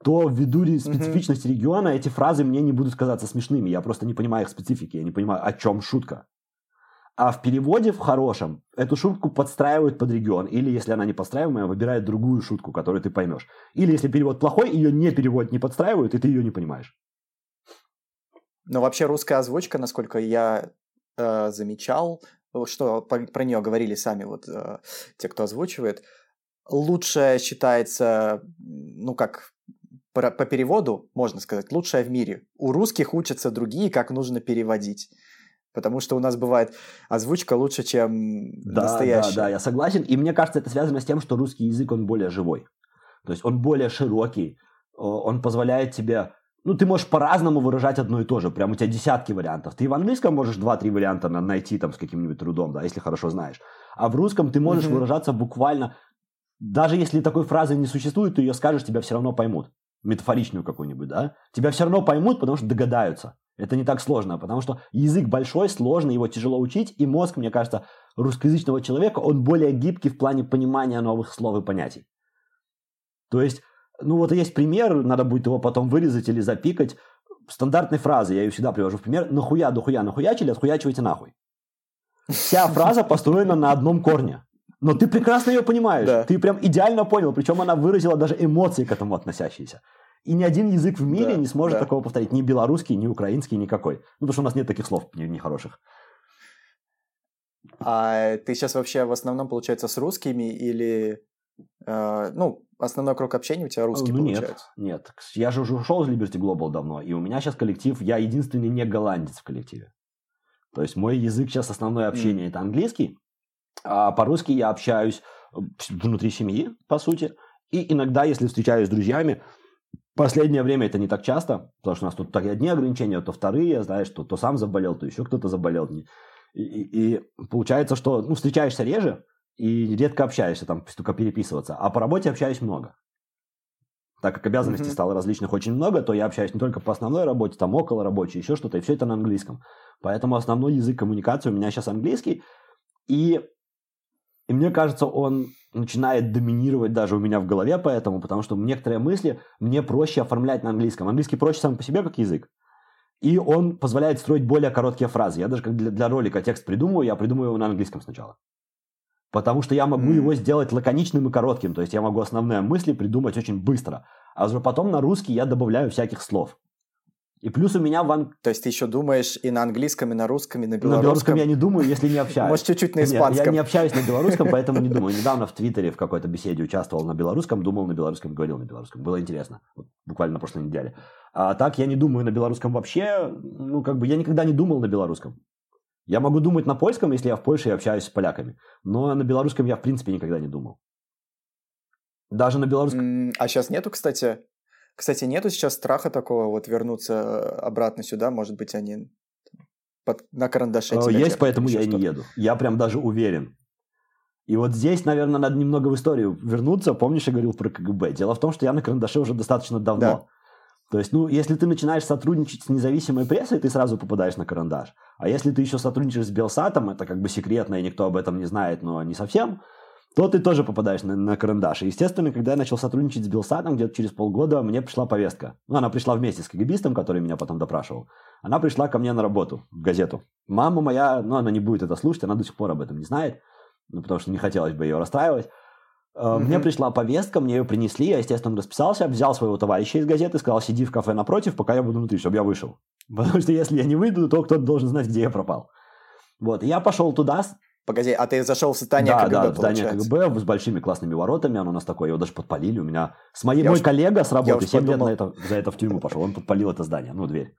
то ввиду специфичности mm-hmm. региона эти фразы мне не будут казаться смешными. Я просто не понимаю их специфики, я не понимаю, о чем шутка. А в переводе в хорошем эту шутку подстраивают под регион. Или если она не подстраиваемая, выбирают другую шутку, которую ты поймешь. Или если перевод плохой, ее не переводят, не подстраивают, и ты ее не понимаешь. Но вообще русская озвучка, насколько я э, замечал, что по, про нее говорили сами вот э, те, кто озвучивает, лучшая считается, ну как по, по переводу, можно сказать, лучшая в мире. У русских учатся другие, как нужно переводить. Потому что у нас бывает озвучка лучше, чем да, настоящая. Да, да, я согласен. И мне кажется, это связано с тем, что русский язык, он более живой. То есть он более широкий. Он позволяет тебе ну, ты можешь по-разному выражать одно и то же. Прям у тебя десятки вариантов. Ты в английском можешь два-три варианта найти там с каким-нибудь трудом, да, если хорошо знаешь. А в русском ты можешь mm-hmm. выражаться буквально... Даже если такой фразы не существует, ты ее скажешь, тебя все равно поймут. Метафоричную какую-нибудь, да? Тебя все равно поймут, потому что догадаются. Это не так сложно, потому что язык большой, сложный, его тяжело учить, и мозг, мне кажется, русскоязычного человека, он более гибкий в плане понимания новых слов и понятий. То есть ну вот есть пример, надо будет его потом вырезать или запикать. Стандартной фразы, я ее всегда привожу в пример. Нахуя, дохуя, нахуячили, отхуячивайте нахуй. Вся фраза построена на одном корне. Но ты прекрасно ее понимаешь. Да. Ты прям идеально понял. Причем она выразила даже эмоции к этому относящиеся. И ни один язык в мире да, не сможет да. такого повторить. Ни белорусский, ни украинский, никакой. Ну, потому что у нас нет таких слов нехороших. А ты сейчас вообще в основном, получается, с русскими или Э, ну, основной круг общения у тебя русский ну, получается. Нет, нет. Я же уже ушел из Liberty Global давно, и у меня сейчас коллектив, я единственный не голландец в коллективе. То есть мой язык сейчас основное общение mm. это английский, а по-русски я общаюсь внутри семьи, по сути. И иногда, если встречаюсь с друзьями, Последнее время это не так часто, потому что у нас тут так одни ограничения, то вторые, знаешь, то, то сам заболел, то еще кто-то заболел. И, и, и получается, что ну, встречаешься реже и редко общаешься, там только переписываться. А по работе общаюсь много. Так как обязанностей mm-hmm. стало различных очень много, то я общаюсь не только по основной работе, там около рабочей, еще что-то, и все это на английском. Поэтому основной язык коммуникации у меня сейчас английский. И, и мне кажется, он начинает доминировать даже у меня в голове поэтому, потому что некоторые мысли мне проще оформлять на английском. Английский проще сам по себе как язык. И он позволяет строить более короткие фразы. Я даже как для, для ролика текст придумываю, я придумываю его на английском сначала. Потому что я могу mm. его сделать лаконичным и коротким. То есть я могу основные мысли придумать очень быстро. А уже потом на русский я добавляю всяких слов. И плюс у меня ван... То есть ты еще думаешь и на английском, и на русском, и на белорусском? На белорусском я не думаю, если не общаюсь. Может, чуть-чуть на испанском. Я не общаюсь на белорусском, поэтому не думаю. Недавно в Твиттере в какой-то беседе участвовал на белорусском, думал на белорусском, говорил на белорусском. Было интересно. Буквально на прошлой неделе. А так я не думаю на белорусском вообще. Ну, как бы я никогда не думал на белорусском. Я могу думать на польском, если я в Польше и общаюсь с поляками. Но на белорусском я, в принципе, никогда не думал. Даже на белорусском... А сейчас нету, кстати, кстати, нету сейчас страха такого вот вернуться э, обратно сюда, может быть, они под, на карандаше Есть, терпят, поэтому я и не еду. Я прям даже уверен. И вот здесь, наверное, надо немного в историю вернуться. Помнишь, я говорил про КГБ? Дело в том, что я на карандаше уже достаточно давно. Да. То есть, ну, если ты начинаешь сотрудничать с независимой прессой, ты сразу попадаешь на карандаш. А если ты еще сотрудничаешь с Белсатом, это как бы секретно, и никто об этом не знает, но не совсем, то ты тоже попадаешь на, на карандаш. И, естественно, когда я начал сотрудничать с Белсатом, где-то через полгода мне пришла повестка. Ну, она пришла вместе с КГБистом, который меня потом допрашивал. Она пришла ко мне на работу, в газету. Мама моя, ну, она не будет это слушать, она до сих пор об этом не знает, ну, потому что не хотелось бы ее расстраивать. Mm-hmm. Мне пришла повестка, мне ее принесли, я, естественно, расписался, взял своего товарища из газеты, сказал, сиди в кафе напротив, пока я буду внутри, чтобы я вышел. Потому что если я не выйду, то кто-то должен знать, где я пропал. Вот, и я пошел туда, Погоди, а ты зашел в здание да, КГБ, Да, в здание КГБ с большими классными воротами, оно у нас такое, его даже подпалили. У меня с моей, мой уж, коллега с работы 7 подумал... лет на это, за это в тюрьму пошел, он подпалил это здание, ну, дверь,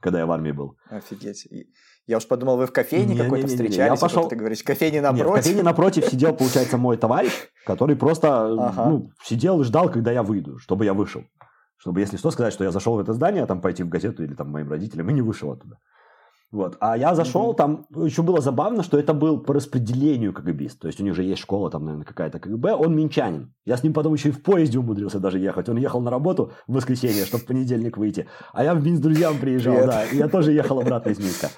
когда я в армии был. Офигеть. Я уж подумал, вы в кофейне не, какой-то встречались, я пошел... ты говоришь, кофейне напротив. Нет, в кофейне напротив сидел, получается, мой товарищ, который просто ага. ну, сидел и ждал, когда я выйду, чтобы я вышел. Чтобы, если что, сказать, что я зашел в это здание, там пойти в газету или там моим родителям, и не вышел оттуда. Вот. А я зашел, mm-hmm. там еще было забавно, что это был по распределению КГБист. То есть у них же есть школа, там, наверное, какая-то КГБ. Он минчанин. Я с ним потом еще и в поезде умудрился даже ехать. Он ехал на работу в воскресенье, чтобы в понедельник выйти. А я в Минск с друзьям приезжал, Привет. да. И я тоже ехал обратно из Минска.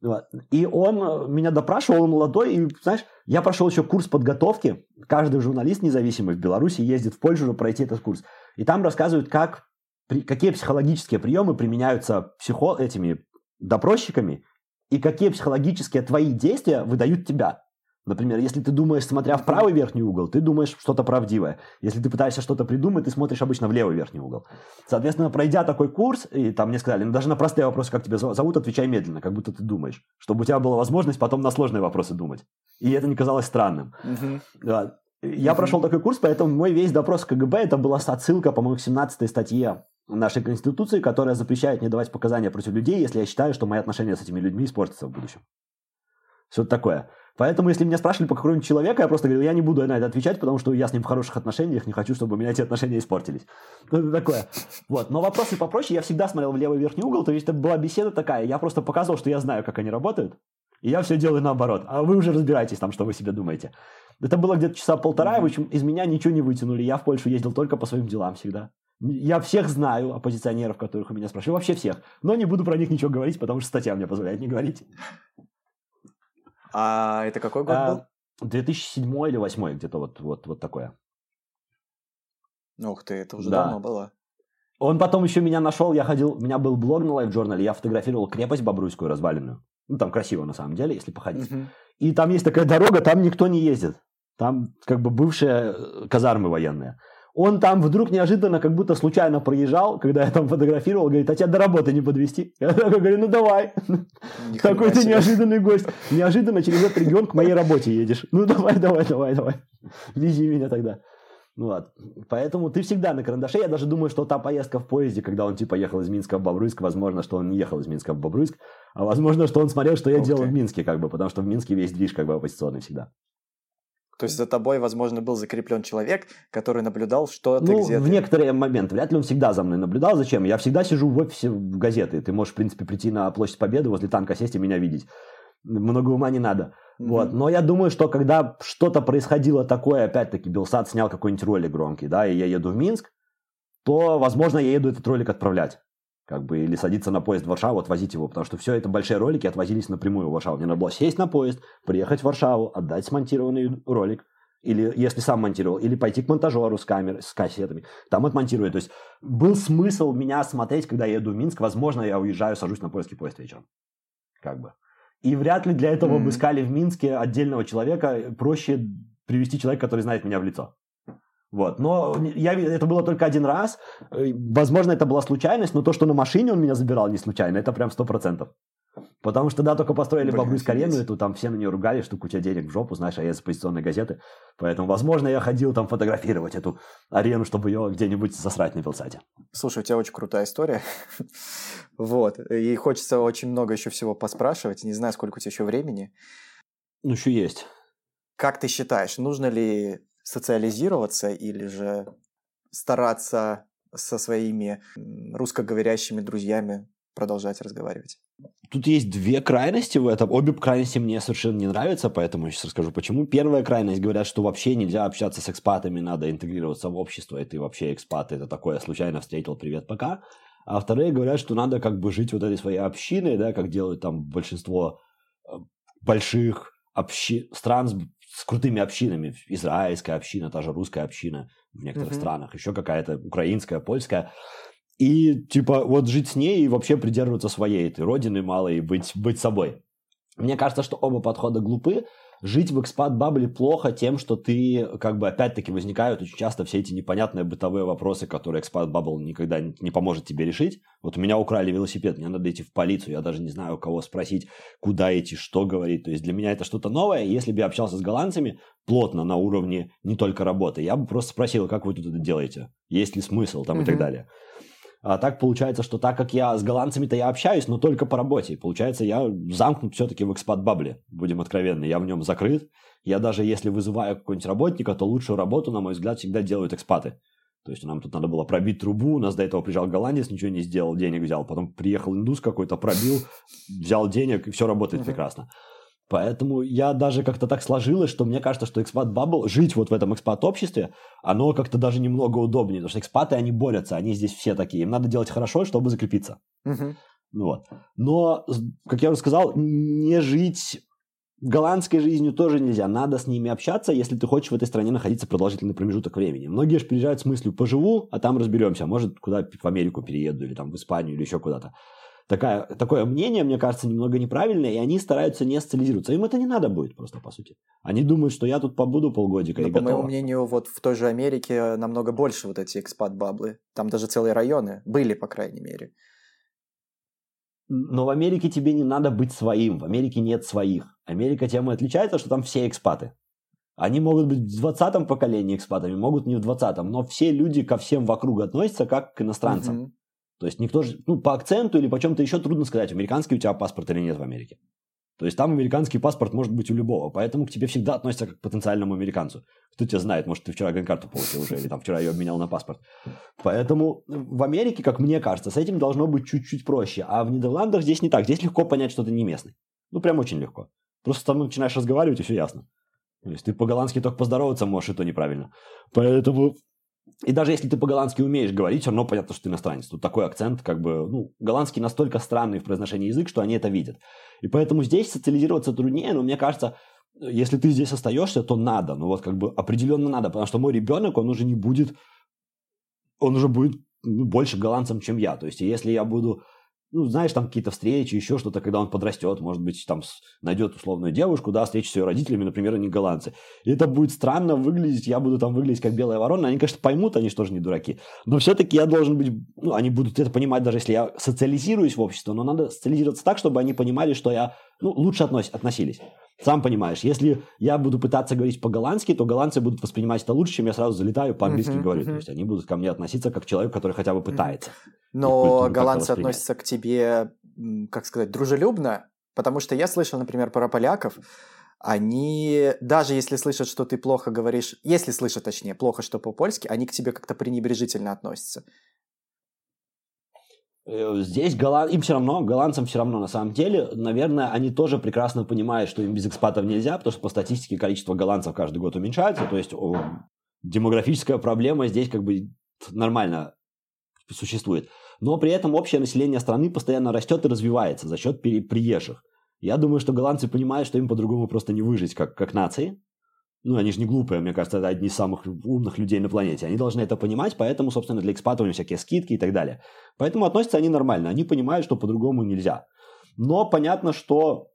Вот. И он меня допрашивал, он молодой, и, знаешь, я прошел еще курс подготовки. Каждый журналист независимый в Беларуси ездит в Польшу, чтобы пройти этот курс. И там рассказывают, как, какие психологические приемы применяются психо, этими допросчиками и какие психологические твои действия выдают тебя. Например, если ты думаешь, смотря в правый верхний угол, ты думаешь что-то правдивое. Если ты пытаешься что-то придумать, ты смотришь обычно в левый верхний угол. Соответственно, пройдя такой курс, и там мне сказали, ну даже на простые вопросы, как тебя зовут, отвечай медленно, как будто ты думаешь, чтобы у тебя была возможность потом на сложные вопросы думать. И это не казалось странным. Uh-huh. Да. Я uh-huh. прошел такой курс, поэтому мой весь допрос КГБ, это была отсылка, по-моему, к 17 статье нашей Конституции, которая запрещает мне давать показания против людей, если я считаю, что мои отношения с этими людьми испортятся в будущем. Все такое. Поэтому, если меня спрашивали по какому-нибудь человеку, я просто говорю, я не буду на это отвечать, потому что я с ним в хороших отношениях, не хочу, чтобы у меня эти отношения испортились. Ну, это такое. Вот. Но вопросы попроще, я всегда смотрел в левый верхний угол, то есть это была беседа такая, я просто показывал, что я знаю, как они работают, и я все делаю наоборот. А вы уже разбираетесь там, что вы себе думаете. Это было где-то часа полтора, и, в общем, из меня ничего не вытянули. Я в Польшу ездил только по своим делам всегда. Я всех знаю, оппозиционеров, которых у меня спрашивают, вообще всех. Но не буду про них ничего говорить, потому что статья мне позволяет не говорить. А это какой год а, был? 2007 или 2008, где-то вот, вот, вот такое. Ух ты, это уже да. давно было. Он потом еще меня нашел, я ходил, у меня был блог на Life Journal, я фотографировал крепость Бобруйскую разваленную. Ну, там красиво на самом деле, если походить. Угу. И там есть такая дорога, там никто не ездит. Там как бы бывшие казармы военные. Он там вдруг неожиданно, как будто случайно проезжал, когда я там фотографировал, говорит, а тебя до работы не подвести? Я говорю, ну давай. Такой ты неожиданный гость. Неожиданно через этот регион к моей работе едешь. Ну давай, давай, давай, давай. Вези меня тогда. Ну вот. Поэтому ты всегда на карандаше. Я даже думаю, что та поездка в поезде, когда он типа ехал из Минска в Бобруйск, возможно, что он не ехал из Минска в Бобруйск, а возможно, что он смотрел, что я Ух делал ты. в Минске, как бы, потому что в Минске весь движ как бы оппозиционный всегда. То есть за тобой, возможно, был закреплен человек, который наблюдал, что ну, ты где в некоторые моменты. Вряд ли он всегда за мной наблюдал. Зачем? Я всегда сижу в офисе в газеты. Ты можешь, в принципе, прийти на площадь Победы, возле танка сесть и меня видеть. Много ума не надо. Mm-hmm. Вот. Но я думаю, что когда что-то происходило такое, опять-таки, Белсад снял какой-нибудь ролик громкий, да, и я еду в Минск, то, возможно, я еду этот ролик отправлять. Как бы, или садиться на поезд в Варшаву, отвозить его. Потому что все это большие ролики отвозились напрямую в Варшаву. Мне надо было сесть на поезд, приехать в Варшаву, отдать смонтированный ролик, или если сам монтировал, или пойти к монтажеру с камерой, с кассетами, там отмонтировать. То есть был смысл меня смотреть, когда я еду в Минск. Возможно, я уезжаю, сажусь на поездки поезд вечером. Как бы. И вряд ли для этого mm-hmm. бы искали в Минске отдельного человека. Проще привести человека, который знает меня в лицо. Вот. Но я, это было только один раз. Возможно, это была случайность, но то, что на машине он меня забирал, не случайно. Это прям сто процентов. Потому что, да, только построили Блин, бабу из Карену, эту там все на нее ругали, что куча денег в жопу, знаешь, а я из оппозиционной газеты. Поэтому, возможно, я ходил там фотографировать эту арену, чтобы ее где-нибудь засрать на Белсате. Слушай, у тебя очень крутая история. вот. И хочется очень много еще всего поспрашивать. Не знаю, сколько у тебя еще времени. Ну, еще есть. Как ты считаешь, нужно ли социализироваться или же стараться со своими русскоговорящими друзьями продолжать разговаривать? Тут есть две крайности в этом. Обе крайности мне совершенно не нравятся, поэтому я сейчас расскажу, почему. Первая крайность говорят, что вообще нельзя общаться с экспатами, надо интегрироваться в общество, и ты вообще экспат, это такое, случайно встретил, привет, пока. А вторые говорят, что надо как бы жить вот этой своей общиной, да, как делают там большинство э, больших общин, стран с, с крутыми общинами. Израильская община, та же русская община в некоторых uh-huh. странах, еще какая-то украинская, польская. И, типа, вот жить с ней и вообще придерживаться своей этой родины малой и быть, быть собой. Мне кажется, что оба подхода глупы. Жить в expat bubble е плохо тем, что ты, как бы, опять-таки, возникают очень часто все эти непонятные бытовые вопросы, которые expat bubble никогда не поможет тебе решить. Вот у меня украли велосипед, мне надо идти в полицию, я даже не знаю, у кого спросить, куда идти, что говорить. То есть для меня это что-то новое. Если бы я общался с голландцами плотно на уровне не только работы, я бы просто спросил, как вы тут это делаете, есть ли смысл там mm-hmm. и так далее. А так получается, что так как я с голландцами-то я общаюсь, но только по работе. Получается, я замкнут все-таки в экспат-бабле, будем откровенны. Я в нем закрыт. Я даже если вызываю какого-нибудь работника, то лучшую работу, на мой взгляд, всегда делают экспаты. То есть нам тут надо было пробить трубу, у нас до этого приезжал голландец, ничего не сделал, денег взял. Потом приехал индус какой-то, пробил, взял денег, и все работает uh-huh. прекрасно. Поэтому я даже как-то так сложилось, что мне кажется, что экспат бабл, жить вот в этом экспат-обществе, оно как-то даже немного удобнее, потому что экспаты, они борются, они здесь все такие, им надо делать хорошо, чтобы закрепиться. Угу. Вот. Но, как я уже сказал, не жить голландской жизнью тоже нельзя. Надо с ними общаться, если ты хочешь в этой стране находиться продолжительный промежуток времени. Многие же приезжают с мыслью «поживу, а там разберемся». Может, куда в Америку перееду, или там в Испанию, или еще куда-то такая, такое мнение, мне кажется, немного неправильное, и они стараются не социализироваться. Им это не надо будет просто, по сути. Они думают, что я тут побуду полгодика Но, и по готово. моему мнению, вот в той же Америке намного больше вот эти экспат-баблы. Там даже целые районы были, по крайней мере. Но в Америке тебе не надо быть своим. В Америке нет своих. Америка тем и отличается, что там все экспаты. Они могут быть в 20-м поколении экспатами, могут не в 20-м, но все люди ко всем вокруг относятся как к иностранцам. Угу. То есть никто же, ну, по акценту или по чем-то еще трудно сказать, американский у тебя паспорт или нет в Америке. То есть там американский паспорт может быть у любого, поэтому к тебе всегда относятся как к потенциальному американцу. Кто тебя знает, может, ты вчера грин-карту получил уже, или там вчера ее обменял на паспорт. Поэтому в Америке, как мне кажется, с этим должно быть чуть-чуть проще. А в Нидерландах здесь не так. Здесь легко понять, что ты не местный. Ну, прям очень легко. Просто там начинаешь разговаривать, и все ясно. То есть ты по-голландски только поздороваться можешь, и то неправильно. Поэтому и даже если ты по-голландски умеешь говорить, все равно понятно, что ты иностранец. Тут такой акцент, как бы, ну, голландский настолько странный в произношении язык, что они это видят. И поэтому здесь социализироваться труднее, но мне кажется, если ты здесь остаешься, то надо. Ну вот как бы определенно надо, потому что мой ребенок, он уже не будет, он уже будет ну, больше голландцем, чем я. То есть если я буду ну, знаешь, там какие-то встречи, еще что-то, когда он подрастет, может быть, там найдет условную девушку, да, встреча с ее родителями, например, они голландцы. И это будет странно выглядеть, я буду там выглядеть как белая ворона, они, конечно, поймут, они же тоже не дураки, но все-таки я должен быть, ну, они будут это понимать, даже если я социализируюсь в общество, но надо социализироваться так, чтобы они понимали, что я, ну, лучше относ, относились. Сам понимаешь, если я буду пытаться говорить по-голландски, то голландцы будут воспринимать это лучше, чем я сразу залетаю по-английски uh-huh, говорю. Uh-huh. То есть они будут ко мне относиться как человек, который хотя бы пытается. Но голландцы относятся к тебе, как сказать, дружелюбно, потому что я слышал, например, про поляков, они, даже если слышат, что ты плохо говоришь, если слышат, точнее, плохо, что по-польски, они к тебе как-то пренебрежительно относятся. Э, здесь голланд... им все равно, голландцам все равно на самом деле. Наверное, они тоже прекрасно понимают, что им без экспатов нельзя, потому что по статистике количество голландцев каждый год уменьшается. То есть о, демографическая проблема здесь как бы нормально существует. Но при этом общее население страны постоянно растет и развивается за счет приезжих. Я думаю, что голландцы понимают, что им по-другому просто не выжить как, как нации. Ну, они же не глупые, мне кажется, это одни из самых умных людей на планете. Они должны это понимать, поэтому, собственно, для экспатов у них всякие скидки и так далее. Поэтому относятся они нормально. Они понимают, что по-другому нельзя. Но понятно, что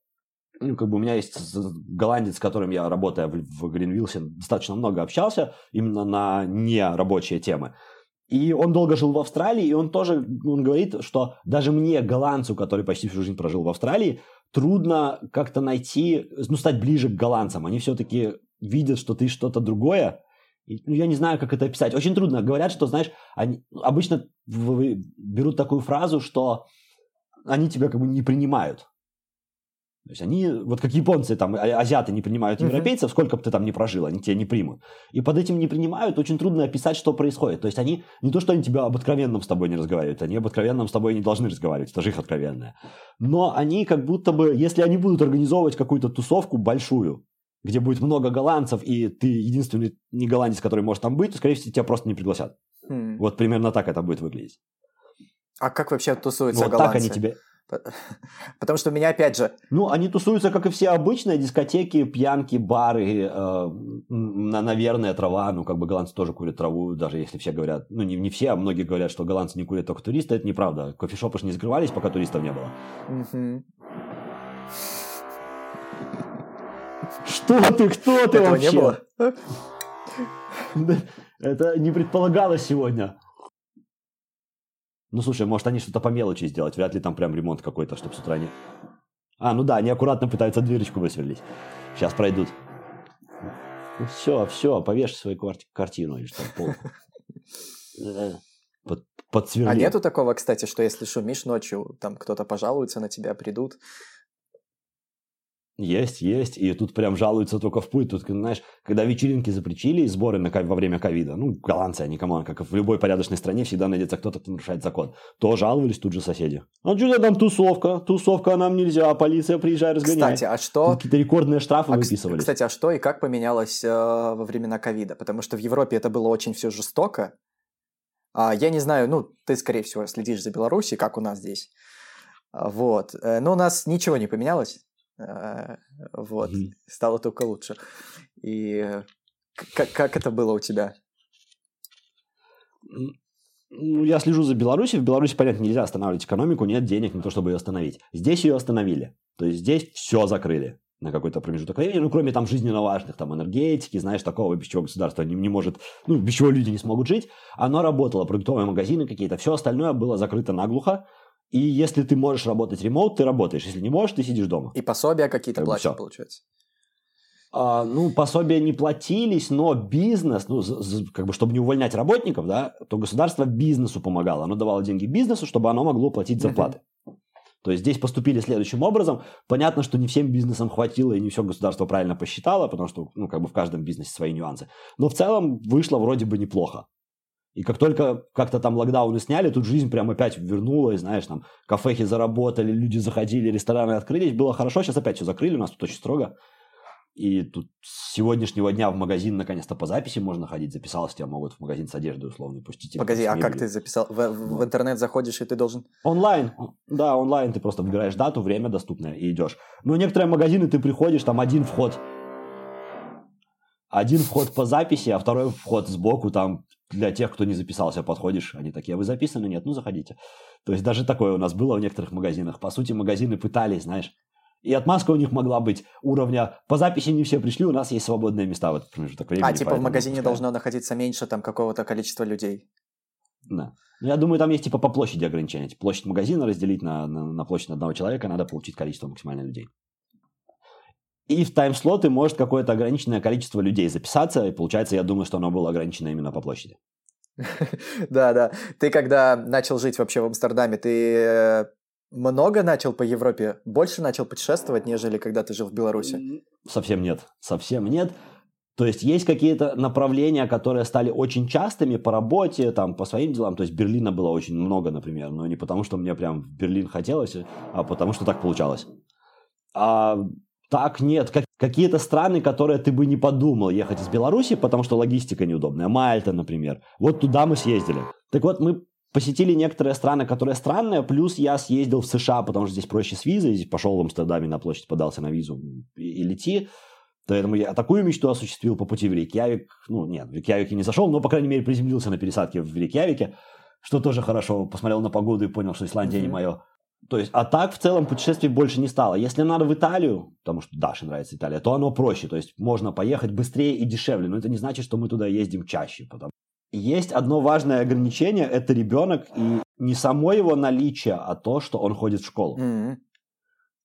ну, как бы у меня есть голландец, с которым я, работая в, в Гринвиллсе, достаточно много общался именно на нерабочие темы. И он долго жил в Австралии, и он тоже он говорит, что даже мне, голландцу, который почти всю жизнь прожил в Австралии, трудно как-то найти, ну, стать ближе к голландцам. Они все-таки видят, что ты что-то другое. И, ну, я не знаю, как это описать. Очень трудно. Говорят, что, знаешь, они обычно берут такую фразу, что они тебя как бы не принимают. То есть они, вот как японцы, там, а, азиаты не принимают европейцев, сколько бы ты там ни прожил, они тебя не примут. И под этим не принимают, очень трудно описать, что происходит. То есть они, не то, что они тебя об откровенном с тобой не разговаривают, они об откровенном с тобой не должны разговаривать, это же их откровенное. Но они как будто бы, если они будут организовывать какую-то тусовку большую, где будет много голландцев, и ты единственный не голландец, который может там быть, то, скорее всего, тебя просто не пригласят. Mm. Вот примерно так это будет выглядеть. А как вообще тусуются вот голландцы? так они тебе... Потому что у меня, опять же... Ну, они тусуются, как и все обычные, дискотеки, пьянки, бары, э, наверное, трава. Ну, как бы голландцы тоже курят траву, даже если все говорят... Ну, не, не все, а многие говорят, что голландцы не курят только туристы. Это неправда. Кофешопы же не закрывались, пока туристов не было. Что ты, кто ты Этого вообще? не было. Это не предполагалось сегодня. Ну, слушай, может, они что-то по мелочи сделать. Вряд ли там прям ремонт какой-то, чтобы с утра не... А, ну да, они аккуратно пытаются дырочку высверлить. Сейчас пройдут. Ну, все, все, повешай свою кварти- картину или что, полку. Э, под. А нету такого, кстати, что если шумишь ночью, там кто-то пожалуется на тебя, придут, есть, есть. И тут прям жалуются только в путь. Тут, знаешь, когда вечеринки запретили, сборы на, во время ковида, ну, голландцы, они, кому, как в любой порядочной стране, всегда найдется кто-то, кто нарушает закон, то жаловались тут же соседи. А что там тусовка? Тусовка нам нельзя, полиция приезжай, разгоняй. Кстати, а что... Какие-то рекордные штрафы а, выписывались. Кстати, а что и как поменялось э, во времена ковида? Потому что в Европе это было очень все жестоко. А, я не знаю, ну, ты, скорее всего, следишь за Беларусью, как у нас здесь. А, вот. Э, но у нас ничего не поменялось. Э, вот, mm-hmm. стало только лучше. И как, как это было у тебя? Ну, я слежу за Беларусью. В Беларуси, понятно, нельзя останавливать экономику, нет денег на то, чтобы ее остановить. Здесь ее остановили. То есть здесь все закрыли на какой-то промежуток времени, ну, кроме там жизненно важных, там, энергетики, знаешь, такого, без чего государство не, не может, ну, без чего люди не смогут жить. Оно работало, продуктовые магазины какие-то, все остальное было закрыто наглухо. И если ты можешь работать ремоут, ты работаешь. Если не можешь, ты сидишь дома. И пособия какие-то как платят, получается? А, ну, пособия не платились, но бизнес, ну, как бы, чтобы не увольнять работников, да, то государство бизнесу помогало. Оно давало деньги бизнесу, чтобы оно могло платить зарплаты. Uh-huh. То есть здесь поступили следующим образом. Понятно, что не всем бизнесам хватило и не все государство правильно посчитало, потому что, ну, как бы в каждом бизнесе свои нюансы. Но в целом вышло вроде бы неплохо. И как только как-то там локдауны сняли, тут жизнь прям опять вернулась, знаешь, там кафехи заработали, люди заходили, рестораны открылись, было хорошо, сейчас опять все закрыли, у нас тут очень строго. И тут с сегодняшнего дня в магазин наконец-то по записи можно ходить. Записался, тебя могут в магазин с одеждой условно пустить. Погоди, а как ты записал? В, в интернет заходишь, и ты должен... Онлайн. Да, онлайн. Ты просто выбираешь дату, время доступное и идешь. Но некоторые магазины ты приходишь, там один вход. Один вход по записи, а второй вход сбоку, там для тех, кто не записался, подходишь, они такие, а вы записаны? Нет, ну заходите. То есть даже такое у нас было в некоторых магазинах. По сути, магазины пытались, знаешь, и отмазка у них могла быть уровня по записи не все пришли, у нас есть свободные места в этот промежуток времени. А, типа в магазине должно находиться меньше там какого-то количества людей. Да. Ну, я думаю, там есть типа по площади ограничения. Типа, площадь магазина разделить на, на, на площадь одного человека, надо получить количество максимальных людей. И в тайм-слоты может какое-то ограниченное количество людей записаться, и получается, я думаю, что оно было ограничено именно по площади. Да, да. Ты когда начал жить вообще в Амстердаме, ты э, много начал по Европе, больше начал путешествовать, нежели когда ты жил в Беларуси? Совсем нет, совсем нет. То есть есть какие-то направления, которые стали очень частыми по работе, там, по своим делам. То есть Берлина было очень много, например, но не потому, что мне прям в Берлин хотелось, а потому, что так получалось. А так нет, как, какие-то страны, которые ты бы не подумал ехать из Беларуси, потому что логистика неудобная. Мальта, например. Вот туда мы съездили. Так вот, мы посетили некоторые страны, которые странные, плюс я съездил в США, потому что здесь проще с визой, здесь пошел в Амстердаме на площадь, подался на визу и, и лети. Поэтому я такую мечту осуществил по пути в Рейкьявик. Ну, нет, в Рейкьявике не зашел, но, по крайней мере, приземлился на пересадке в Рейкьявике, что тоже хорошо. Посмотрел на погоду и понял, что Исландия mm-hmm. не мое. То есть, а так в целом путешествий больше не стало. Если надо в Италию, потому что Даше нравится Италия, то оно проще. То есть можно поехать быстрее и дешевле. Но это не значит, что мы туда ездим чаще. Потому... Есть одно важное ограничение – это ребенок. И не само его наличие, а то, что он ходит в школу. Mm-hmm.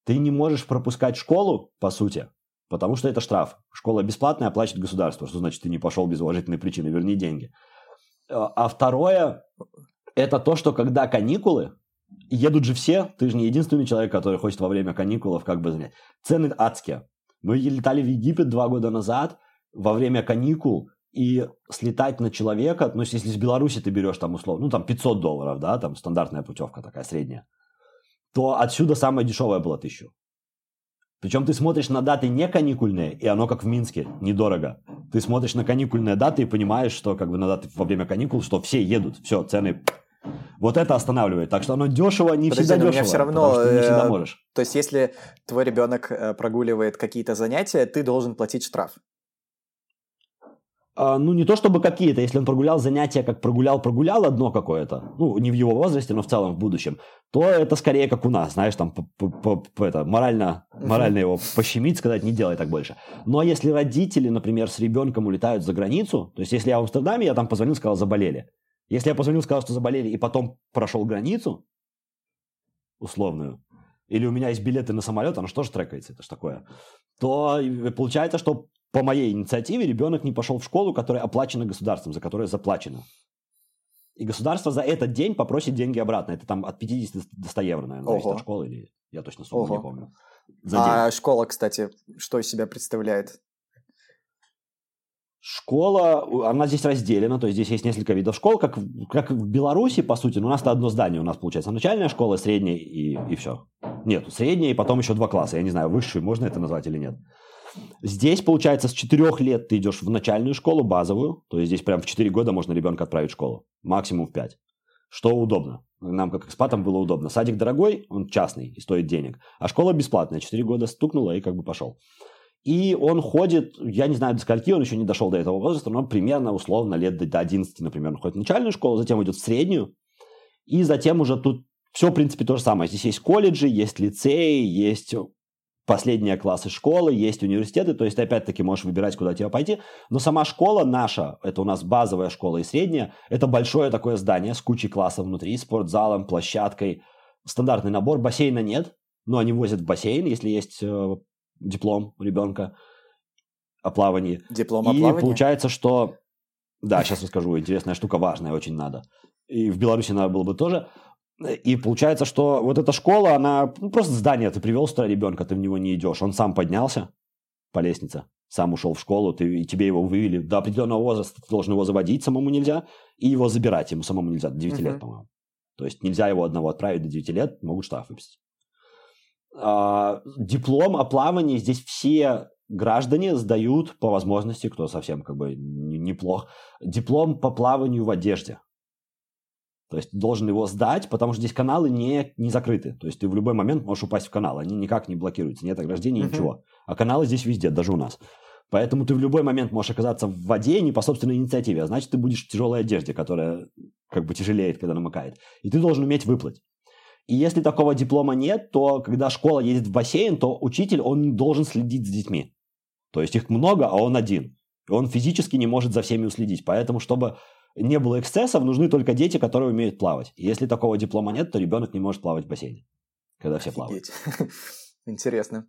Ты не можешь пропускать школу, по сути, потому что это штраф. Школа бесплатная, оплачивает государство. Что значит, ты не пошел без уважительной причины, верни деньги. А, а второе – это то, что когда каникулы, едут же все, ты же не единственный человек, который хочет во время каникулов как бы занять. Цены адские. Мы летали в Египет два года назад во время каникул, и слетать на человека, ну, если из Беларуси ты берешь там условно, ну, там 500 долларов, да, там стандартная путевка такая средняя, то отсюда самая дешевая была тысячу. Причем ты смотришь на даты не каникульные, и оно как в Минске, недорого. Ты смотришь на каникульные даты и понимаешь, что как бы на даты во время каникул, что все едут, все, цены вот это останавливает. Так что оно дешево, не Подожди, всегда дешево. все равно, ты не всегда э, можешь. То есть, если твой ребенок э, прогуливает какие-то занятия, ты должен платить штраф. А, ну, не то чтобы какие-то, если он прогулял занятия, как прогулял-прогулял одно какое-то, ну, не в его возрасте, но в целом в будущем, то это скорее как у нас, знаешь, там, это, морально, морально его пощемить, сказать, не делай так больше. Но если родители, например, с ребенком улетают за границу, то есть если я в Амстердаме, я там позвонил, сказал, заболели, если я позвонил, сказал, что заболели, и потом прошел границу условную, или у меня есть билеты на самолет, оно что же трекается, это же такое, то получается, что по моей инициативе ребенок не пошел в школу, которая оплачена государством, за которое заплачено. И государство за этот день попросит деньги обратно. Это там от 50 до 100 евро, наверное, зависит от школы. Или я точно сумму Ого. не помню. За а день. школа, кстати, что из себя представляет? Школа, она здесь разделена, то есть здесь есть несколько видов школ, как, как в Беларуси, по сути, но у нас-то одно здание, у нас получается начальная школа, средняя и, и все. Нет, средняя и потом еще два класса, я не знаю, высшую можно это назвать или нет. Здесь, получается, с 4 лет ты идешь в начальную школу, базовую, то есть здесь прям в 4 года можно ребенка отправить в школу, максимум в 5. Что удобно. Нам, как экспатам, было удобно. Садик дорогой, он частный и стоит денег, а школа бесплатная, 4 года стукнула и как бы пошел. И он ходит, я не знаю, до скольки, он еще не дошел до этого возраста, но примерно, условно, лет до 11, например, он ходит в начальную школу, затем идет в среднюю, и затем уже тут все, в принципе, то же самое. Здесь есть колледжи, есть лицеи, есть последние классы школы, есть университеты, то есть ты опять-таки можешь выбирать, куда тебе пойти. Но сама школа наша, это у нас базовая школа и средняя, это большое такое здание с кучей классов внутри, спортзалом, площадкой, стандартный набор, бассейна нет, но они возят в бассейн, если есть э, диплом у ребенка о плавании. Диплом о и плавании? получается, что... Да, сейчас расскажу. Интересная штука, важная, очень надо. И в Беларуси надо было бы тоже. И получается, что вот эта школа, она ну, просто здание. Ты привел сюда ребенка, ты в него не идешь. Он сам поднялся по лестнице, сам ушел в школу, ты, и тебе его вывели. До определенного возраста ты должен его заводить, самому нельзя, и его забирать ему самому нельзя, до 9 uh-huh. лет, по-моему. То есть нельзя его одного отправить до 9 лет, могут штраф выписать. А, диплом о плавании здесь все граждане сдают по возможности, кто совсем как бы неплох, диплом по плаванию в одежде. То есть должен его сдать, потому что здесь каналы не, не закрыты. То есть ты в любой момент можешь упасть в канал, они никак не блокируются, нет ограждений, uh-huh. ничего. А каналы здесь везде, даже у нас. Поэтому ты в любой момент можешь оказаться в воде не по собственной инициативе, а значит ты будешь в тяжелой одежде, которая как бы тяжелеет, когда намокает. И ты должен уметь выплыть. И если такого диплома нет, то когда школа едет в бассейн, то учитель, он должен следить за детьми. То есть их много, а он один. И он физически не может за всеми уследить. Поэтому, чтобы не было эксцессов, нужны только дети, которые умеют плавать. И если такого диплома нет, то ребенок не может плавать в бассейне, когда все плавают. Интересно.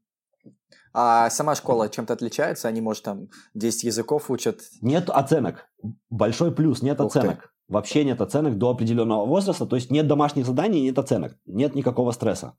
А сама школа чем-то отличается? Они, может, там 10 языков учат? Нет оценок. Большой плюс, нет Ух оценок. Ты. Вообще нет оценок до определенного возраста, то есть нет домашних заданий, нет оценок, нет никакого стресса.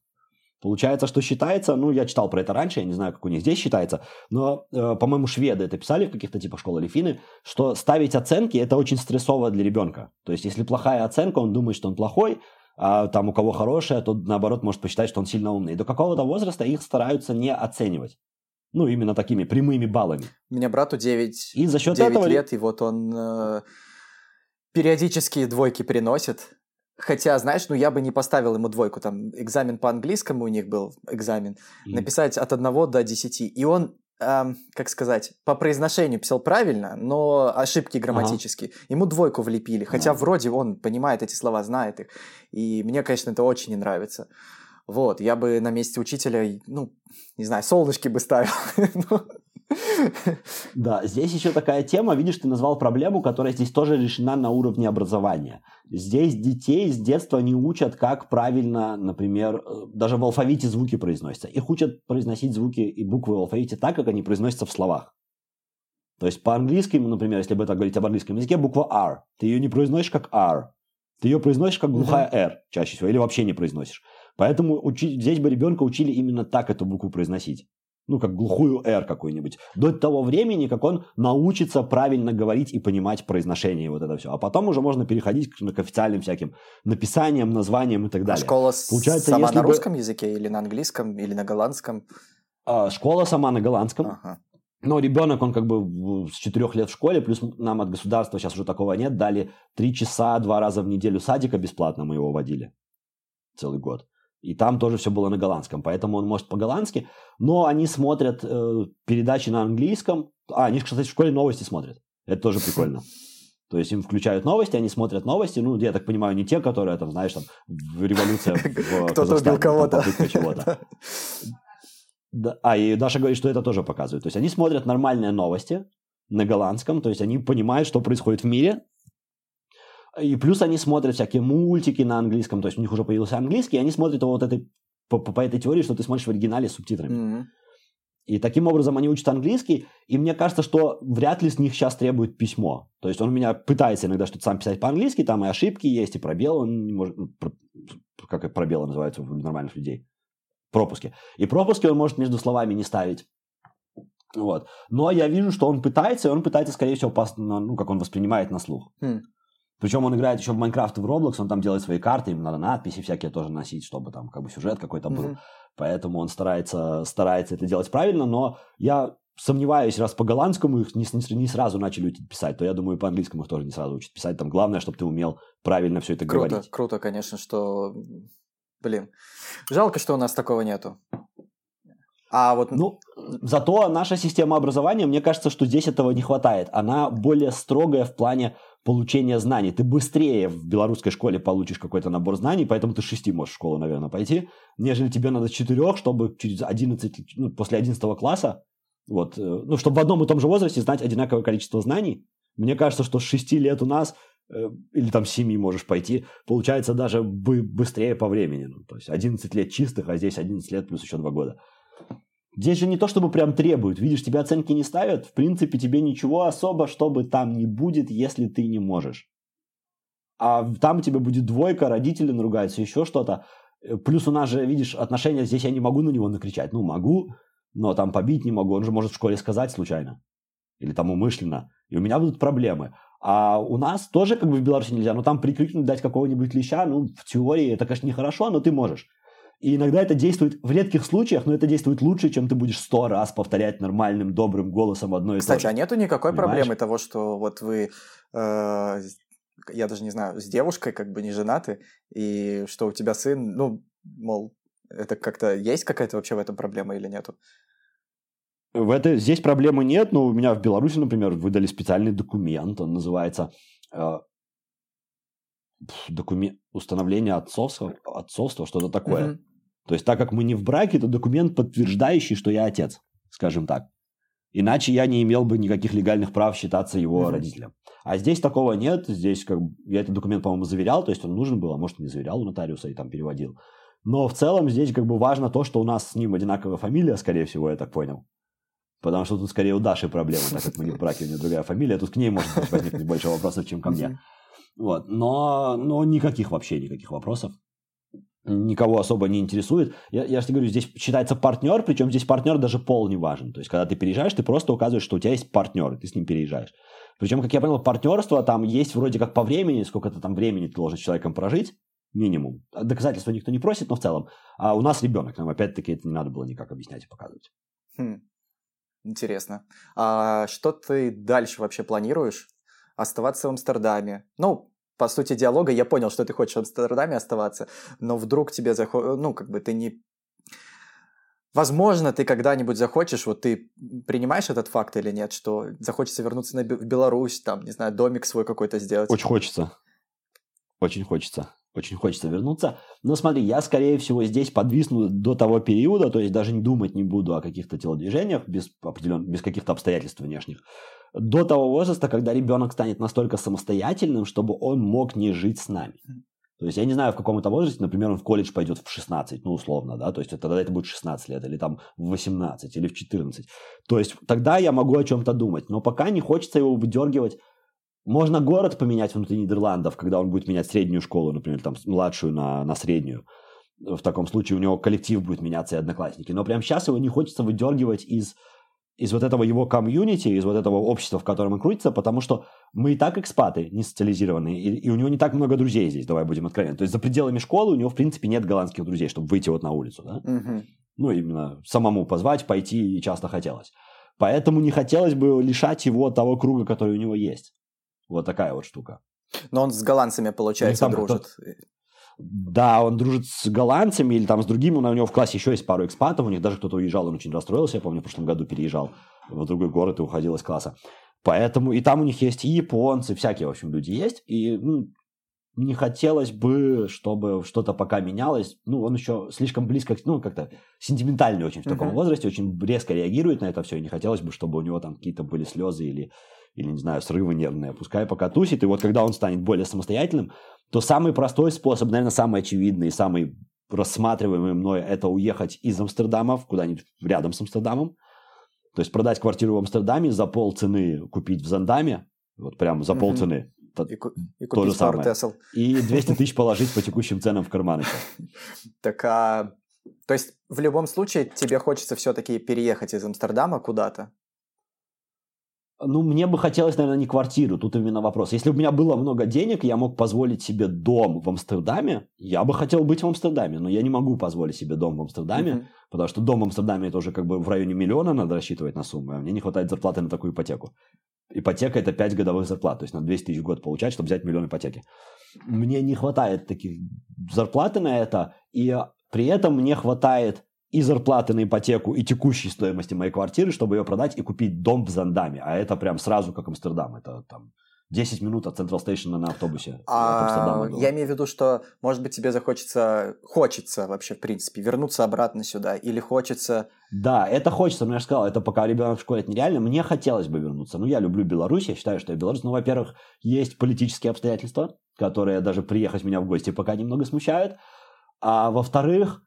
Получается, что считается, ну, я читал про это раньше, я не знаю, как у них здесь считается, но, э, по-моему, шведы это писали в каких-то типах школ или финны, что ставить оценки – это очень стрессово для ребенка. То есть, если плохая оценка, он думает, что он плохой, а там у кого хорошая, то, наоборот, может посчитать, что он сильно умный. И до какого-то возраста их стараются не оценивать. Ну, именно такими прямыми баллами. У меня брату 9, и за счет 9 этого... лет, и вот он э, периодически двойки приносит. Хотя, знаешь, ну я бы не поставил ему двойку. Там экзамен по английскому у них был, экзамен. Mm. Написать от 1 до 10. И он, эм, как сказать, по произношению писал правильно, но ошибки грамматические. Ага. Ему двойку влепили. Хотя ага. вроде он понимает эти слова, знает их. И мне, конечно, это очень не нравится. Вот, я бы на месте учителя, ну, не знаю, солнышки бы ставил. Да, здесь еще такая тема, видишь, ты назвал проблему, которая здесь тоже решена на уровне образования. Здесь детей с детства не учат, как правильно, например, э, даже в алфавите звуки произносятся. Их учат произносить звуки и буквы в алфавите так, как они произносятся в словах. То есть по-английски, например, если бы так говорить об английском языке, буква R, ты ее не произносишь как R, ты ее произносишь как глухая R чаще всего, или вообще не произносишь. Поэтому учи, здесь бы ребенка учили именно так эту букву произносить ну, как глухую «р» какую-нибудь, до того времени, как он научится правильно говорить и понимать произношение вот это все. А потом уже можно переходить к, к официальным всяким написаниям, названиям и так далее. А школа Получается, сама на русском бы... языке или на английском, или на голландском? А, школа сама на голландском. Ага. Но ребенок, он как бы с четырех лет в школе, плюс нам от государства сейчас уже такого нет, дали три часа два раза в неделю садика бесплатно мы его водили целый год. И там тоже все было на голландском, поэтому он может по-голландски. Но они смотрят э, передачи на английском. А, они, кстати, в школе новости смотрят. Это тоже прикольно. То есть им включают новости, они смотрят новости. Ну, я так понимаю, не те, которые, там, знаешь, там, революция в Кто-то убил кого-то. чего-то. Да, а, и Даша говорит, что это тоже показывает. То есть они смотрят нормальные новости на голландском, то есть они понимают, что происходит в мире, и плюс они смотрят всякие мультики на английском, то есть у них уже появился английский, и они смотрят вот этой, по, по этой теории, что ты смотришь в оригинале с субтитрами. Mm-hmm. И таким образом они учат английский, и мне кажется, что вряд ли с них сейчас требует письмо. То есть он у меня пытается иногда что-то сам писать по-английски, там и ошибки есть, и пробелы, он не может, ну, как пробелы называются у нормальных людей, пропуски. И пропуски он может между словами не ставить. Вот. Но я вижу, что он пытается, и он пытается, скорее всего, по, ну, как он воспринимает на слух. Mm. Причем он играет еще в Майнкрафт и в Roblox, он там делает свои карты, им надо надписи всякие тоже носить, чтобы там как бы сюжет какой-то был. Mm-hmm. Поэтому он старается, старается это делать правильно, но я сомневаюсь, раз по-голландскому их не, не, не сразу начали учить писать, то я думаю, по-английскому их тоже не сразу учат писать. Там главное, чтобы ты умел правильно все это круто, говорить. Круто, конечно, что... Блин, жалко, что у нас такого нету. А вот... Ну, зато наша система образования, мне кажется, что здесь этого не хватает. Она более строгая в плане получения знаний. Ты быстрее в белорусской школе получишь какой-то набор знаний, поэтому ты 6 можешь в школу, наверное, пойти, нежели тебе надо 4, чтобы через 11, ну, после 11 класса, вот, э, ну, чтобы в одном и том же возрасте знать одинаковое количество знаний. Мне кажется, что с 6 лет у нас, э, или там с 7 можешь пойти, получается даже быстрее по времени. Ну, то есть 11 лет чистых, а здесь 11 лет плюс еще 2 года. Здесь же не то, чтобы прям требуют. Видишь, тебе оценки не ставят. В принципе, тебе ничего особо, чтобы там не будет, если ты не можешь. А там тебе будет двойка, родители наругаются, еще что-то. Э, плюс у нас же, видишь, отношения здесь я не могу на него накричать. Ну, могу, но там побить не могу. Он же может в школе сказать случайно. Или там умышленно. И у меня будут проблемы. А у нас тоже как бы в Беларуси нельзя. Но там прикрикнуть, дать какого-нибудь леща, ну, в теории это, конечно, нехорошо, но ты можешь. И иногда это действует в редких случаях, но это действует лучше, чем ты будешь сто раз повторять нормальным, добрым голосом одно и Кстати, то же. а нету никакой Понимаешь? проблемы того, что вот вы, э, я даже не знаю, с девушкой как бы не женаты, и что у тебя сын, ну, мол, это как-то есть какая-то вообще в этом проблема или нету? В это, здесь проблемы нет, но у меня в Беларуси, например, выдали специальный документ, он называется э, документ установления отцовства, отцовства что-то такое. Mm-hmm. То есть, так как мы не в браке, это документ, подтверждающий, что я отец, скажем так. Иначе я не имел бы никаких легальных прав считаться его mm-hmm. родителем. А здесь такого нет. Здесь как я этот документ, по-моему, заверял, то есть он нужен был, а может не заверял у нотариуса и там переводил. Но в целом здесь как бы важно то, что у нас с ним одинаковая фамилия, скорее всего, я так понял. Потому что тут скорее у Даши проблемы, так как мы не в браке, у нее другая фамилия. Тут к ней может возникнуть больше вопросов, чем ко мне. Вот. Но, но никаких вообще никаких вопросов. Никого особо не интересует. Я, я же говорю, здесь считается партнер, причем здесь партнер даже пол не важен. То есть, когда ты переезжаешь, ты просто указываешь, что у тебя есть партнер, и ты с ним переезжаешь. Причем, как я понял, партнерство там есть вроде как по времени, сколько ты там времени ты должен с человеком прожить, минимум. Доказательства никто не просит, но в целом. А у нас ребенок, нам опять-таки это не надо было никак объяснять и показывать. Хм. Интересно. А что ты дальше вообще планируешь? Оставаться в Амстердаме? Ну, по сути диалога я понял, что ты хочешь в Амстердаме оставаться, но вдруг тебе заходит, ну, как бы ты не... Возможно, ты когда-нибудь захочешь, вот ты принимаешь этот факт или нет, что захочется вернуться на, в Беларусь, там, не знаю, домик свой какой-то сделать? Очень хочется. Очень хочется. Очень хочется вернуться. Но смотри, я, скорее всего, здесь подвисну до того периода, то есть даже не думать не буду о каких-то телодвижениях без, определен... без каких-то обстоятельств внешних до того возраста, когда ребенок станет настолько самостоятельным, чтобы он мог не жить с нами. То есть я не знаю, в каком это возрасте, например, он в колледж пойдет в 16, ну, условно, да, то есть тогда это будет 16 лет, или там в 18, или в 14. То есть тогда я могу о чем-то думать, но пока не хочется его выдергивать. Можно город поменять внутри Нидерландов, когда он будет менять среднюю школу, например, там младшую на, на среднюю. В таком случае у него коллектив будет меняться и одноклассники. Но прямо сейчас его не хочется выдергивать из из вот этого его комьюнити, из вот этого общества, в котором он крутится, потому что мы и так экспаты, не социализированные, и, и у него не так много друзей здесь, давай будем откровенны. То есть за пределами школы у него, в принципе, нет голландских друзей, чтобы выйти вот на улицу, да? Угу. Ну, именно самому позвать, пойти и часто хотелось. Поэтому не хотелось бы лишать его того круга, который у него есть. Вот такая вот штука. Но он с голландцами, получается, дружит. Да, он дружит с голландцами или там с другими, у него в классе еще есть пару экспатов, у них даже кто-то уезжал, он очень расстроился, я помню, в прошлом году переезжал в другой город и уходил из класса. Поэтому и там у них есть и японцы, всякие, в общем, люди есть, и ну, не хотелось бы, чтобы что-то пока менялось. Ну, он еще слишком близко, ну, как-то сентиментальный очень в таком uh-huh. возрасте, очень резко реагирует на это все, и не хотелось бы, чтобы у него там какие-то были слезы или, или не знаю, срывы нервные. Пускай пока тусит, и вот когда он станет более самостоятельным, то самый простой способ, наверное, самый очевидный, самый рассматриваемый мной, это уехать из Амстердама куда-нибудь рядом с Амстердамом. То есть продать квартиру в Амстердаме за полцены купить в Зандаме, вот прям за полцены. И, и купить же пару Тесл. И 200 тысяч положить по текущим ценам в карманы. Так, а... То есть в любом случае тебе хочется все-таки переехать из Амстердама куда-то? Ну, мне бы хотелось, наверное, не квартиру, тут именно вопрос. Если бы у меня было много денег, я мог позволить себе дом в Амстердаме, я бы хотел быть в Амстердаме, но я не могу позволить себе дом в Амстердаме, mm-hmm. потому что дом в Амстердаме это уже как бы в районе миллиона надо рассчитывать на сумму, а мне не хватает зарплаты на такую ипотеку. Ипотека это 5 годовых зарплат, то есть на 200 тысяч в год получать, чтобы взять миллион ипотеки. Мне не хватает таких зарплаты на это, и при этом мне хватает и зарплаты на ипотеку, и текущей стоимости моей квартиры, чтобы ее продать и купить дом в Зандаме. А это прям сразу как Амстердам. Это там 10 минут от Централ Стейшена на автобусе. А, я имею в виду, что, может быть, тебе захочется, хочется вообще, в принципе, вернуться обратно сюда, или хочется... Да, это хочется, но я же сказал, это пока ребенок в школе, это нереально. Мне хотелось бы вернуться. Ну, я люблю Беларусь, я считаю, что я белорус. Ну, во-первых, есть политические обстоятельства, которые даже приехать меня в гости пока немного смущают. А во-вторых,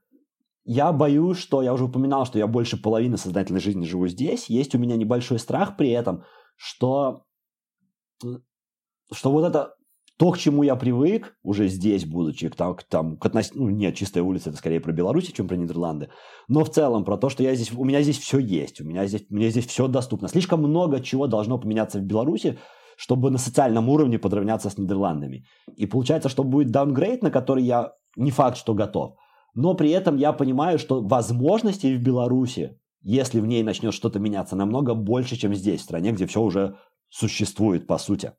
я боюсь, что я уже упоминал, что я больше половины сознательной жизни живу здесь. Есть у меня небольшой страх при этом, что, что вот это то, к чему я привык, уже здесь будучи, к, там, к, там, к относ... ну, нет, чистая улица, это скорее про Беларусь, чем про Нидерланды, но в целом про то, что я здесь, у меня здесь все есть, у меня здесь, мне здесь все доступно. Слишком много чего должно поменяться в Беларуси, чтобы на социальном уровне подравняться с Нидерландами. И получается, что будет даунгрейд, на который я не факт, что готов но при этом я понимаю, что возможностей в Беларуси, если в ней начнет что-то меняться, намного больше, чем здесь, в стране, где все уже существует по сути.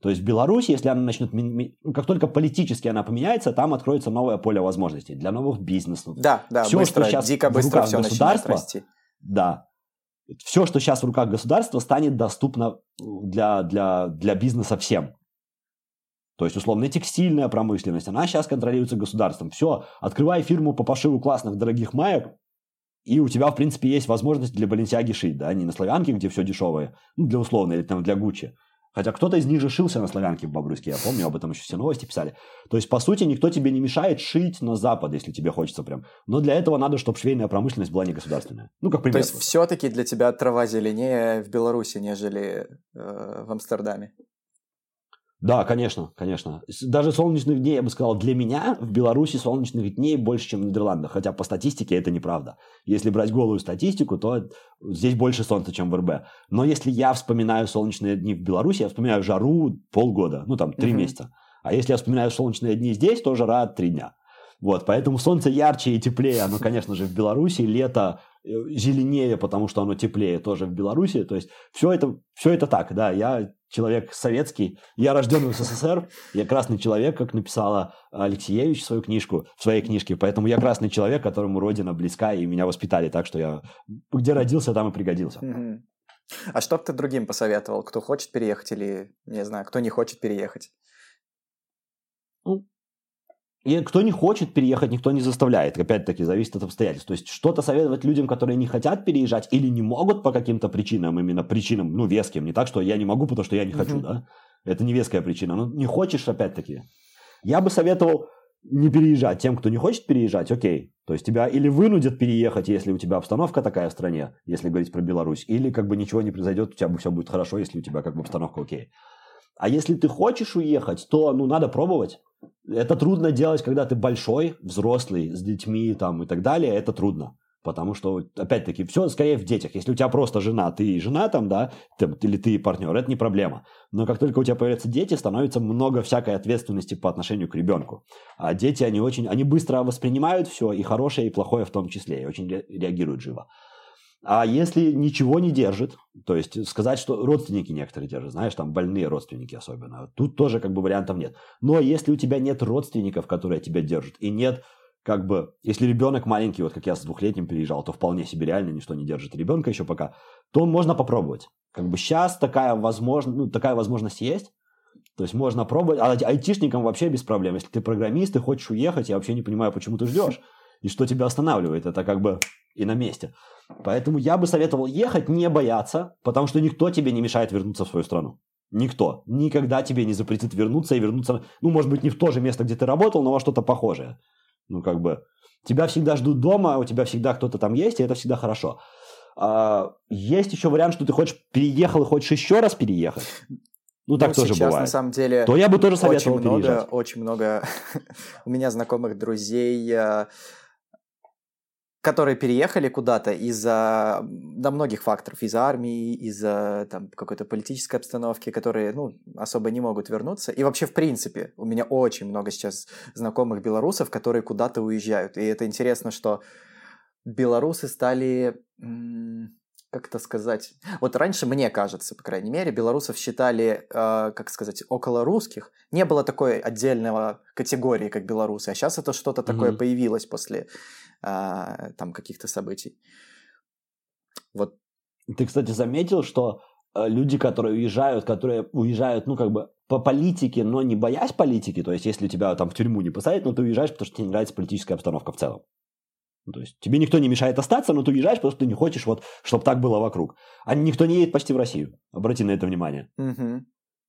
То есть в Беларуси, если она начнет, ну, как только политически она поменяется, там откроется новое поле возможностей для новых бизнесов. Да, да, все, быстро, что сейчас дико быстро все государства, расти. Да. Все, что сейчас в руках государства, станет доступно для, для, для бизнеса всем. То есть, условно, текстильная промышленность, она сейчас контролируется государством. Все, открывай фирму по пошиву классных дорогих маек, и у тебя, в принципе, есть возможность для Баленсиаги шить, да, не на славянке, где все дешевое, ну, для условно, или там для Гуччи. Хотя кто-то из них же шился на славянке в Бобруйске, я помню, об этом еще все новости писали. То есть, по сути, никто тебе не мешает шить на Запад, если тебе хочется прям. Но для этого надо, чтобы швейная промышленность была не государственная. Ну, как пример. То есть, все-таки для тебя трава зеленее в Беларуси, нежели э, в Амстердаме? Да, конечно, конечно. Даже солнечных дней, я бы сказал, для меня в Беларуси солнечных дней больше, чем в Нидерландах. Хотя по статистике это неправда. Если брать голую статистику, то здесь больше солнца, чем в РБ. Но если я вспоминаю солнечные дни в Беларуси, я вспоминаю жару полгода, ну там три угу. месяца. А если я вспоминаю солнечные дни здесь, то жара три дня. Вот, поэтому солнце ярче и теплее, оно, конечно же, в Беларуси, лето э, зеленее, потому что оно теплее тоже в Беларуси. То есть все это, все это так, да, я человек советский, я рожден в СССР, я красный человек, как написала Алексеевич свою книжку, в своей книжке, поэтому я красный человек, которому родина близка, и меня воспитали так, что я где родился, там и пригодился. А что бы ты другим посоветовал, кто хочет переехать или, не знаю, кто не хочет переехать? Ну, и кто не хочет переехать, никто не заставляет. Опять-таки, зависит от обстоятельств. То есть, что-то советовать людям, которые не хотят переезжать или не могут по каким-то причинам, именно причинам, ну, веским. Не так, что я не могу, потому что я не хочу, да? Это не веская причина. Ну, не хочешь, опять-таки. Я бы советовал не переезжать. Тем, кто не хочет переезжать, окей. То есть, тебя или вынудят переехать, если у тебя обстановка такая в стране, если говорить про Беларусь, или как бы ничего не произойдет, у тебя все будет хорошо, если у тебя как бы обстановка окей. А если ты хочешь уехать, то, ну, надо пробовать. Это трудно делать, когда ты большой, взрослый, с детьми там и так далее. Это трудно. Потому что, опять-таки, все скорее в детях. Если у тебя просто жена, ты и жена там, да, ты, или ты и партнер, это не проблема. Но как только у тебя появляются дети, становится много всякой ответственности по отношению к ребенку. А дети, они очень, они быстро воспринимают все, и хорошее, и плохое в том числе, и очень реагируют живо. А если ничего не держит, то есть сказать, что родственники некоторые держат, знаешь, там больные родственники особенно, тут тоже как бы вариантов нет. Но если у тебя нет родственников, которые тебя держат, и нет как бы, если ребенок маленький, вот как я с двухлетним переезжал, то вполне себе реально ничто не держит ребенка еще пока, то можно попробовать. Как бы сейчас такая возможность, ну, такая возможность есть, то есть можно пробовать, а айтишникам вообще без проблем. Если ты программист и хочешь уехать, я вообще не понимаю, почему ты ждешь. И что тебя останавливает, это как бы и на месте. Поэтому я бы советовал ехать, не бояться, потому что никто тебе не мешает вернуться в свою страну. Никто. Никогда тебе не запретит вернуться и вернуться, ну, может быть, не в то же место, где ты работал, но во что-то похожее. Ну, как бы, тебя всегда ждут дома, у тебя всегда кто-то там есть, и это всегда хорошо. А, есть еще вариант, что ты хочешь переехал и хочешь еще раз переехать. Ну, так ну, тоже сейчас, бывает. на самом деле, то я бы тоже советовал очень много, переезжать. Очень много у меня знакомых друзей э, которые переехали куда-то из-за да, многих факторов, из-за армии, из-за там, какой-то политической обстановки, которые ну, особо не могут вернуться. И вообще, в принципе, у меня очень много сейчас знакомых белорусов, которые куда-то уезжают. И это интересно, что белорусы стали как это сказать? Вот раньше, мне кажется, по крайней мере, белорусов считали, э, как сказать, около русских. Не было такой отдельного категории, как белорусы. А сейчас это что-то mm-hmm. такое появилось после э, там каких-то событий. Вот. Ты, кстати, заметил, что э, люди, которые уезжают, которые уезжают, ну, как бы по политике, но не боясь политики, то есть если тебя там в тюрьму не посадят, но ты уезжаешь, потому что тебе не нравится политическая обстановка в целом. Ну, то есть тебе никто не мешает остаться, но ты уезжаешь, потому что ты не хочешь, вот, чтобы так было вокруг. А никто не едет почти в Россию. Обрати на это внимание. Угу.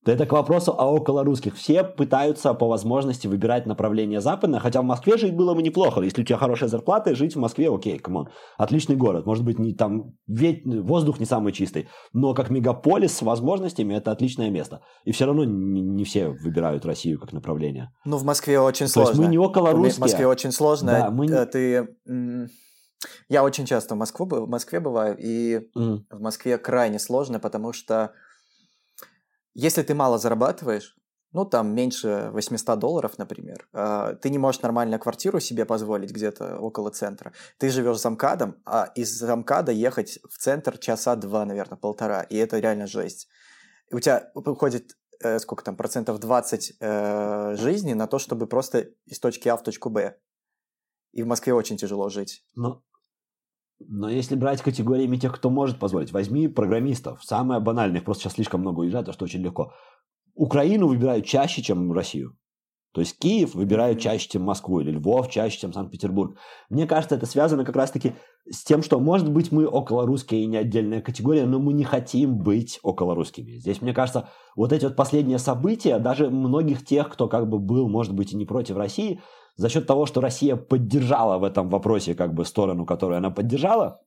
Это к вопросу о околорусских. Все пытаются по возможности выбирать направление западное, хотя в Москве жить было бы неплохо. Если у тебя хорошая зарплата, жить в Москве, окей, come on. Отличный город. Может быть, не, там ведь, воздух не самый чистый, но как мегаполис с возможностями это отличное место. И все равно не, не все выбирают Россию как направление. Ну, в Москве очень сложно. То есть мы не околорусские. В Москве очень сложно. Да, мы... Э, ты... Я очень часто в, Москву, в Москве бываю, и mm. в Москве крайне сложно, потому что если ты мало зарабатываешь, ну, там меньше 800 долларов, например, а, ты не можешь нормально квартиру себе позволить где-то около центра. Ты живешь за МКАДом, а из МКАДа ехать в центр часа два, наверное, полтора, и это реально жесть. У тебя уходит э, сколько там, процентов 20 э, жизни на то, чтобы просто из точки А в точку Б. И в Москве очень тяжело жить. Но но если брать категориями тех, кто может позволить, возьми программистов, самое банальное, их просто сейчас слишком много уезжает, а что очень легко. Украину выбирают чаще, чем Россию. То есть Киев выбирают чаще, чем Москву, или Львов чаще, чем Санкт-Петербург. Мне кажется, это связано как раз-таки с тем, что, может быть, мы околорусские и не отдельная категория, но мы не хотим быть околорусскими. Здесь, мне кажется, вот эти вот последние события, даже многих тех, кто как бы был, может быть, и не против России, за счет того, что Россия поддержала в этом вопросе как бы сторону, которую она поддержала,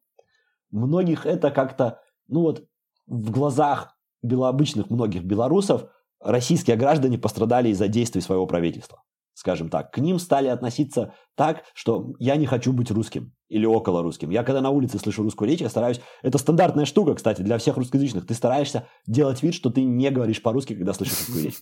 многих это как-то, ну вот, в глазах белообычных многих белорусов российские граждане пострадали из-за действий своего правительства. Скажем так. К ним стали относиться так, что я не хочу быть русским или около русским. Я когда на улице слышу русскую речь, я стараюсь... Это стандартная штука, кстати, для всех русскоязычных. Ты стараешься делать вид, что ты не говоришь по-русски, когда слышишь русскую речь.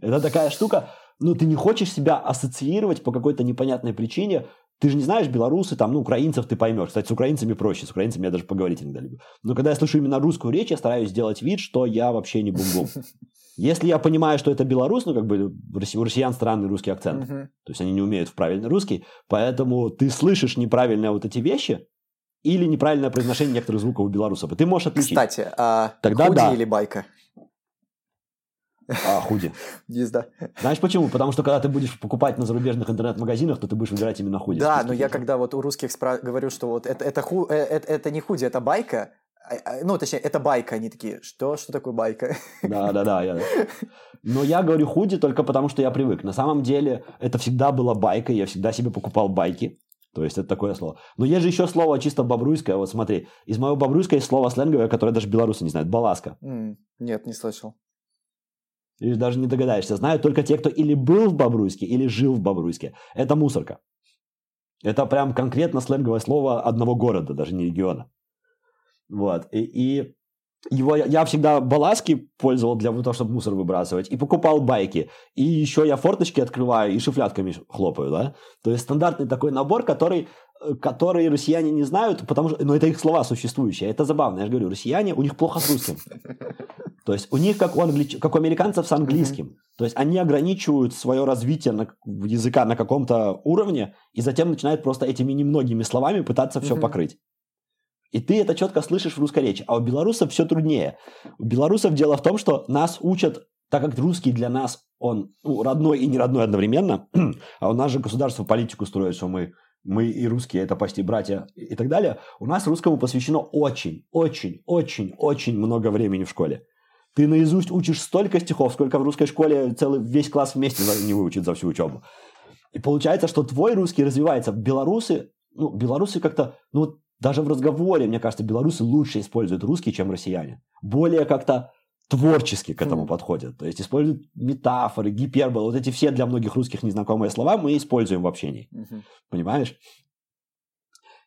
Это такая штука, ну, ты не хочешь себя ассоциировать по какой-то непонятной причине. Ты же не знаешь, белорусы, там, ну, украинцев ты поймешь. Кстати, с украинцами проще, с украинцами я даже поговорить иногда люблю. Но когда я слышу именно русскую речь, я стараюсь сделать вид, что я вообще не бум-бум. Если я понимаю, что это белорус, ну, как бы у россиян странный русский акцент. Uh-huh. То есть они не умеют в правильный русский. Поэтому ты слышишь неправильные вот эти вещи или неправильное произношение некоторых звуков у белорусов. И ты можешь отличить. Кстати, а Тогда худи да. или байка? А, худи. Езда. Знаешь почему? Потому что когда ты будешь покупать на зарубежных интернет-магазинах, то ты будешь выбирать именно худи. Да, но я когда вот у русских спра- говорю, что вот это, это, ху- э, это, это не худи, это байка, а, а, ну, точнее, это байка, они такие, что, что такое байка? Да, да, да. Я... Но я говорю худи только потому, что я привык. На самом деле, это всегда была байка, я всегда себе покупал байки. То есть это такое слово. Но есть же еще слово чисто бобруйское. Вот смотри, из моего бобруйского есть слово сленговое, которое даже белорусы не знают. Баласка. Mm, нет, не слышал. Или даже не догадаешься. Знают только те, кто или был в Бобруйске, или жил в Бобруйске. Это мусорка. Это прям конкретно сленговое слово одного города, даже не региона. Вот. И, и его я всегда баласки пользовал для того, чтобы мусор выбрасывать, и покупал байки. И еще я форточки открываю и шифлятками хлопаю, да. То есть стандартный такой набор, который, э, который россияне не знают, потому что, но это их слова существующие. Это забавно, я же говорю, россияне, у них плохо с русским. То есть у них как у, англич... как у американцев с английским. То есть они ограничивают свое развитие на... языка на каком-то уровне, и затем начинают просто этими немногими словами пытаться все покрыть. И ты это четко слышишь в русской речи. А у белорусов все труднее. У белорусов дело в том, что нас учат, так как русский для нас, он ну, родной и не родной одновременно, а у нас же государство политику строит, что мы, мы и русские, это почти братья и так далее, у нас русскому посвящено очень, очень, очень, очень много времени в школе. Ты наизусть учишь столько стихов, сколько в русской школе целый весь класс вместе не выучит за всю учебу. И получается, что твой русский развивается. Белорусы, ну, белорусы как-то, ну, даже в разговоре, мне кажется, белорусы лучше используют русский, чем россияне. Более как-то творчески к этому mm. подходят. То есть используют метафоры, гиперболы. Вот эти все для многих русских незнакомые слова мы используем в общении. Mm-hmm. Понимаешь?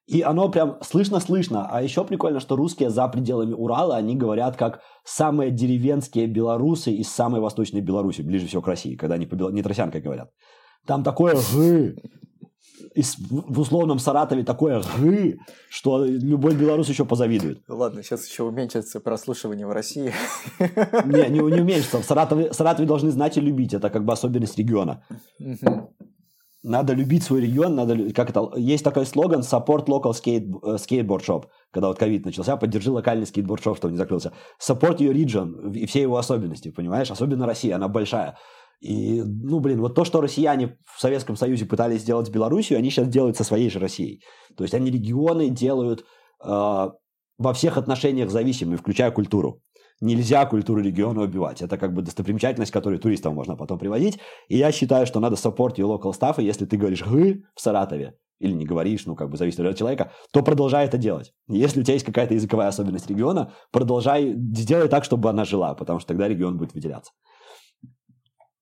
И оно прям слышно-слышно. А еще прикольно, что русские за пределами Урала, они говорят как самые деревенские белорусы из самой восточной Беларуси, ближе всего к России, когда они по не тросянкой говорят. Там такое «гы», в условном Саратове такое «гы», что любой белорус еще позавидует. Ладно, сейчас еще уменьшится прослушивание в России. Не, не, не уменьшится. В Саратове, Саратове должны знать и любить. Это как бы особенность региона. Надо любить свой регион, надо, как это, есть такой слоган support local skate, э, skateboard shop, когда вот ковид начался, поддержи локальный скейтборд шоп, чтобы не закрылся. Support your region и все его особенности, понимаешь? Особенно Россия, она большая. И, ну, блин, вот то, что россияне в Советском Союзе пытались сделать с Белоруссией, они сейчас делают со своей же Россией. То есть они регионы делают э, во всех отношениях зависимыми, включая культуру. Нельзя культуру региона убивать. Это как бы достопримечательность, которую туристам можно потом приводить. И я считаю, что надо support your local stuff, и если ты говоришь «гы» в Саратове, или не говоришь, ну, как бы зависит от человека, то продолжай это делать. Если у тебя есть какая-то языковая особенность региона, продолжай, сделай так, чтобы она жила, потому что тогда регион будет выделяться.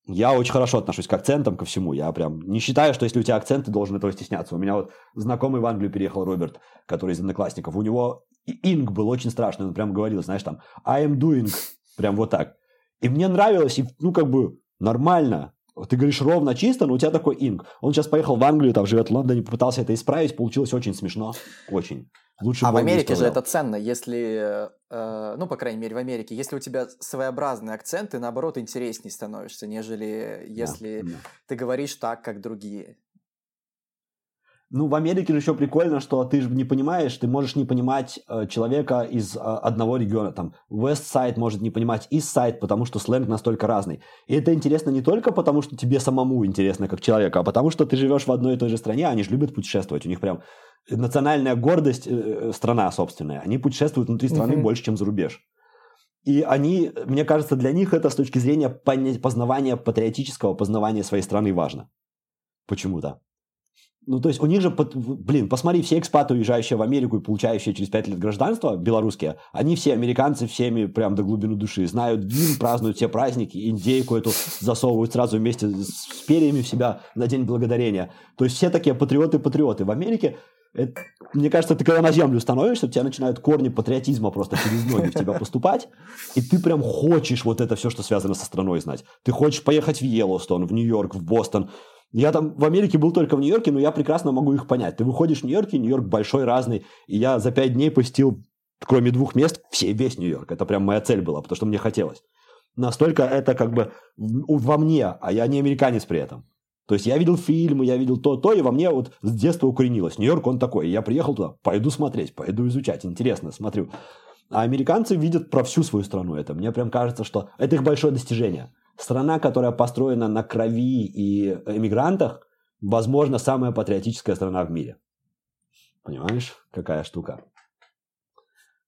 Я очень хорошо отношусь к акцентам, ко всему. Я прям не считаю, что если у тебя акцент, ты должен этого стесняться. У меня вот знакомый в Англию переехал, Роберт, который из одноклассников. У него инг был очень страшный. Он прям говорил, знаешь, там, I am doing. Прям вот так. И мне нравилось, и, ну, как бы, нормально. Ты говоришь ровно, чисто, но у тебя такой инг. Он сейчас поехал в Англию, там живет в Лондоне, попытался это исправить, получилось очень смешно. Очень. Лучше а в Америке же это ценно, если, э, ну, по крайней мере, в Америке, если у тебя своеобразный акцент, ты, наоборот, интереснее становишься, нежели если да, да. ты говоришь так, как другие. Ну, в Америке же еще прикольно, что ты же не понимаешь, ты можешь не понимать э, человека из э, одного региона. Там West Side может не понимать East Side, потому что сленг настолько разный. И это интересно не только потому, что тебе самому интересно как человеку, а потому что ты живешь в одной и той же стране, они же любят путешествовать. У них прям национальная гордость, э, страна собственная. Они путешествуют внутри страны mm-hmm. больше, чем за рубеж. И они, мне кажется, для них это с точки зрения познавания патриотического, познавания своей страны важно. Почему-то. Ну, то есть у них же, блин, посмотри, все экспаты, уезжающие в Америку и получающие через 5 лет гражданство, белорусские, они все американцы, всеми прям до глубины души, знают гимн, празднуют все праздники, индейку эту засовывают сразу вместе с перьями в себя на День Благодарения. То есть все такие патриоты-патриоты. В Америке это, мне кажется, ты когда на землю становишься, у тебя начинают корни патриотизма просто через ноги в тебя поступать, и ты прям хочешь вот это все, что связано со страной знать. Ты хочешь поехать в Йеллоустон, в Нью-Йорк, в Бостон, я там в Америке был только в Нью-Йорке, но я прекрасно могу их понять. Ты выходишь в Нью-Йорке, Нью-Йорк большой, разный. И я за пять дней посетил, кроме двух мест, все, весь Нью-Йорк. Это прям моя цель была, потому что мне хотелось. Настолько это как бы во мне, а я не американец при этом. То есть я видел фильмы, я видел то, то, и во мне вот с детства укоренилось. Нью-Йорк, он такой. я приехал туда, пойду смотреть, пойду изучать. Интересно, смотрю. А американцы видят про всю свою страну это. Мне прям кажется, что это их большое достижение страна, которая построена на крови и эмигрантах, возможно, самая патриотическая страна в мире. Понимаешь, какая штука?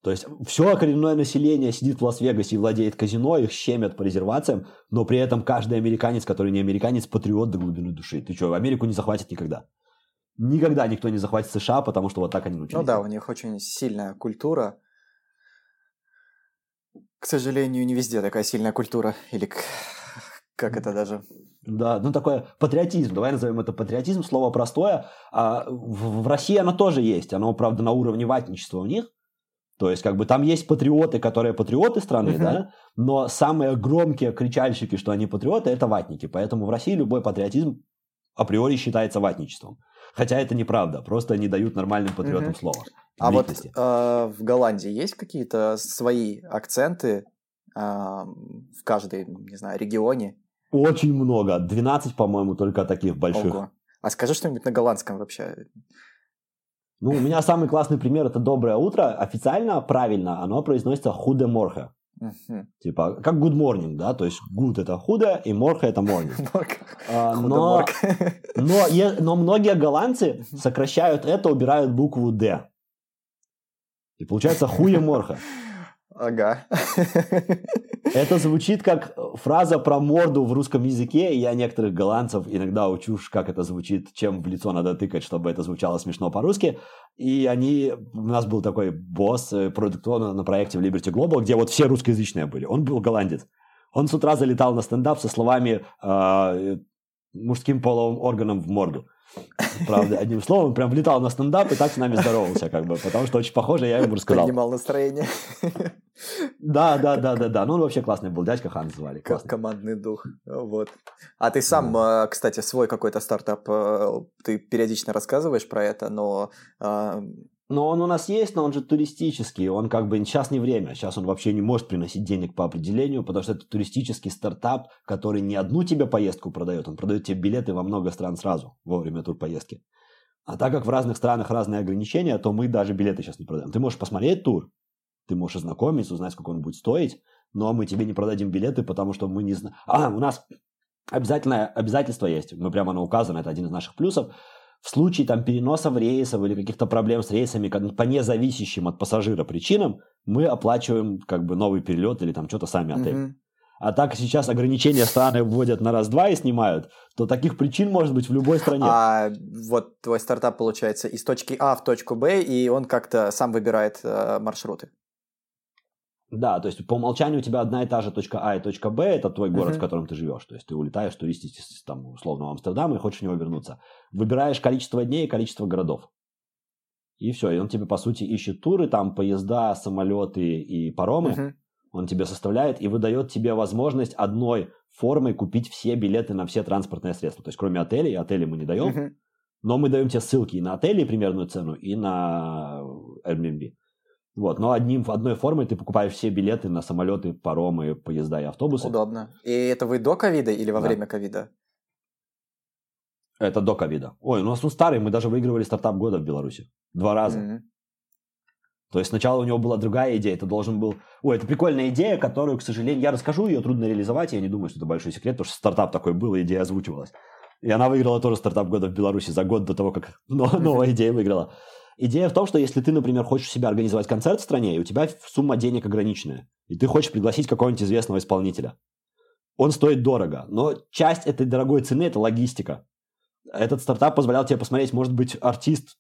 То есть все коренное население сидит в Лас-Вегасе и владеет казино, их щемят по резервациям, но при этом каждый американец, который не американец, патриот до глубины души. Ты что, Америку не захватит никогда? Никогда никто не захватит США, потому что вот так они научились. Ну да, у них очень сильная культура. К сожалению, не везде такая сильная культура. Или как это даже? Да, ну такое патриотизм, давай назовем это патриотизм, слово простое. А в, в России оно тоже есть, оно, правда, на уровне ватничества у них. То есть, как бы там есть патриоты, которые патриоты страны, uh-huh. да, но самые громкие кричальщики, что они патриоты, это ватники. Поэтому в России любой патриотизм априори считается ватничеством. Хотя это неправда, просто они дают нормальным патриотам uh-huh. слово. А вот э, в Голландии есть какие-то свои акценты э, в каждой, не знаю, регионе? Очень много. 12, по-моему, только таких больших. Ого. А скажи что-нибудь на голландском вообще. Ну, у меня самый классный пример это «Доброе утро». Официально, правильно, оно произносится «худе морхе». Uh-huh. Типа, как good morning, да, то есть good это худо, и морха это morning. а, но, но, но многие голландцы сокращают это, убирают букву D. И получается хуя морха. Ага. Это звучит как фраза про морду в русском языке, и я некоторых голландцев иногда учу, как это звучит, чем в лицо надо тыкать, чтобы это звучало смешно по-русски. И они... У нас был такой босс, э, продукт на проекте в Liberty Global, где вот все русскоязычные были. Он был голландец. Он с утра залетал на стендап со словами э, мужским половым органом в морду. Правда, одним словом, прям влетал на стендап и так с нами здоровался, как бы, потому что очень похоже, я ему рассказал. Поднимал настроение. Да, да, да, да, да. Ну, он вообще классный был, дядька Хан звали. Классный. Командный дух, вот. А ты сам, да. кстати, свой какой-то стартап, э, ты периодично рассказываешь про это, но а, но он у нас есть, но он же туристический. Он как бы сейчас не время. Сейчас он вообще не может приносить денег по определению, потому что это туристический стартап, который не одну тебе поездку продает, он продает тебе билеты во много стран сразу во время турпоездки. А так как в разных странах разные ограничения, то мы даже билеты сейчас не продаем. Ты можешь посмотреть тур, ты можешь ознакомиться, узнать, сколько он будет стоить, но мы тебе не продадим билеты, потому что мы не знаем. А, у нас обязательное обязательство есть. Мы прямо оно указано, это один из наших плюсов в случае там, переносов рейсов или каких-то проблем с рейсами по независящим от пассажира причинам, мы оплачиваем как бы новый перелет или там что-то сами отель. Угу. А так сейчас ограничения страны вводят на раз-два и снимают, то таких причин может быть в любой стране. А вот твой стартап получается из точки А в точку Б, и он как-то сам выбирает э, маршруты. Да, то есть по умолчанию у тебя одна и та же точка А и точка Б, это твой город, uh-huh. в котором ты живешь. То есть ты улетаешь туристить там, условно, в Амстердам и хочешь в него вернуться. Выбираешь количество дней и количество городов. И все, и он тебе, по сути, ищет туры, там поезда, самолеты и паромы. Uh-huh. Он тебе составляет и выдает тебе возможность одной формой купить все билеты на все транспортные средства. То есть кроме отелей, отели мы не даем, uh-huh. но мы даем тебе ссылки и на отели примерную цену, и на Airbnb. Вот, но одним, одной формой ты покупаешь все билеты на самолеты, паромы, поезда и автобусы. Удобно. И это вы до ковида или во да. время ковида? Это до ковида. Ой, у нас он старый, мы даже выигрывали стартап года в Беларуси. Два раза. Mm-hmm. То есть сначала у него была другая идея, это должен был... Ой, это прикольная идея, которую, к сожалению, я расскажу, ее трудно реализовать, я не думаю, что это большой секрет, потому что стартап такой был, идея озвучивалась. И она выиграла тоже стартап года в Беларуси за год до того, как новая идея выиграла. Идея в том, что если ты, например, хочешь себя организовать концерт в стране, и у тебя сумма денег ограниченная, и ты хочешь пригласить какого-нибудь известного исполнителя, он стоит дорого, но часть этой дорогой цены – это логистика. Этот стартап позволял тебе посмотреть, может быть, артист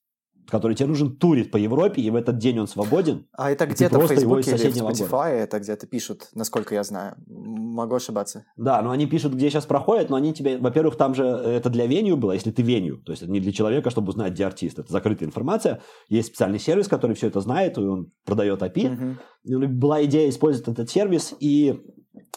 который тебе нужен, турит по Европе, и в этот день он свободен. А это где-то в Фейсбуке или в Spotify города. это где-то пишут, насколько я знаю. Могу ошибаться. Да, но они пишут, где сейчас проходят, но они тебе, во-первых, там же это для веню было, если ты веню, то есть это не для человека, чтобы узнать, где артист, это закрытая информация. Есть специальный сервис, который все это знает, и он продает API. Угу. Была идея использовать этот сервис и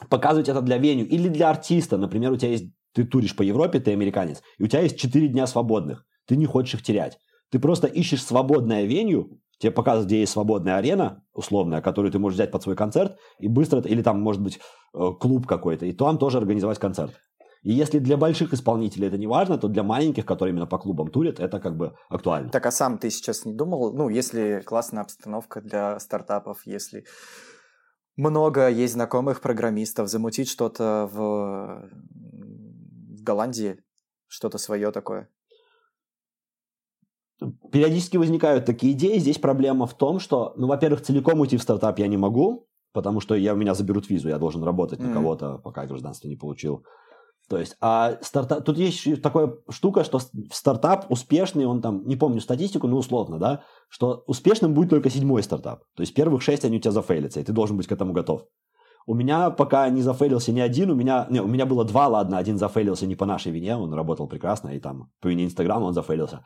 показывать это для веню или для артиста. Например, у тебя есть, ты туришь по Европе, ты американец, и у тебя есть 4 дня свободных, ты не хочешь их терять ты просто ищешь свободное веню, тебе показывают, где есть свободная арена, условная, которую ты можешь взять под свой концерт, и быстро, или там, может быть, э, клуб какой-то, и там тоже организовать концерт. И если для больших исполнителей это не важно, то для маленьких, которые именно по клубам турят, это как бы актуально. Так, а сам ты сейчас не думал, ну, если классная обстановка для стартапов, если много есть знакомых программистов, замутить что-то в, в Голландии, что-то свое такое? Периодически возникают такие идеи. Здесь проблема в том, что, ну, во-первых, целиком уйти в стартап я не могу, потому что я, у меня заберут визу, я должен работать mm-hmm. на кого-то, пока гражданство не получил. То есть, а стартап, тут есть такая штука, что стартап успешный, он там, не помню статистику, но условно, да, что успешным будет только седьмой стартап. То есть первых шесть они у тебя зафейлятся, и ты должен быть к этому готов. У меня пока не зафейлился ни один, у меня, не, у меня было два, ладно, один зафейлился не по нашей вине, он работал прекрасно, и там по вине Инстаграма он зафейлился.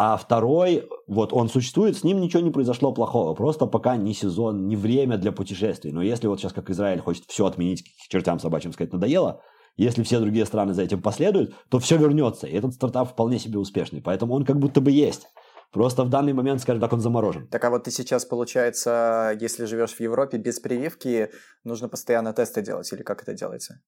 А второй, вот он существует, с ним ничего не произошло плохого. Просто пока не сезон, не время для путешествий. Но если вот сейчас, как Израиль, хочет все отменить, к чертям собачьим сказать, надоело, если все другие страны за этим последуют, то все вернется. И этот стартап вполне себе успешный. Поэтому он как будто бы есть. Просто в данный момент, скажем так, он заморожен. Так а вот ты сейчас, получается, если живешь в Европе без прививки, нужно постоянно тесты делать, или как это делается?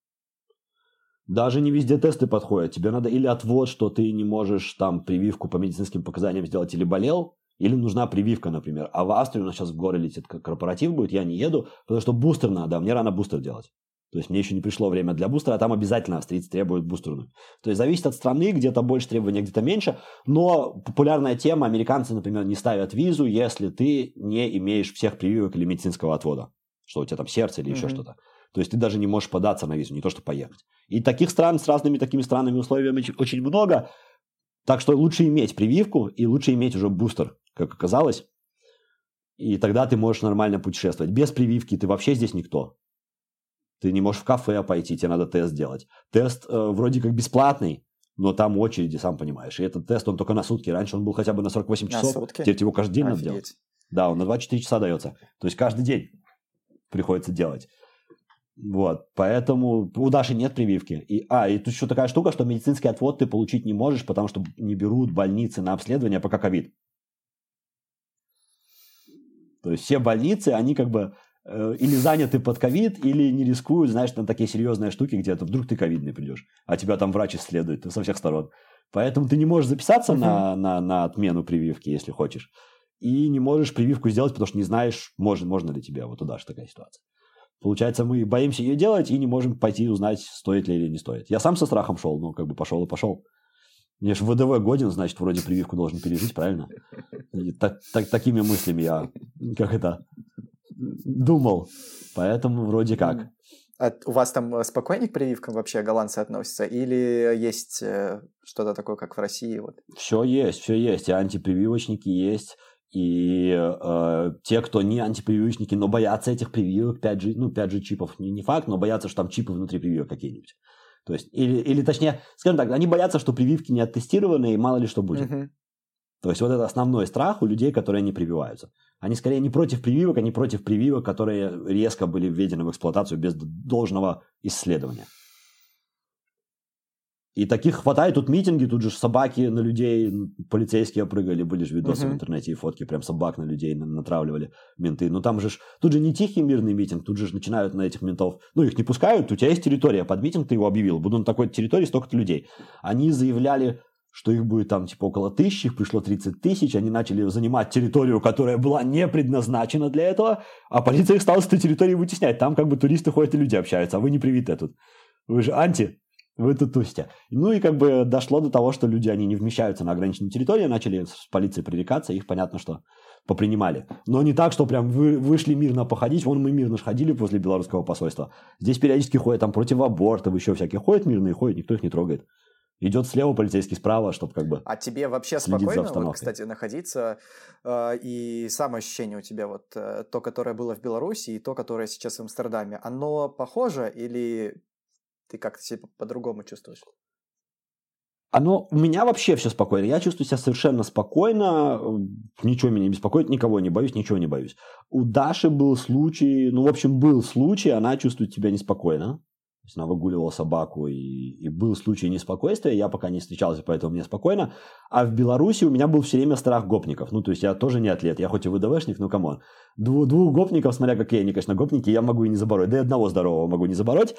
Даже не везде тесты подходят. Тебе надо или отвод, что ты не можешь там прививку по медицинским показаниям сделать или болел, или нужна прививка, например. А в Австрию у нас сейчас в горы летит корпоратив будет, я не еду, потому что бустер надо, а мне рано бустер делать. То есть мне еще не пришло время для бустера, а там обязательно австрийцы требуют бустерную. То есть зависит от страны, где-то больше требований, где-то меньше. Но популярная тема, американцы, например, не ставят визу, если ты не имеешь всех прививок или медицинского отвода. Что у тебя там сердце или mm-hmm. еще что-то. То есть ты даже не можешь податься на визу, не то что поехать. И таких стран с разными такими странными условиями очень много. Так что лучше иметь прививку и лучше иметь уже бустер, как оказалось. И тогда ты можешь нормально путешествовать. Без прививки ты вообще здесь никто. Ты не можешь в кафе пойти, тебе надо тест делать. Тест э, вроде как бесплатный, но там очереди, сам понимаешь. И этот тест, он только на сутки. Раньше он был хотя бы на 48 часов. На сутки? Теперь его каждый день Офигеть. надо делать. Да, он на 24 часа дается. То есть каждый день приходится делать. Вот, поэтому у Даши нет прививки. И, а, и тут еще такая штука, что медицинский отвод ты получить не можешь, потому что не берут больницы на обследование пока ковид. То есть все больницы, они как бы э, или заняты под ковид, или не рискуют, знаешь, на такие серьезные штуки, где то вдруг ты ковидный придешь, а тебя там врач исследует со всех сторон. Поэтому ты не можешь записаться uh-huh. на, на, на отмену прививки, если хочешь. И не можешь прививку сделать, потому что не знаешь, можно, можно ли тебе. Вот у Даши такая ситуация. Получается, мы боимся ее делать и не можем пойти узнать, стоит ли или не стоит. Я сам со страхом шел, ну, как бы пошел и пошел. Мне же ВДВ годен, значит, вроде прививку должен пережить, правильно? И так, так, такими мыслями я, как это, думал. Поэтому вроде как. А у вас там спокойнее к прививкам вообще голландцы относятся? Или есть э, что-то такое, как в России? Вот? Все есть, все есть. И антипрививочники есть. И э, те, кто не антипрививочники, но боятся этих прививок, 5G, ну, 5G чипов не, не факт, но боятся, что там чипы внутри прививок какие-нибудь. То есть, или, или точнее, скажем так, они боятся, что прививки не оттестированы, и мало ли что будет. Uh-huh. То есть, вот это основной страх у людей, которые не прививаются. Они скорее не против прививок, они против прививок, которые резко были введены в эксплуатацию без должного исследования. И таких хватает, тут митинги, тут же собаки на людей, полицейские прыгали, были же видосы uh-huh. в интернете и фотки, прям собак на людей натравливали менты. Но там же, тут же не тихий мирный митинг, тут же начинают на этих ментов, ну их не пускают, у тебя есть территория, под митинг ты его объявил, буду на такой территории столько-то людей. Они заявляли, что их будет там типа около тысячи, их пришло 30 тысяч, они начали занимать территорию, которая была не предназначена для этого, а полиция их стала с этой территории вытеснять. Там как бы туристы ходят и люди общаются, а вы не привиты тут. Вы же анти в эту тусте. Ну и как бы дошло до того, что люди, они не вмещаются на ограниченной территории, начали с полицией пререкаться, их, понятно, что попринимали. Но не так, что прям вы, вышли мирно походить, вон мы мирно ходили после белорусского посольства. Здесь периодически ходят там против абортов, еще всякие ходят мирные, ходят, никто их не трогает. Идет слева полицейский справа, чтобы как бы А тебе вообще спокойно, вот, кстати, находиться? Э, и самое ощущение у тебя, вот э, то, которое было в Беларуси, и то, которое сейчас в Амстердаме, оно похоже или ты как-то себя по-другому чувствуешь? Оно, у меня вообще все спокойно. Я чувствую себя совершенно спокойно. Ничего меня не беспокоит, никого не боюсь, ничего не боюсь. У Даши был случай, ну, в общем, был случай, она чувствует себя неспокойно. То есть она выгуливала собаку, и, и был случай неспокойствия. Я пока не встречался, поэтому мне спокойно. А в Беларуси у меня был все время страх гопников. Ну, то есть я тоже не атлет. Я хоть и ВДВшник, но come on. Двух, двух гопников, смотря какие они, конечно, гопники, я могу и не забороть. Да и одного здорового могу не забороть.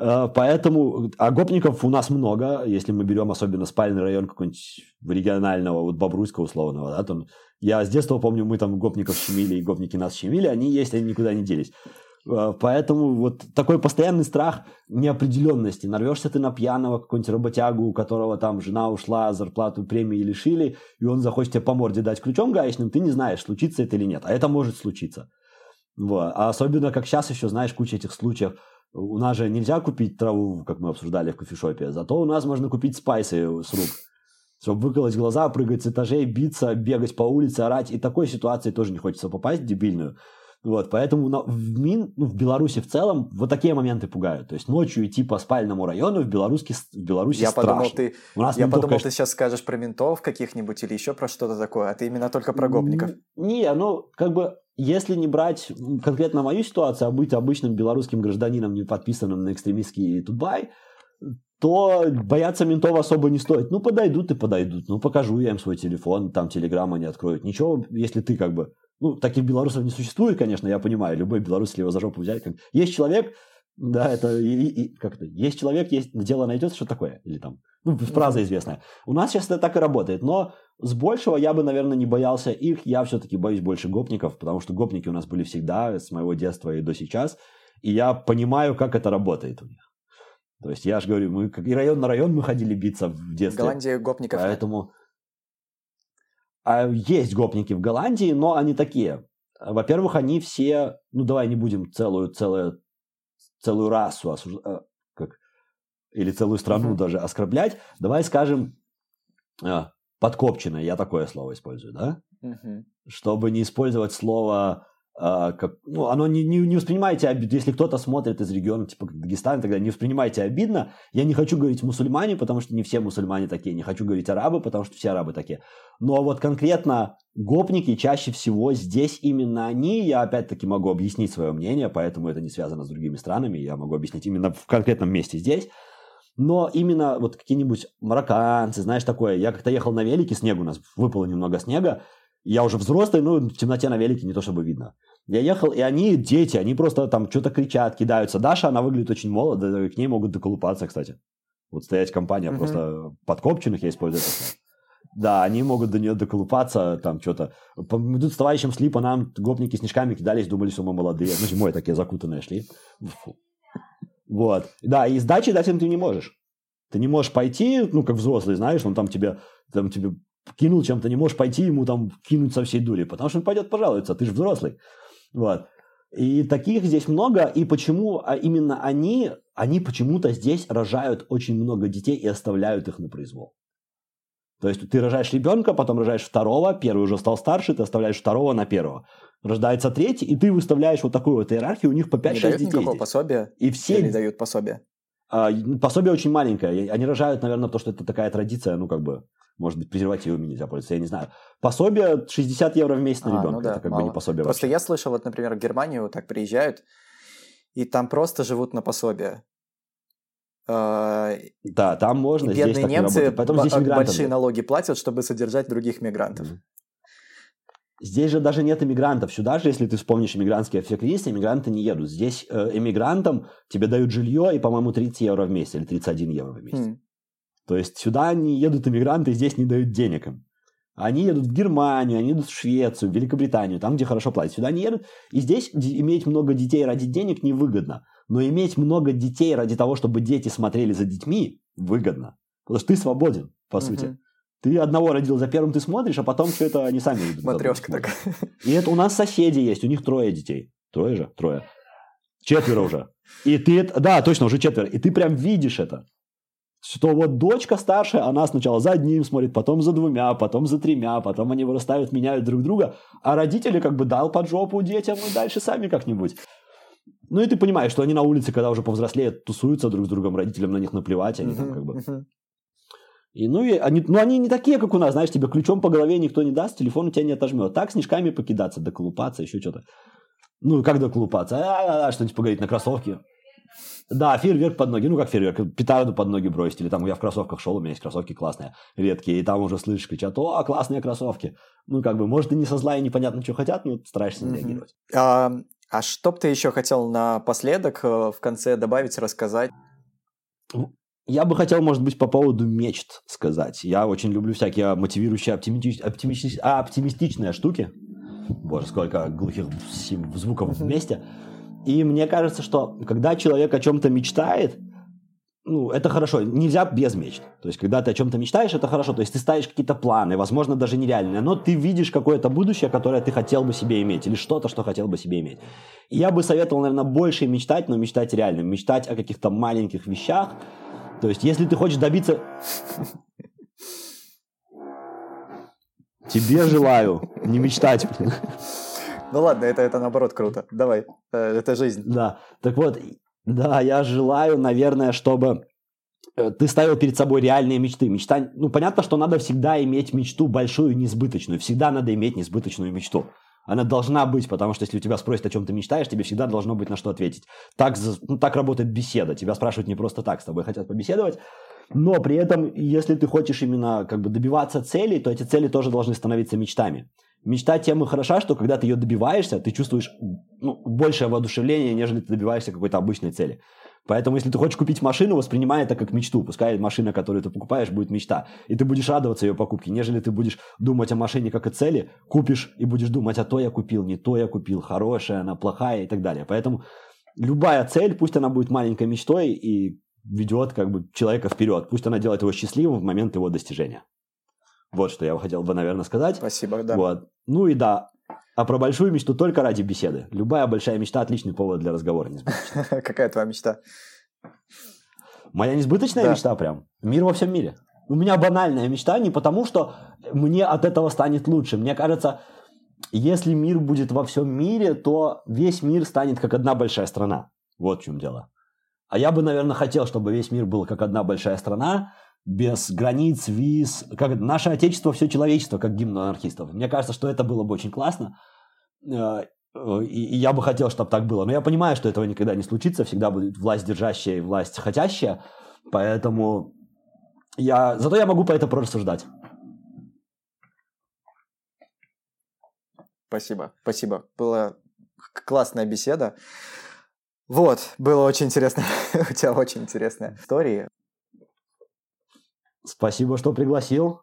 Э, поэтому, а гопников у нас много, если мы берем особенно спальный район какой-нибудь регионального, вот Бобруйска условного, да, там, я с детства помню, мы там гопников щемили, и гопники нас щемили, они есть, они никуда не делись. Э, поэтому вот такой постоянный страх неопределенности. Нарвешься ты на пьяного какого-нибудь работягу, у которого там жена ушла, зарплату премии лишили, и он захочет тебе по морде дать ключом гаечным, ты не знаешь, случится это или нет. А это может случиться. Вот. А особенно, как сейчас еще, знаешь, куча этих случаев – у нас же нельзя купить траву, как мы обсуждали в кофешопе, зато у нас можно купить спайсы с рук. Чтобы выколоть глаза, прыгать с этажей, биться, бегать по улице, орать. И такой ситуации тоже не хочется попасть, дебильную. Вот, поэтому в Мин, ну, в Беларуси в целом вот такие моменты пугают. То есть ночью идти по спальному району в, Белоруске, в Беларуси я страшно. Подумал, ты, У нас я ментов, подумал, конечно... ты сейчас скажешь про ментов каких-нибудь или еще про что-то такое, а ты именно только про гопников. Не, ну, как бы если не брать конкретно мою ситуацию, а быть обычным белорусским гражданином, не подписанным на экстремистский Тутбай, то бояться ментов особо не стоит. Ну, подойдут и подойдут. Ну, покажу я им свой телефон, там телеграмма не откроют. Ничего, если ты как бы... Ну, таких белорусов не существует, конечно, я понимаю. Любой белорус, если его за жопу взять. Как... Есть человек, да, это и, и, как то есть человек, есть дело найдется, что такое, или там, ну, фраза известная. У нас сейчас это так и работает, но с большего я бы, наверное, не боялся их, я все-таки боюсь больше гопников, потому что гопники у нас были всегда, с моего детства и до сейчас, и я понимаю, как это работает у них. То есть я же говорю, мы как и район на район мы ходили биться в детстве. В Голландии гопников Поэтому есть гопники в Голландии, но они такие. Во-первых, они все, ну давай не будем целую, целую целую расу осуж... Э, как... или целую страну mm-hmm. даже оскорблять, давай скажем э, подкопченное, я такое слово использую, да? Mm-hmm. Чтобы не использовать слово как, ну, оно не, не, не воспринимайте обидно. Если кто-то смотрит из региона, типа Дагестан, тогда не воспринимайте обидно. Я не хочу говорить мусульмане, потому что не все мусульмане такие. Не хочу говорить арабы, потому что все арабы такие. Но вот конкретно гопники чаще всего здесь именно они. Я опять-таки могу объяснить свое мнение, поэтому это не связано с другими странами. Я могу объяснить именно в конкретном месте здесь. Но именно вот какие-нибудь марокканцы, знаешь, такое. Я как-то ехал на велике, снег у нас, выпало немного снега. Я уже взрослый, ну, в темноте на велике не то чтобы видно. Я ехал, и они дети, они просто там что-то кричат, кидаются. Даша, она выглядит очень молодо, к ней могут доколупаться, кстати. Вот стоять компания mm-hmm. просто подкопченных, я использую это Да, они могут до нее доколупаться, там что-то. Идут с товарищем шли по нам, гопники снежками кидались, думали, что мы молодые. Ну, зимой такие закутанные шли. Фу. Вот. Да, и сдачи дать им ты не можешь. Ты не можешь пойти, ну, как взрослый, знаешь, он там тебе, там тебе кинул чем-то, не можешь пойти ему там кинуть со всей дури, потому что он пойдет пожалуется, ты же взрослый. Вот. И таких здесь много, и почему а именно они, они почему-то здесь рожают очень много детей и оставляют их на произвол. То есть ты рожаешь ребенка, потом рожаешь второго, первый уже стал старше, ты оставляешь второго на первого. Рождается третий, и ты выставляешь вот такую вот иерархию, у них по 5-6 детей. Не дают никакого пособия? И все... Или дают пособие? А, пособие очень маленькое. Они рожают, наверное, то, что это такая традиция, ну, как бы, может быть, презервативами нельзя пользоваться, я не знаю. Пособие 60 евро в месяц на ребенка, а, ну да, это как мало. бы не пособие Просто вообще. я слышал, вот, например, в Германию так приезжают, и там просто живут на пособие. А, да, там можно, Бедные здесь так немцы не Потом здесь большие налоги платят, чтобы содержать других мигрантов. Здесь же даже нет иммигрантов. Сюда же, если ты вспомнишь иммигрантские феклисты, иммигранты не едут. Здесь э, иммигрантам тебе дают жилье и, по-моему, 30 евро в месяц или 31 евро в месяц. Mm. То есть сюда не едут иммигранты, здесь не дают денег им. Они едут в Германию, они едут в Швецию, в Великобританию, там, где хорошо платят. Сюда не едут. И здесь иметь много детей ради денег невыгодно. Но иметь много детей ради того, чтобы дети смотрели за детьми, выгодно. Потому что ты свободен, по uh-huh. сути. Ты одного родил, за первым ты смотришь, а потом все это они сами идут. Матрешка такая. И это у нас соседи есть, у них трое детей. Трое же? Трое. Четверо уже. И ты, да, точно, уже четверо. И ты прям видишь это. Что вот дочка старшая, она сначала за одним смотрит, потом за двумя, потом за тремя, потом они вырастают, меняют друг друга, а родители как бы дал под жопу детям и дальше сами как-нибудь. Ну и ты понимаешь, что они на улице, когда уже повзрослеют, тусуются друг с другом, родителям на них наплевать, они там как бы... И, ну, и они, ну, они не такие, как у нас, знаешь, тебе ключом по голове никто не даст, телефон у тебя не отожмет. Так, снежками покидаться, доколупаться, еще что-то. Ну, как доколупаться? А, -а, -а что-нибудь поговорить на кроссовке. Да, фейерверк под ноги, ну как фейерверк, петарду под ноги бросить, или там я в кроссовках шел, у меня есть кроссовки классные, редкие, и там уже слышишь, кричат, о, классные кроссовки. Ну как бы, может и не со зла и непонятно, что хотят, но стараешься не реагировать. А, а что бы ты еще хотел напоследок э, в конце добавить, рассказать? Я бы хотел, может быть, по поводу мечт сказать. Я очень люблю всякие мотивирующие, оптимистич... оптимистич... оптимистичные штуки. Боже, сколько глухих звуков вместе. И мне кажется, что когда человек о чем-то мечтает, ну, это хорошо. Нельзя без мечт. То есть, когда ты о чем-то мечтаешь, это хорошо. То есть, ты ставишь какие-то планы, возможно, даже нереальные, но ты видишь какое-то будущее, которое ты хотел бы себе иметь, или что-то, что хотел бы себе иметь. И я бы советовал, наверное, больше мечтать, но мечтать реально. Мечтать о каких-то маленьких вещах. То есть, если ты хочешь добиться... Тебе желаю не мечтать. Ну ладно, это, это наоборот круто. Давай, э, это жизнь. Да, так вот, да, я желаю, наверное, чтобы э, ты ставил перед собой реальные мечты. Мечта, ну, понятно, что надо всегда иметь мечту большую, несбыточную. Всегда надо иметь несбыточную мечту. Она должна быть, потому что если у тебя спросят, о чем ты мечтаешь, тебе всегда должно быть на что ответить. Так, ну, так работает беседа. Тебя спрашивают не просто так, с тобой хотят побеседовать. Но при этом, если ты хочешь именно как бы добиваться целей, то эти цели тоже должны становиться мечтами. Мечта тем и хороша, что когда ты ее добиваешься, ты чувствуешь ну, большее воодушевление, нежели ты добиваешься какой-то обычной цели. Поэтому, если ты хочешь купить машину, воспринимай это как мечту. Пускай машина, которую ты покупаешь, будет мечта. И ты будешь радоваться ее покупке, нежели ты будешь думать о машине как о цели, купишь и будешь думать, а то я купил, не то я купил, хорошая она, плохая и так далее. Поэтому любая цель, пусть она будет маленькой мечтой и ведет как бы человека вперед. Пусть она делает его счастливым в момент его достижения. Вот что я хотел бы, наверное, сказать. Спасибо, да. Вот. Ну и да, а про большую мечту только ради беседы. Любая большая мечта – отличный повод для разговора. Какая твоя мечта? Моя несбыточная да. мечта прям. Мир во всем мире. У меня банальная мечта не потому, что мне от этого станет лучше. Мне кажется, если мир будет во всем мире, то весь мир станет как одна большая страна. Вот в чем дело. А я бы, наверное, хотел, чтобы весь мир был как одна большая страна, без границ, виз, как наше отечество, все человечество, как гимн анархистов. Мне кажется, что это было бы очень классно. Э, и, я бы хотел, чтобы так было. Но я понимаю, что этого никогда не случится. Всегда будет власть держащая и власть хотящая. Поэтому я... Зато я могу по это прорассуждать. Спасибо, спасибо. Была классная беседа. Вот, было очень интересно. У тебя очень интересная история. Спасибо, что пригласил.